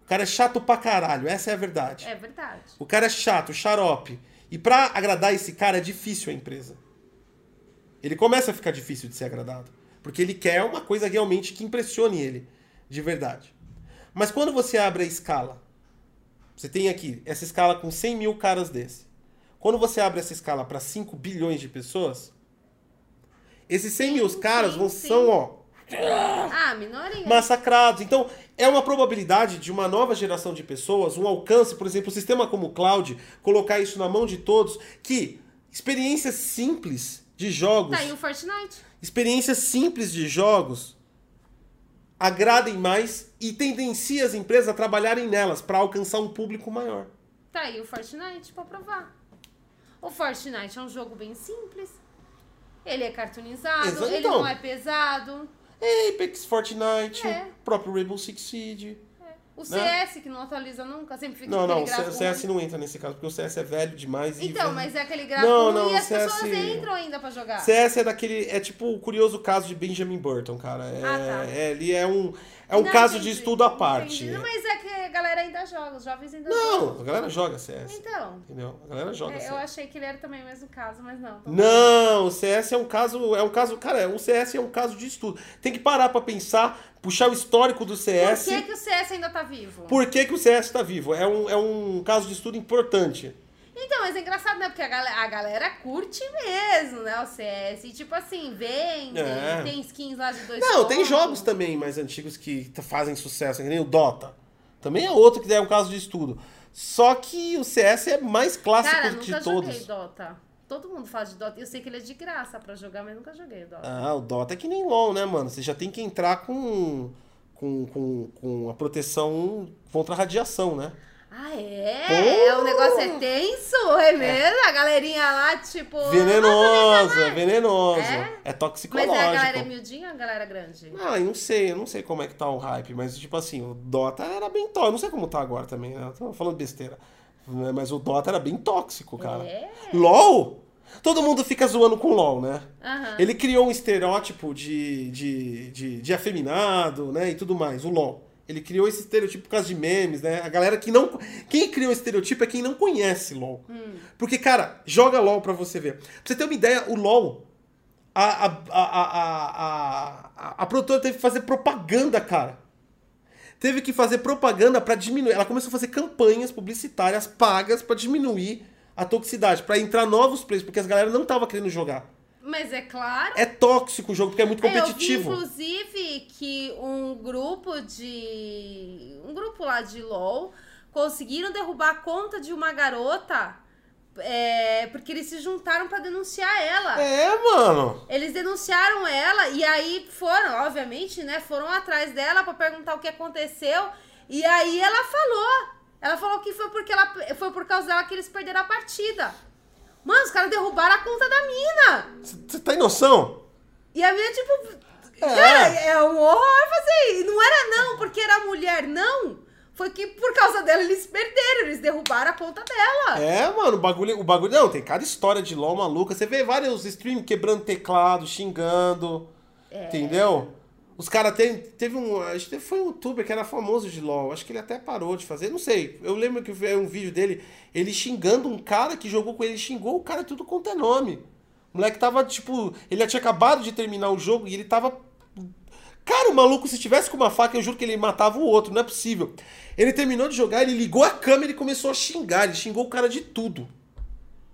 O cara é chato pra caralho, essa é a verdade. É verdade. O cara é chato, xarope. E pra agradar esse cara é difícil a empresa. Ele começa a ficar difícil de ser agradado. Porque ele quer uma coisa realmente que impressione ele, de verdade. Mas quando você abre a escala, você tem aqui essa escala com 100 mil caras desse. Quando você abre essa escala para 5 bilhões de pessoas, esses 100 mil caras vão, são, ó, Ah, minoria. massacrados. Então, é uma probabilidade de uma nova geração de pessoas, um alcance, por exemplo, um sistema como o cloud, colocar isso na mão de todos, que experiências simples de jogos, Tá aí o Fortnite. experiências simples de jogos agradem mais e tendencia as empresas a trabalharem nelas para alcançar um público maior. Tá aí o Fortnite pra provar. O Fortnite é um jogo bem simples. Ele é cartoonizado, Exa- ele então. não é pesado. Apex, Fortnite, É. próprio Rainbow Six Siege. O Né? CS, que não atualiza nunca, sempre fica Não, não, o CS ruim. não entra nesse caso, porque o CS é velho demais. e Então, velho- mas é aquele gráfico Não, não, e as CS pessoas entram ainda pra jogar. CS é daquele. É tipo o curioso caso de Benjamin Burton, cara. É, Ah, tá. é, ele é um, é um Não, caso de entendi, estudo à parte. entendi. Não, mas é que a galera ainda joga, os jovens ainda Não, jogam. a galera joga CS. Então, Entendeu? A galera joga é, CS. eu achei que ele era também o mesmo caso, mas não. Tô- Não, o CS é um caso, é um caso, cara, o CS é um caso de estudo. Tem que parar pra pensar, puxar o histórico do Por CS. que, que o CS ainda tá vivo? Por que, que o CS tá vivo? É um, é um caso de estudo importante. Então, mas é engraçado, né? Porque a galera, a galera curte mesmo, né? O CS. E tipo assim, vende, É. tem skins lá de dois Não, tem pontos. jogos também mais antigos que fazem sucesso, que nem o Dota. Também é outro que é um caso de estudo. Só que o CS é mais clássico Cara, de nunca todos. joguei Dota. Todo mundo fala de Dota. Eu sei que ele é de graça pra jogar, mas nunca joguei o Dota. Ah, o Dota é que nem LoL, né, mano? Você já tem que entrar com, com, com, com a proteção contra a radiação, né? Ah, é? Pô! O negócio é tenso? É mesmo? A galerinha lá, tipo... Venenosa, venenosa. É? É, Mas toxicológico. é a galera é miudinha ou a galera é grande? Ah, eu não sei, eu não sei como é que tá o hype, mas tipo assim, o Dota era bem tóxico. Não sei como tá agora também, né? Eu tô falando besteira. Né, Mas o Dota era bem tóxico, cara. É? LOL? Todo mundo fica zoando com LOL, né? Aham. Ele criou um estereótipo de, de, de, de afeminado, né? E tudo mais, o LOL. Ele criou esse estereotipo por causa de memes, né? A galera que não. Quem criou esse estereotipo é quem não conhece LOL. Porque, cara, joga LOL pra você ver. Pra você ter uma ideia, o LOL. A, a, a, a, a, produtora teve que fazer propaganda, cara. Teve que fazer propaganda pra diminuir. Ela começou a fazer campanhas publicitárias pagas pra diminuir a toxicidade, pra entrar novos players, porque as galera não tava querendo jogar. Mas é claro. É tóxico o jogo, porque é muito É, Eu vi, competitivo. inclusive, que um grupo de. Um grupo lá de LOL conseguiram derrubar a conta de uma garota é, porque eles se juntaram pra denunciar ela. É, mano. Eles denunciaram ela e aí foram, obviamente, né? Foram atrás dela pra perguntar o que aconteceu. E aí ela falou. Ela falou que foi porque ela foi por causa dela que eles perderam a partida. Mano, os caras derrubaram a conta da mina. Você tá em noção? E a minha, tipo. É. Cara, é um horror fazer. Não era não, porque era mulher, não. Foi que por causa dela eles perderam, eles derrubaram a conta dela. É, mano, o bagulho, o bagulho. Não, tem cada história de LOL maluca. Você vê vários streams quebrando teclado, xingando. É. Entendeu? Os caras teve, teve um. Acho que foi um youtuber que era famoso de LOL. Acho que ele até parou de fazer. Não sei. Eu lembro que veio um vídeo dele, ele xingando um cara que jogou com ele, xingou o cara tudo quanto é nome. O moleque tava, tipo. Ele tinha acabado de terminar o jogo e ele tava Cara, o maluco, se tivesse com uma faca, eu juro que ele matava o outro, não é possível. Ele terminou de jogar, ele ligou a câmera e começou a xingar. Ele xingou o cara de tudo.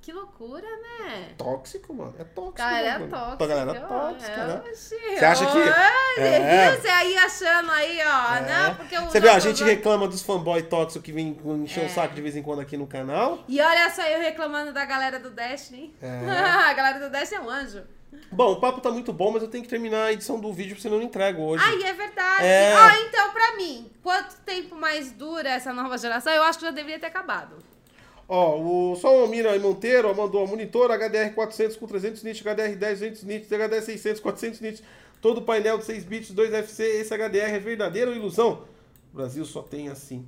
Que loucura, né? Tóxico, mano. É tóxico. Galera mano. tóxica. Galera ó, tóxica, né? oxi, Você acha que- É. viu? Você aí achando aí, ó. É. Não, porque o Você vê, a gente reclama dos fanboy tóxicos que vem encher É. o saco de vez em quando aqui no canal. E olha só eu reclamando da galera do Destiny. É. [laughs] a galera do Destiny é um anjo. Bom, o papo tá muito bom, mas eu tenho que terminar a edição do vídeo, senão eu não entrego hoje. Aí é verdade. É. Ó, então, pra mim, quanto tempo mais dura essa nova geração? Eu acho que já deveria ter acabado. Ó, o Sol Mira Monteiro mandou monitor HDR 400 com 300 nits, HDR 10 200 nits, HDR 600 400 nits, todo painel de 6 bits, 2 FC, esse HDR é verdadeiro ou ilusão? O Brasil só tem assim.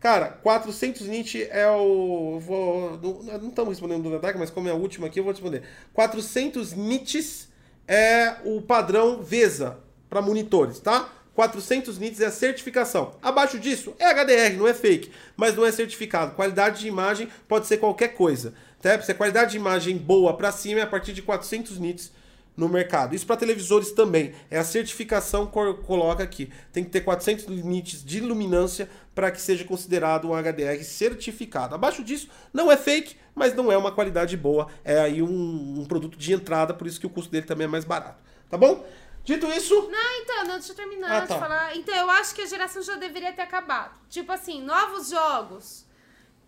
Cara, 400 nits é o... Vou, não, não estamos respondendo do ataque, mas como é a última aqui, eu vou responder. 400 nits é o padrão VESA para monitores, tá? 400 nits é a certificação. Abaixo disso é HDR, não é fake, mas não é certificado. Qualidade de imagem pode ser qualquer coisa. Tá? Se a qualidade de imagem boa para cima é a partir de 400 nits no mercado. Isso para televisores também. É a certificação que coloca aqui. Tem que ter 400 nits de luminância para que seja considerado um HDR certificado. Abaixo disso não é fake, mas não é uma qualidade boa. É aí um, um produto de entrada, por isso que o custo dele também é mais barato. Tá bom? Dito isso, Não, então, não, deixa eu terminar Ah, de tá. falar. Então, eu acho que a geração já deveria ter acabado. Tipo assim, novos jogos.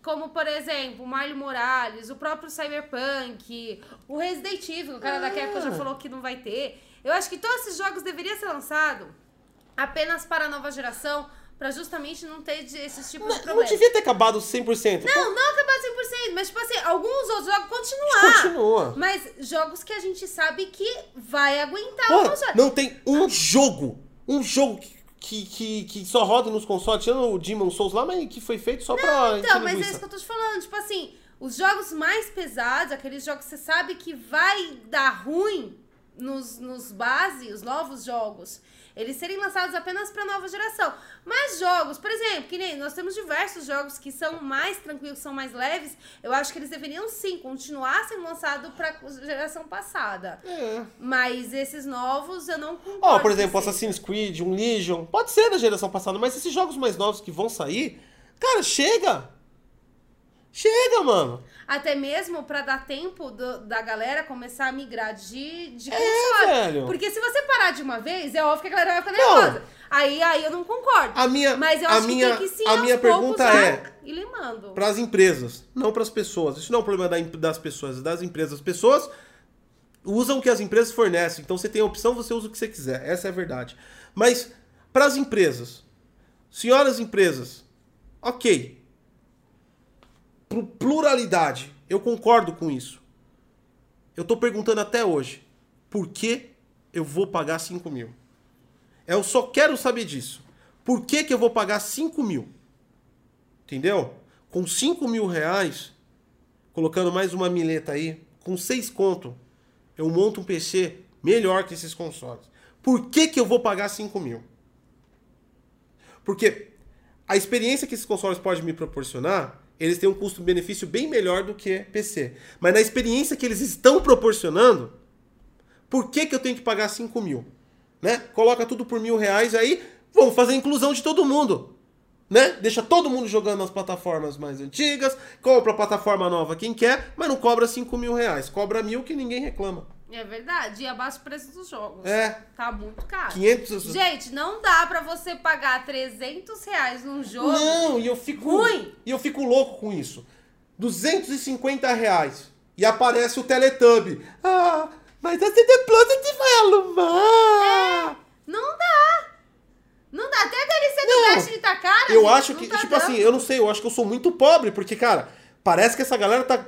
Como, por exemplo, o Mario Morales, o próprio Cyberpunk, o Resident Evil, o cara da Capcom já Ah. falou que não vai ter. Eu acho que todos esses jogos deveriam ser lançados apenas para a nova geração, para justamente não ter de- esses tipos de não problemas. devia ter acabado 100%. Não, não acabar 100%, mas tipo assim, alguns outros jogos continuar. Continua. Mas jogos que a gente sabe que vai aguentar Porra, não tem um jogo, um jogo que, que, que, que só roda nos consoles, tirando o Demon Souls lá, mas que foi feito só pra Então, mas é isso que eu tô te falando. Tipo assim, os jogos mais pesados, aqueles jogos que você sabe que vai dar ruim nos, nos base, os novos jogos, eles serem lançados apenas para nova geração. Mas jogos, por exemplo, que nem nós temos diversos jogos que são mais tranquilos, são mais leves, eu acho que eles deveriam sim continuar sendo lançados para geração passada. É. Mas esses novos eu não concordo. Ó, por exemplo. Assassin's Creed, um Legion, pode ser da geração passada, mas esses jogos mais novos que vão sair, cara, chega! Chega, mano! Até mesmo pra dar tempo do- da galera começar a migrar de, de É, velho. Porque se você parar de uma vez, é óbvio que a galera vai ficar Não. nervosa. Aí, aí eu não concordo. A minha, Mas eu a acho minha, que tem que sim, a minha pergunta é ir limando. para as empresas, não para as pessoas. Isso não é um problema da- das pessoas, é das empresas. As pessoas usam o que as empresas fornecem. Então você tem a opção, você usa o que você quiser. Essa é a verdade. Mas para as empresas, senhoras empresas, ok. Plu- Pluralidade, eu concordo com isso. Eu tô perguntando até hoje, por que eu vou pagar 5 mil? Eu só quero saber disso. Por que, que eu vou pagar 5 mil? Entendeu? Com 5 mil reais, colocando mais uma mileta aí, com 6 conto, eu monto um PC melhor que esses consoles. Por que, que eu vou pagar 5 mil? Porque a experiência que esses consoles podem me proporcionar, eles têm um custo-benefício bem melhor do que PC. Mas na experiência que eles estão proporcionando, por que, que eu tenho que pagar 5 mil? Né? Coloca tudo por mil reais aí, vamos fazer a inclusão de todo mundo. Né? Deixa todo mundo jogando nas plataformas mais antigas, compra a plataforma nova quem quer, mas não cobra 5 mil reais. Cobra mil que ninguém reclama. É verdade. E abaixa o preço dos jogos. É. Tá muito caro. 500... Gente, não dá pra você pagar 300 reais num jogo. Não, e eu fico. Ruim. E eu fico louco com isso. 250 reais. E aparece o Teletubb. Ah, mas a CD Plus vai alumar. Não dá. Não dá. Até a DLC do. Destiny tá cara. Eu gente, acho que, tá tipo dando. assim, eu não sei, eu acho que eu sou muito pobre, porque, cara, parece que essa galera tá.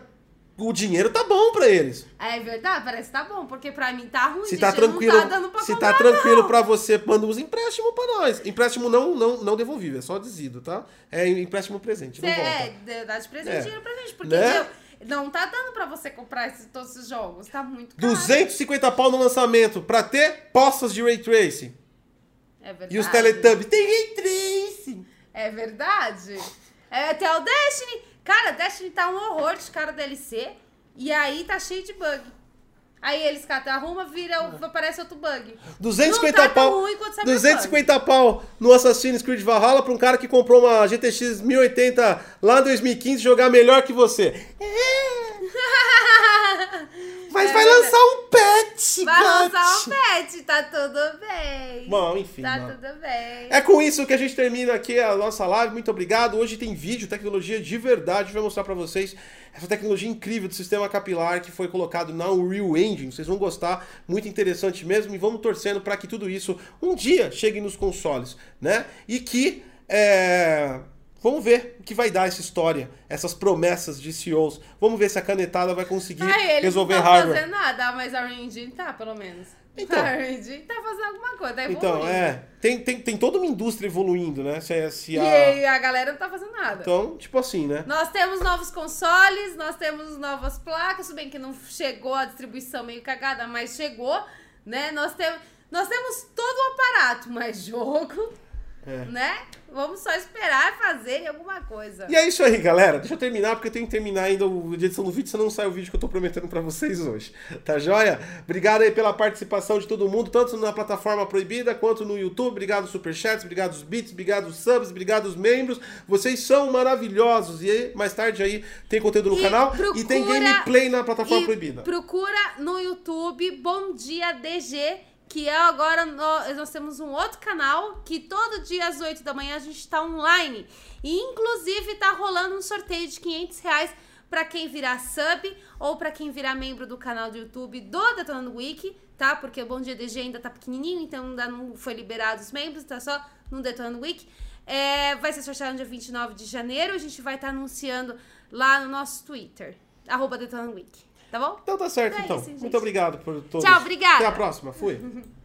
O dinheiro tá bom pra eles. É verdade, parece que tá bom, porque pra mim tá ruim. Se tá eu tranquilo, Não tá dando pra se comprar, tá tranquilo não. pra você, manda uns empréstimos pra nós. Empréstimo não, não, não devolvível, é só desído, tá? É empréstimo presente, Cê, não volta. é, dá de presente É. dinheiro pra gente, porque Né? não tá dando pra você comprar esses, todos esses jogos, tá muito caro. 250 pau no lançamento pra ter postas de Ray Tracing. É verdade. E os Teletubbies, tem Ray Tracing. É verdade. É, até o Destiny. Cara, Destiny tá um horror de cara DLC. E aí tá cheio de bug. Aí eles catam, arruma, vira, aparece outro bug. 250 Não tá pau. ruim quanto Cyberpunk. 250 pau no Assassin's Creed Valhalla pra um cara que comprou uma GTX 1080 lá em 2015 jogar melhor que você. [laughs] Mas É vai lançar um patch, Vai lançar um patch, tá tudo bem. Bom, enfim. tá mano. tudo bem. É com isso que a gente termina aqui a nossa live. Muito obrigado. Hoje tem vídeo, tecnologia de verdade. Vai mostrar pra vocês essa tecnologia incrível do sistema capilar que foi colocado na Unreal Engine. Vocês vão gostar, muito interessante mesmo. E vamos torcendo para que tudo isso um dia chegue nos consoles, né? E que é, Vamos ver o que vai dar essa história, essas promessas de CEOs. Vamos ver se a canetada vai conseguir Ah, resolver não estão hardware. fazendo nada, mas a Engine tá, pelo menos. Então. [laughs] a Engine tá fazendo alguma coisa, tá Então, é. Tem, tem, tem toda uma indústria evoluindo, né? Se, se E a... aí a galera não tá fazendo nada. Então, tipo assim, né? Nós temos novos consoles, nós temos novas placas, tudo bem que não chegou a distribuição meio cagada, mas chegou, né? Nós temos, nós temos todo o aparato, [laughs] mas jogo, É. né? Vamos só esperar fazerem alguma coisa. E é isso aí, galera. Deixa eu terminar, porque eu tenho que terminar ainda o edição do vídeo, senão não sai o vídeo que eu tô prometendo pra vocês hoje. Tá joia? Obrigado aí pela participação de todo mundo, tanto na plataforma proibida quanto no YouTube. Obrigado, superchats, obrigado os bits, obrigado os subs, obrigado os membros. Vocês são maravilhosos. E mais tarde aí tem conteúdo no E canal e procura- tem gameplay na plataforma E proibida. Procura no YouTube Bom Dia DG, que é agora nó- nós temos um outro canal que todo dia às 8 da manhã a gente tá online. E inclusive tá rolando um sorteio de 500 reais pra quem virar sub ou pra quem virar membro do canal do YouTube do Detonando Wiki, tá? Porque o Bom Dia DG ainda tá pequenininho, então ainda não foi liberado os membros, tá só no Detonando Wiki. É, vai ser sorteado no dia 29 de janeiro, a gente vai estar anunciando lá no nosso Twitter, arroba Detonando Wiki, tá bom? Então tá certo, É então. isso, gente. Muito obrigado por todos. Tchau, obrigada. Até a próxima. Fui. [laughs]